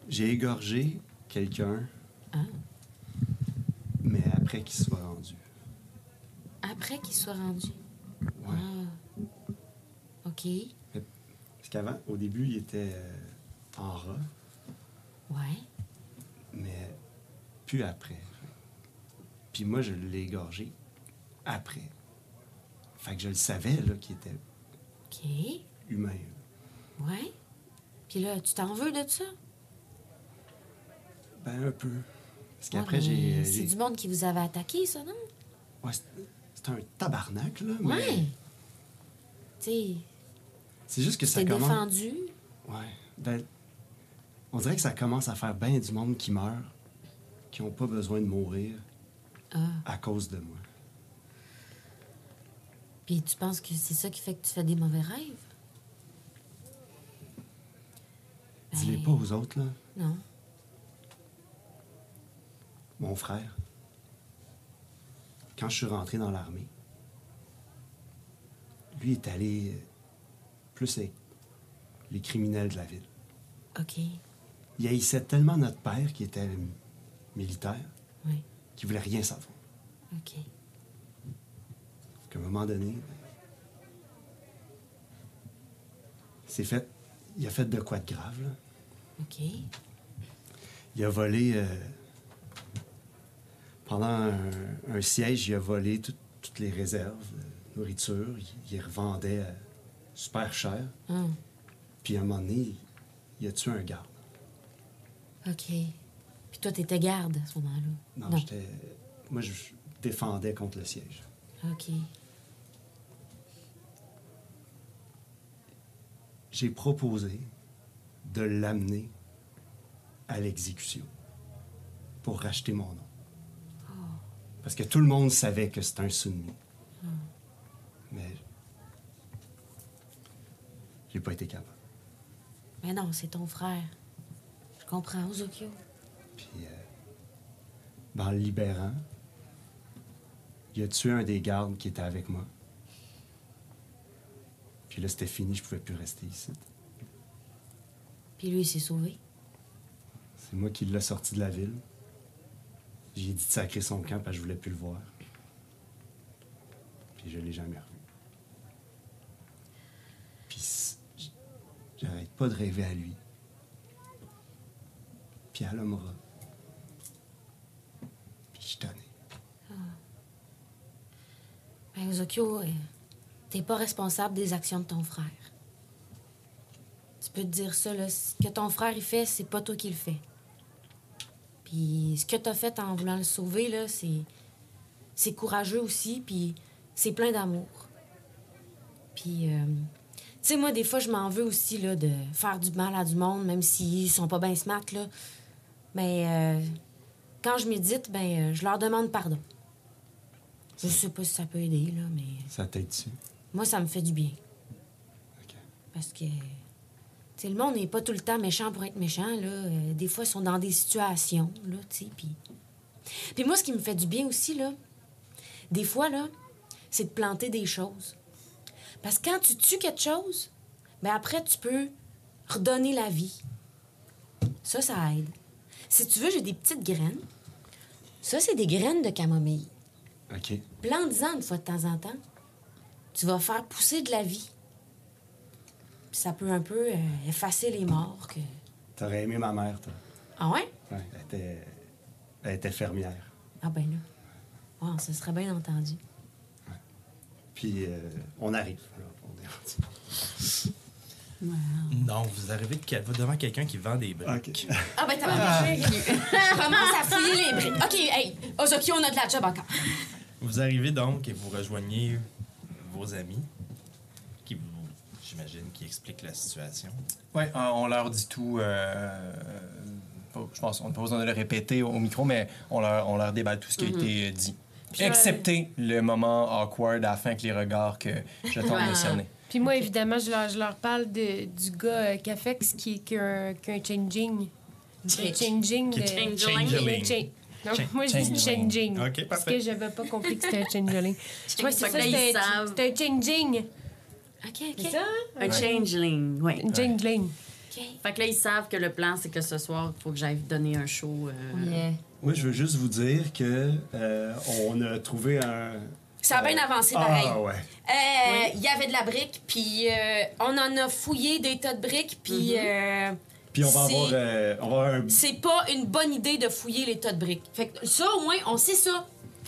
J'ai égorgé quelqu'un, Ah. mais après qu'il soit rendu. Après qu'il soit rendu? Ouais. Ah. OK. Qu'avant, au début, il était euh, en rat, Ouais. mais plus après. Puis moi, je l'ai égorgé après. Fait que je le savais, là, qu'il était humain. Ouais. Puis là, tu t'en veux de ça? Ben, un peu. Parce qu'après, mais j'ai... C'est j'ai- du monde qui vous avait attaqué, ça, non? Ouais, c'est c'est un tabarnak, là, mais... Ouais. Tu sais, C'est juste que ça commence... défendu? Ouais. Ben, on dirait que ça commence à faire bien du monde qui meurt, qui n'ont pas besoin de mourir Ah. à cause de moi. Puis tu penses que c'est ça qui fait que tu fais des mauvais rêves? Dis-les Ben, pas aux autres, là. Non. Mon frère, quand je suis rentré dans l'armée, lui est allé plus les criminels de la ville. OK. Il haïssait tellement notre père, qui était euh, militaire, Oui. qu'il voulait rien savoir. OK. qu'à un moment donné, c'est fait. Il a fait de quoi de grave, là. OK. Il a volé. euh, pendant un, un siège, il a volé tout- toutes les réserves de nourriture. Il, revendait euh, super cher. Ah. Puis à un moment donné, il a tué un garde. OK. Puis toi, t'étais garde à ce moment-là? Non, j'étais. Moi, je défendais contre le siège. OK. J'ai proposé de l'amener à l'exécution pour racheter mon nom. Parce que tout le monde savait que c'était un sunni. Mais j'ai pas été capable. Mais non, c'est ton frère. Je comprends, Ozokyo. Puis, euh, ben, en le libérant, il a tué un des gardes qui était avec moi. Puis là, c'était fini, je pouvais plus rester ici. Puis lui, il s'est sauvé? C'est moi qui l'ai sorti de la ville. J'ai dit de sacrer son camp parce que je voulais plus le voir. Puis je l'ai jamais revu. Puis j'arrête pas de rêver à lui. Puis à l'Omra. Puis je suis tanné. Ben, Ozokyo, euh, t'es pas responsable des actions de ton frère. Tu peux te dire ça, là. Ce que ton frère, il fait, c'est pas toi qui le fais. Puis ce que t'as fait en voulant le sauver, là, c'est... C'est courageux aussi, puis c'est plein d'amour. Puis, euh, sais, moi, des fois, je m'en veux aussi, là, de faire du mal à du monde, même s'ils sont pas bien smart, là. Mais euh, quand je médite, ben, euh, je leur demande pardon. Je sais pas si ça peut aider, là, mais Ça t'aide dessus. moi, ça me fait du bien. OK. Parce que, tu sais, le monde n'est pas tout le temps méchant pour être méchant, là. Euh, des fois, ils sont dans des situations, là, tu sais, puis... Puis moi, ce qui me fait du bien aussi, là, des fois, là, c'est de planter des choses. Parce que quand tu tues quelque chose, ben après, tu peux redonner la vie. Ça, ça aide. Si tu veux, j'ai des petites graines. Ça, c'est des graines de camomille. OK. Plante-en une fois de temps en temps. Tu vas faire pousser de la vie. Puis ça peut un peu euh, effacer les morts. Que... T'aurais aimé ma mère, toi. Ah ouais? Ouais, elle était, elle était fermière. Ah ben là. Ah, ça serait bien entendu. Puis euh, on arrive. là, on est rendu. Non, vous arrivez de- devant quelqu'un qui vend des briques. Ah ben t'as Je commence à fouiller les briques. OK, hey, Ozokyo, on a de la job encore. Vous arrivez donc et vous rejoignez vos amis qui vous, j'imagine, qui expliquent la situation. Ouais, euh, on leur dit tout. euh, je pense qu'on n'a pas besoin de le répéter au micro, mais on leur, on leur déballe tout ce qui a été euh, dit. Puis, Excepté le moment awkward à la fin avec les regards que je tente de Ouais. cerner. Puis moi, évidemment, je leur, je leur parle de, du gars euh, Cafex qui, qui un, qui un changing. Un changing. Qui de- changeling. Non, moi, je dis changing. OK, Parce que j'avais pas compris que c'était un changeling. Ouais, c'est ça, que c'était un- savent. c'était un changing. OK, C'est OK. ça? Un changeling, oui. Un changeling. OK. Fait que là, ils savent que le plan, c'est que ce soir, il faut que j'aille donner un show. euh, Yeah. Moi, je veux juste vous dire que euh, on a trouvé un. Ça a bien avancé pareil. Ah ouais. Euh, Il y avait de la brique, puis euh, on en a fouillé des tas de briques, puis euh, Puis on va avoir, euh, on va avoir un. c'est pas une bonne idée de fouiller les tas de briques. Fait que ça, au moins, on sait ça.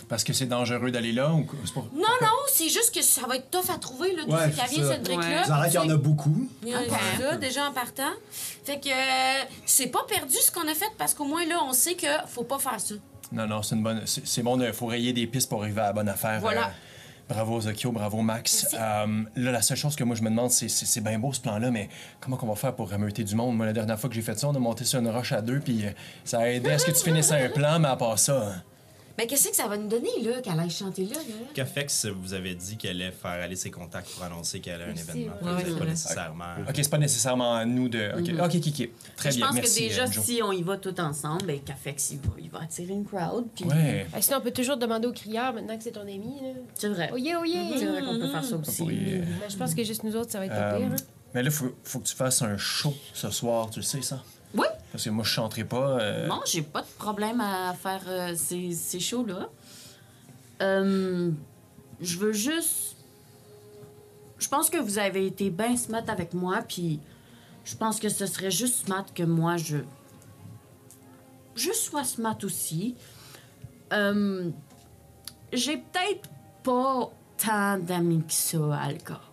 Parce que c'est dangereux d'aller là ou pour- Non, non, c'est juste que ça va être tough à trouver, là, Ouais, c'est vient, cette brique-là. Vous en avez qu'il y en a beaucoup. Il y a ça, déjà en partant. Fait que euh, c'est pas perdu ce qu'on a fait, parce qu'au moins, là, on sait que faut pas faire ça. Non, non, c'est une bonne. C'est bon, il faut rayer des pistes pour arriver à la bonne affaire. Voilà. Euh, bravo Zokyo, bravo Max. Euh, là, la seule chose que moi je me demande, c'est bien beau ce plan-là, mais comment qu'on va faire pour rameuter du monde? Moi, la dernière fois que j'ai fait ça, on a monté sur une roche à deux, puis euh, ça a aidé à ce que tu finisses un plan, mais à part ça. Mais qu'est-ce que ça va nous donner, là, qu'elle aille chanter là, là? Cafex vous avez dit qu'elle allait faire aller ses contacts pour annoncer qu'elle a un Merci, événement? ouais. Pas nécessairement. Ok, c'est pas nécessairement à nous de. Ok, ok, ok, ok. Très je bien, pense merci. que déjà, euh, Joe. si on y va tout ensemble, ben, Cafex, il va, il va attirer une crowd. Puis Ouais. Ah, sinon, on peut toujours demander au crieur maintenant que c'est ton ami. Là. C'est vrai. Oh yeah, oh yeah! C'est vrai qu'on peut faire ça aussi. Oui, euh, Mais je pense que juste nous autres, ça va être Euh, pire. hein. Mais là, faut, faut que tu fasses un show ce soir, tu le sais ça? Oui. Parce que moi, je chanterai pas. euh, Non, j'ai pas de problème à faire euh, ces, ces shows-là. Euh, je veux juste. Je pense que vous avez été bien smart avec moi, puis je pense que ce serait juste smart que moi, je. Je sois smart aussi. Euh, j'ai peut-être pas tant d'amis que ça à Alcor.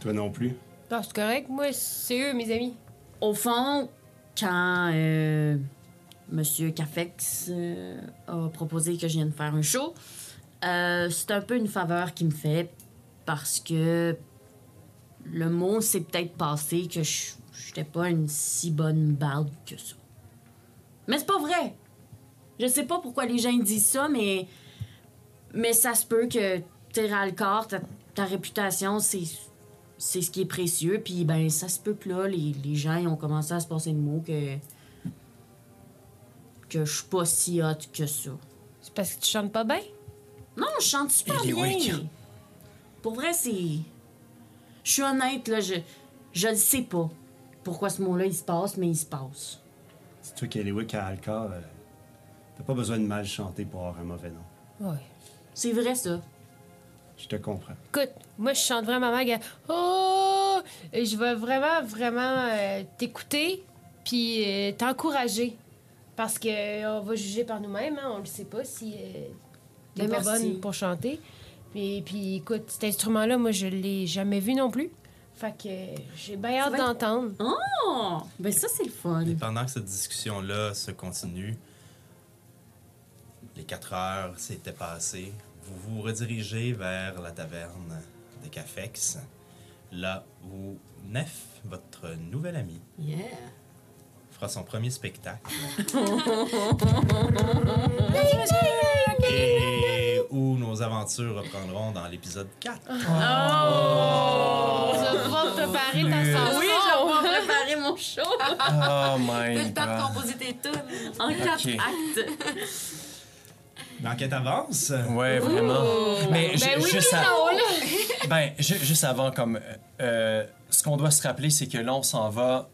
Toi non plus. Non, c'est correct. Moi, c'est eux, mes amis. Au fond, quand euh, Monsieur Cafex euh, a proposé que je vienne faire un show, euh, c'est un peu une faveur qu'il me fait parce que le mot s'est peut-être passé que je j'étais pas une si bonne barde que ça. Mais c'est pas vrai. Je sais pas pourquoi les gens disent ça, mais mais ça se peut que t'es ras le corps, ta, ta réputation, c'est c'est ce qui est précieux. Puis, ben, ça se peut que là, les, les gens ils ont commencé à se passer le mot que. que je suis pas si hot que ça. C'est parce que tu chantes pas bien? Non, je chante super est bien. weak. Pour vrai, c'est. Je suis honnête, là, je, je le sais pas pourquoi ce mot-là, il se passe, mais il se passe. C'est toi qui es Eliwick à Alcar. euh, T'as pas besoin de mal chanter pour avoir un mauvais nom. Ouais. C'est vrai, ça. Je te comprends. Écoute, moi, je chante vraiment mal. gars. Oh! Et je vais vraiment, vraiment euh, t'écouter puis euh, t'encourager. Parce que euh, on va juger par nous-mêmes. Hein, on le sait pas si t'es pas merci. bonne pour chanter. Puis, puis écoute, cet instrument-là, moi, je l'ai jamais vu non plus. Fait que j'ai bien hâte être- d'entendre. Oh! Ben ça, c'est le fun. Et pendant que cette discussion-là se continue, les quatre heures s'étaient passées. Vous vous redirigez vers la taverne de Cafex, là où Nef, votre nouvel ami, Yeah. fera son premier spectacle. Et où nos aventures reprendront dans l'épisode 4. Tu vas pouvoir préparer ta chanson. Oui, je vais préparer mon show Oh T'as my le temps de god. composer tes tunes. en quatre actes. L'enquête avance. Ouais, vraiment. Mais Ben oui, juste, oui, à- ben, ju- juste avant, comme euh, ce qu'on doit se rappeler, c'est que là, on s'en va,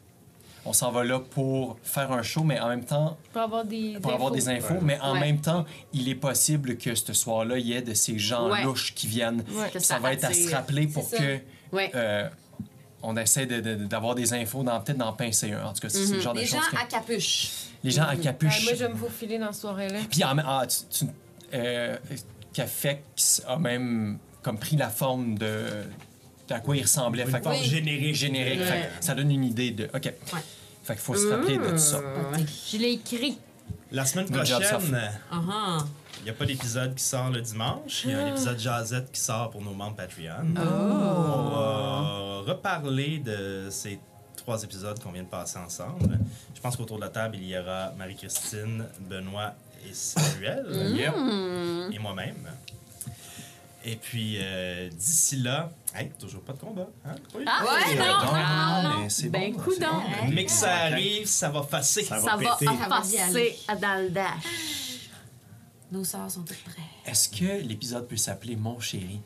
on s'en va là pour faire un show, mais en même temps, Pour avoir des pour avoir des infos, mais en Ouais. même temps, il est possible que ce soir-là, il y ait de ces gens Ouais. louches qui viennent. Ça ça va être à se rappeler pour ça. que Ouais. euh, on essaie de- de- d'avoir des infos, dans- peut-être d'en pincer un. En tout cas, c'est le genre Les de gens choses que... à capuche. Les gens à Ah, capuche. moi, je vais me faufiler dans cette soirée-là. Puis en même ah, tu, tu- euh, Cafex a même comme pris la forme de, de à quoi il ressemblait. Une Fait que- forme générique. générique. Fait que ça donne une idée de. OK. Fait qu'il faut se rappeler de ça. Je l'ai écrit. La semaine Good job, Soph. prochaine, Ah il n'y a pas d'épisode qui sort le dimanche. Il y a un épisode Jazette qui sort pour nos membres Patreon. Oh. On va reparler de ces trois épisodes qu'on vient de passer ensemble. Je pense qu'autour de la table, il y aura Marie-Christine, Benoît et Samuel. Yep. Et moi-même. Et puis, euh, d'ici là, hey, toujours pas de combat. Hein? Oui. Ah, Ouais, ouais, non. non. Ah, mais c'est Ben, bon, bon. Mais que ça arrive, ça va fasser. Ça Ça va passer dans le dash. Nos sœurs sont toutes prêtes. Est-ce que l'épisode peut s'appeler Mon chéri?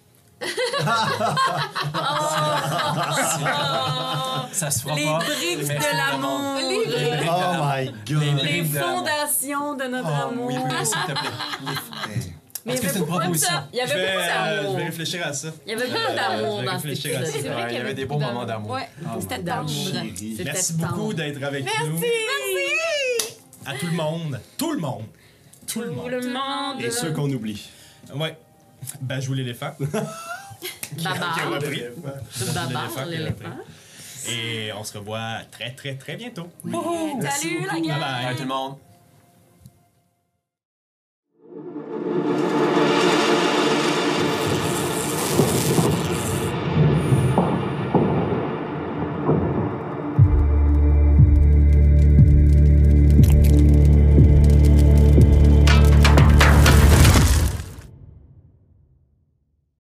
Ça se fera Les pas. briques mais de l'amour. Les briques. Oh my Les god! Les l'amour. fondations de notre Oh, amour. oui, oui, s'il te plaît. Hey. Mais Est-ce il y que c'est avait une beaucoup de ça. Il y Je avait vais, beaucoup euh, je d'amour. vais réfléchir à ça. Il y avait beaucoup Euh, d'amour je dans cet réfléchir à ça. épisode. Vrai Ouais, qu'il il y avait des beaux d'amour. Ah, moments d'amour. Ouais, Oh c'était. C'était Merci beaucoup d'être avec nous. À tout le monde. Tout le monde. Tout le Tout monde. le monde. Et ceux qu'on oublie. Ouais. Ben, Bajou l'éléphant. Babar. repris. Babar, l'éléphant. Et on se revoit très, très, très bientôt. Oh, oh, salut la gueule! Bye. bye tout le monde!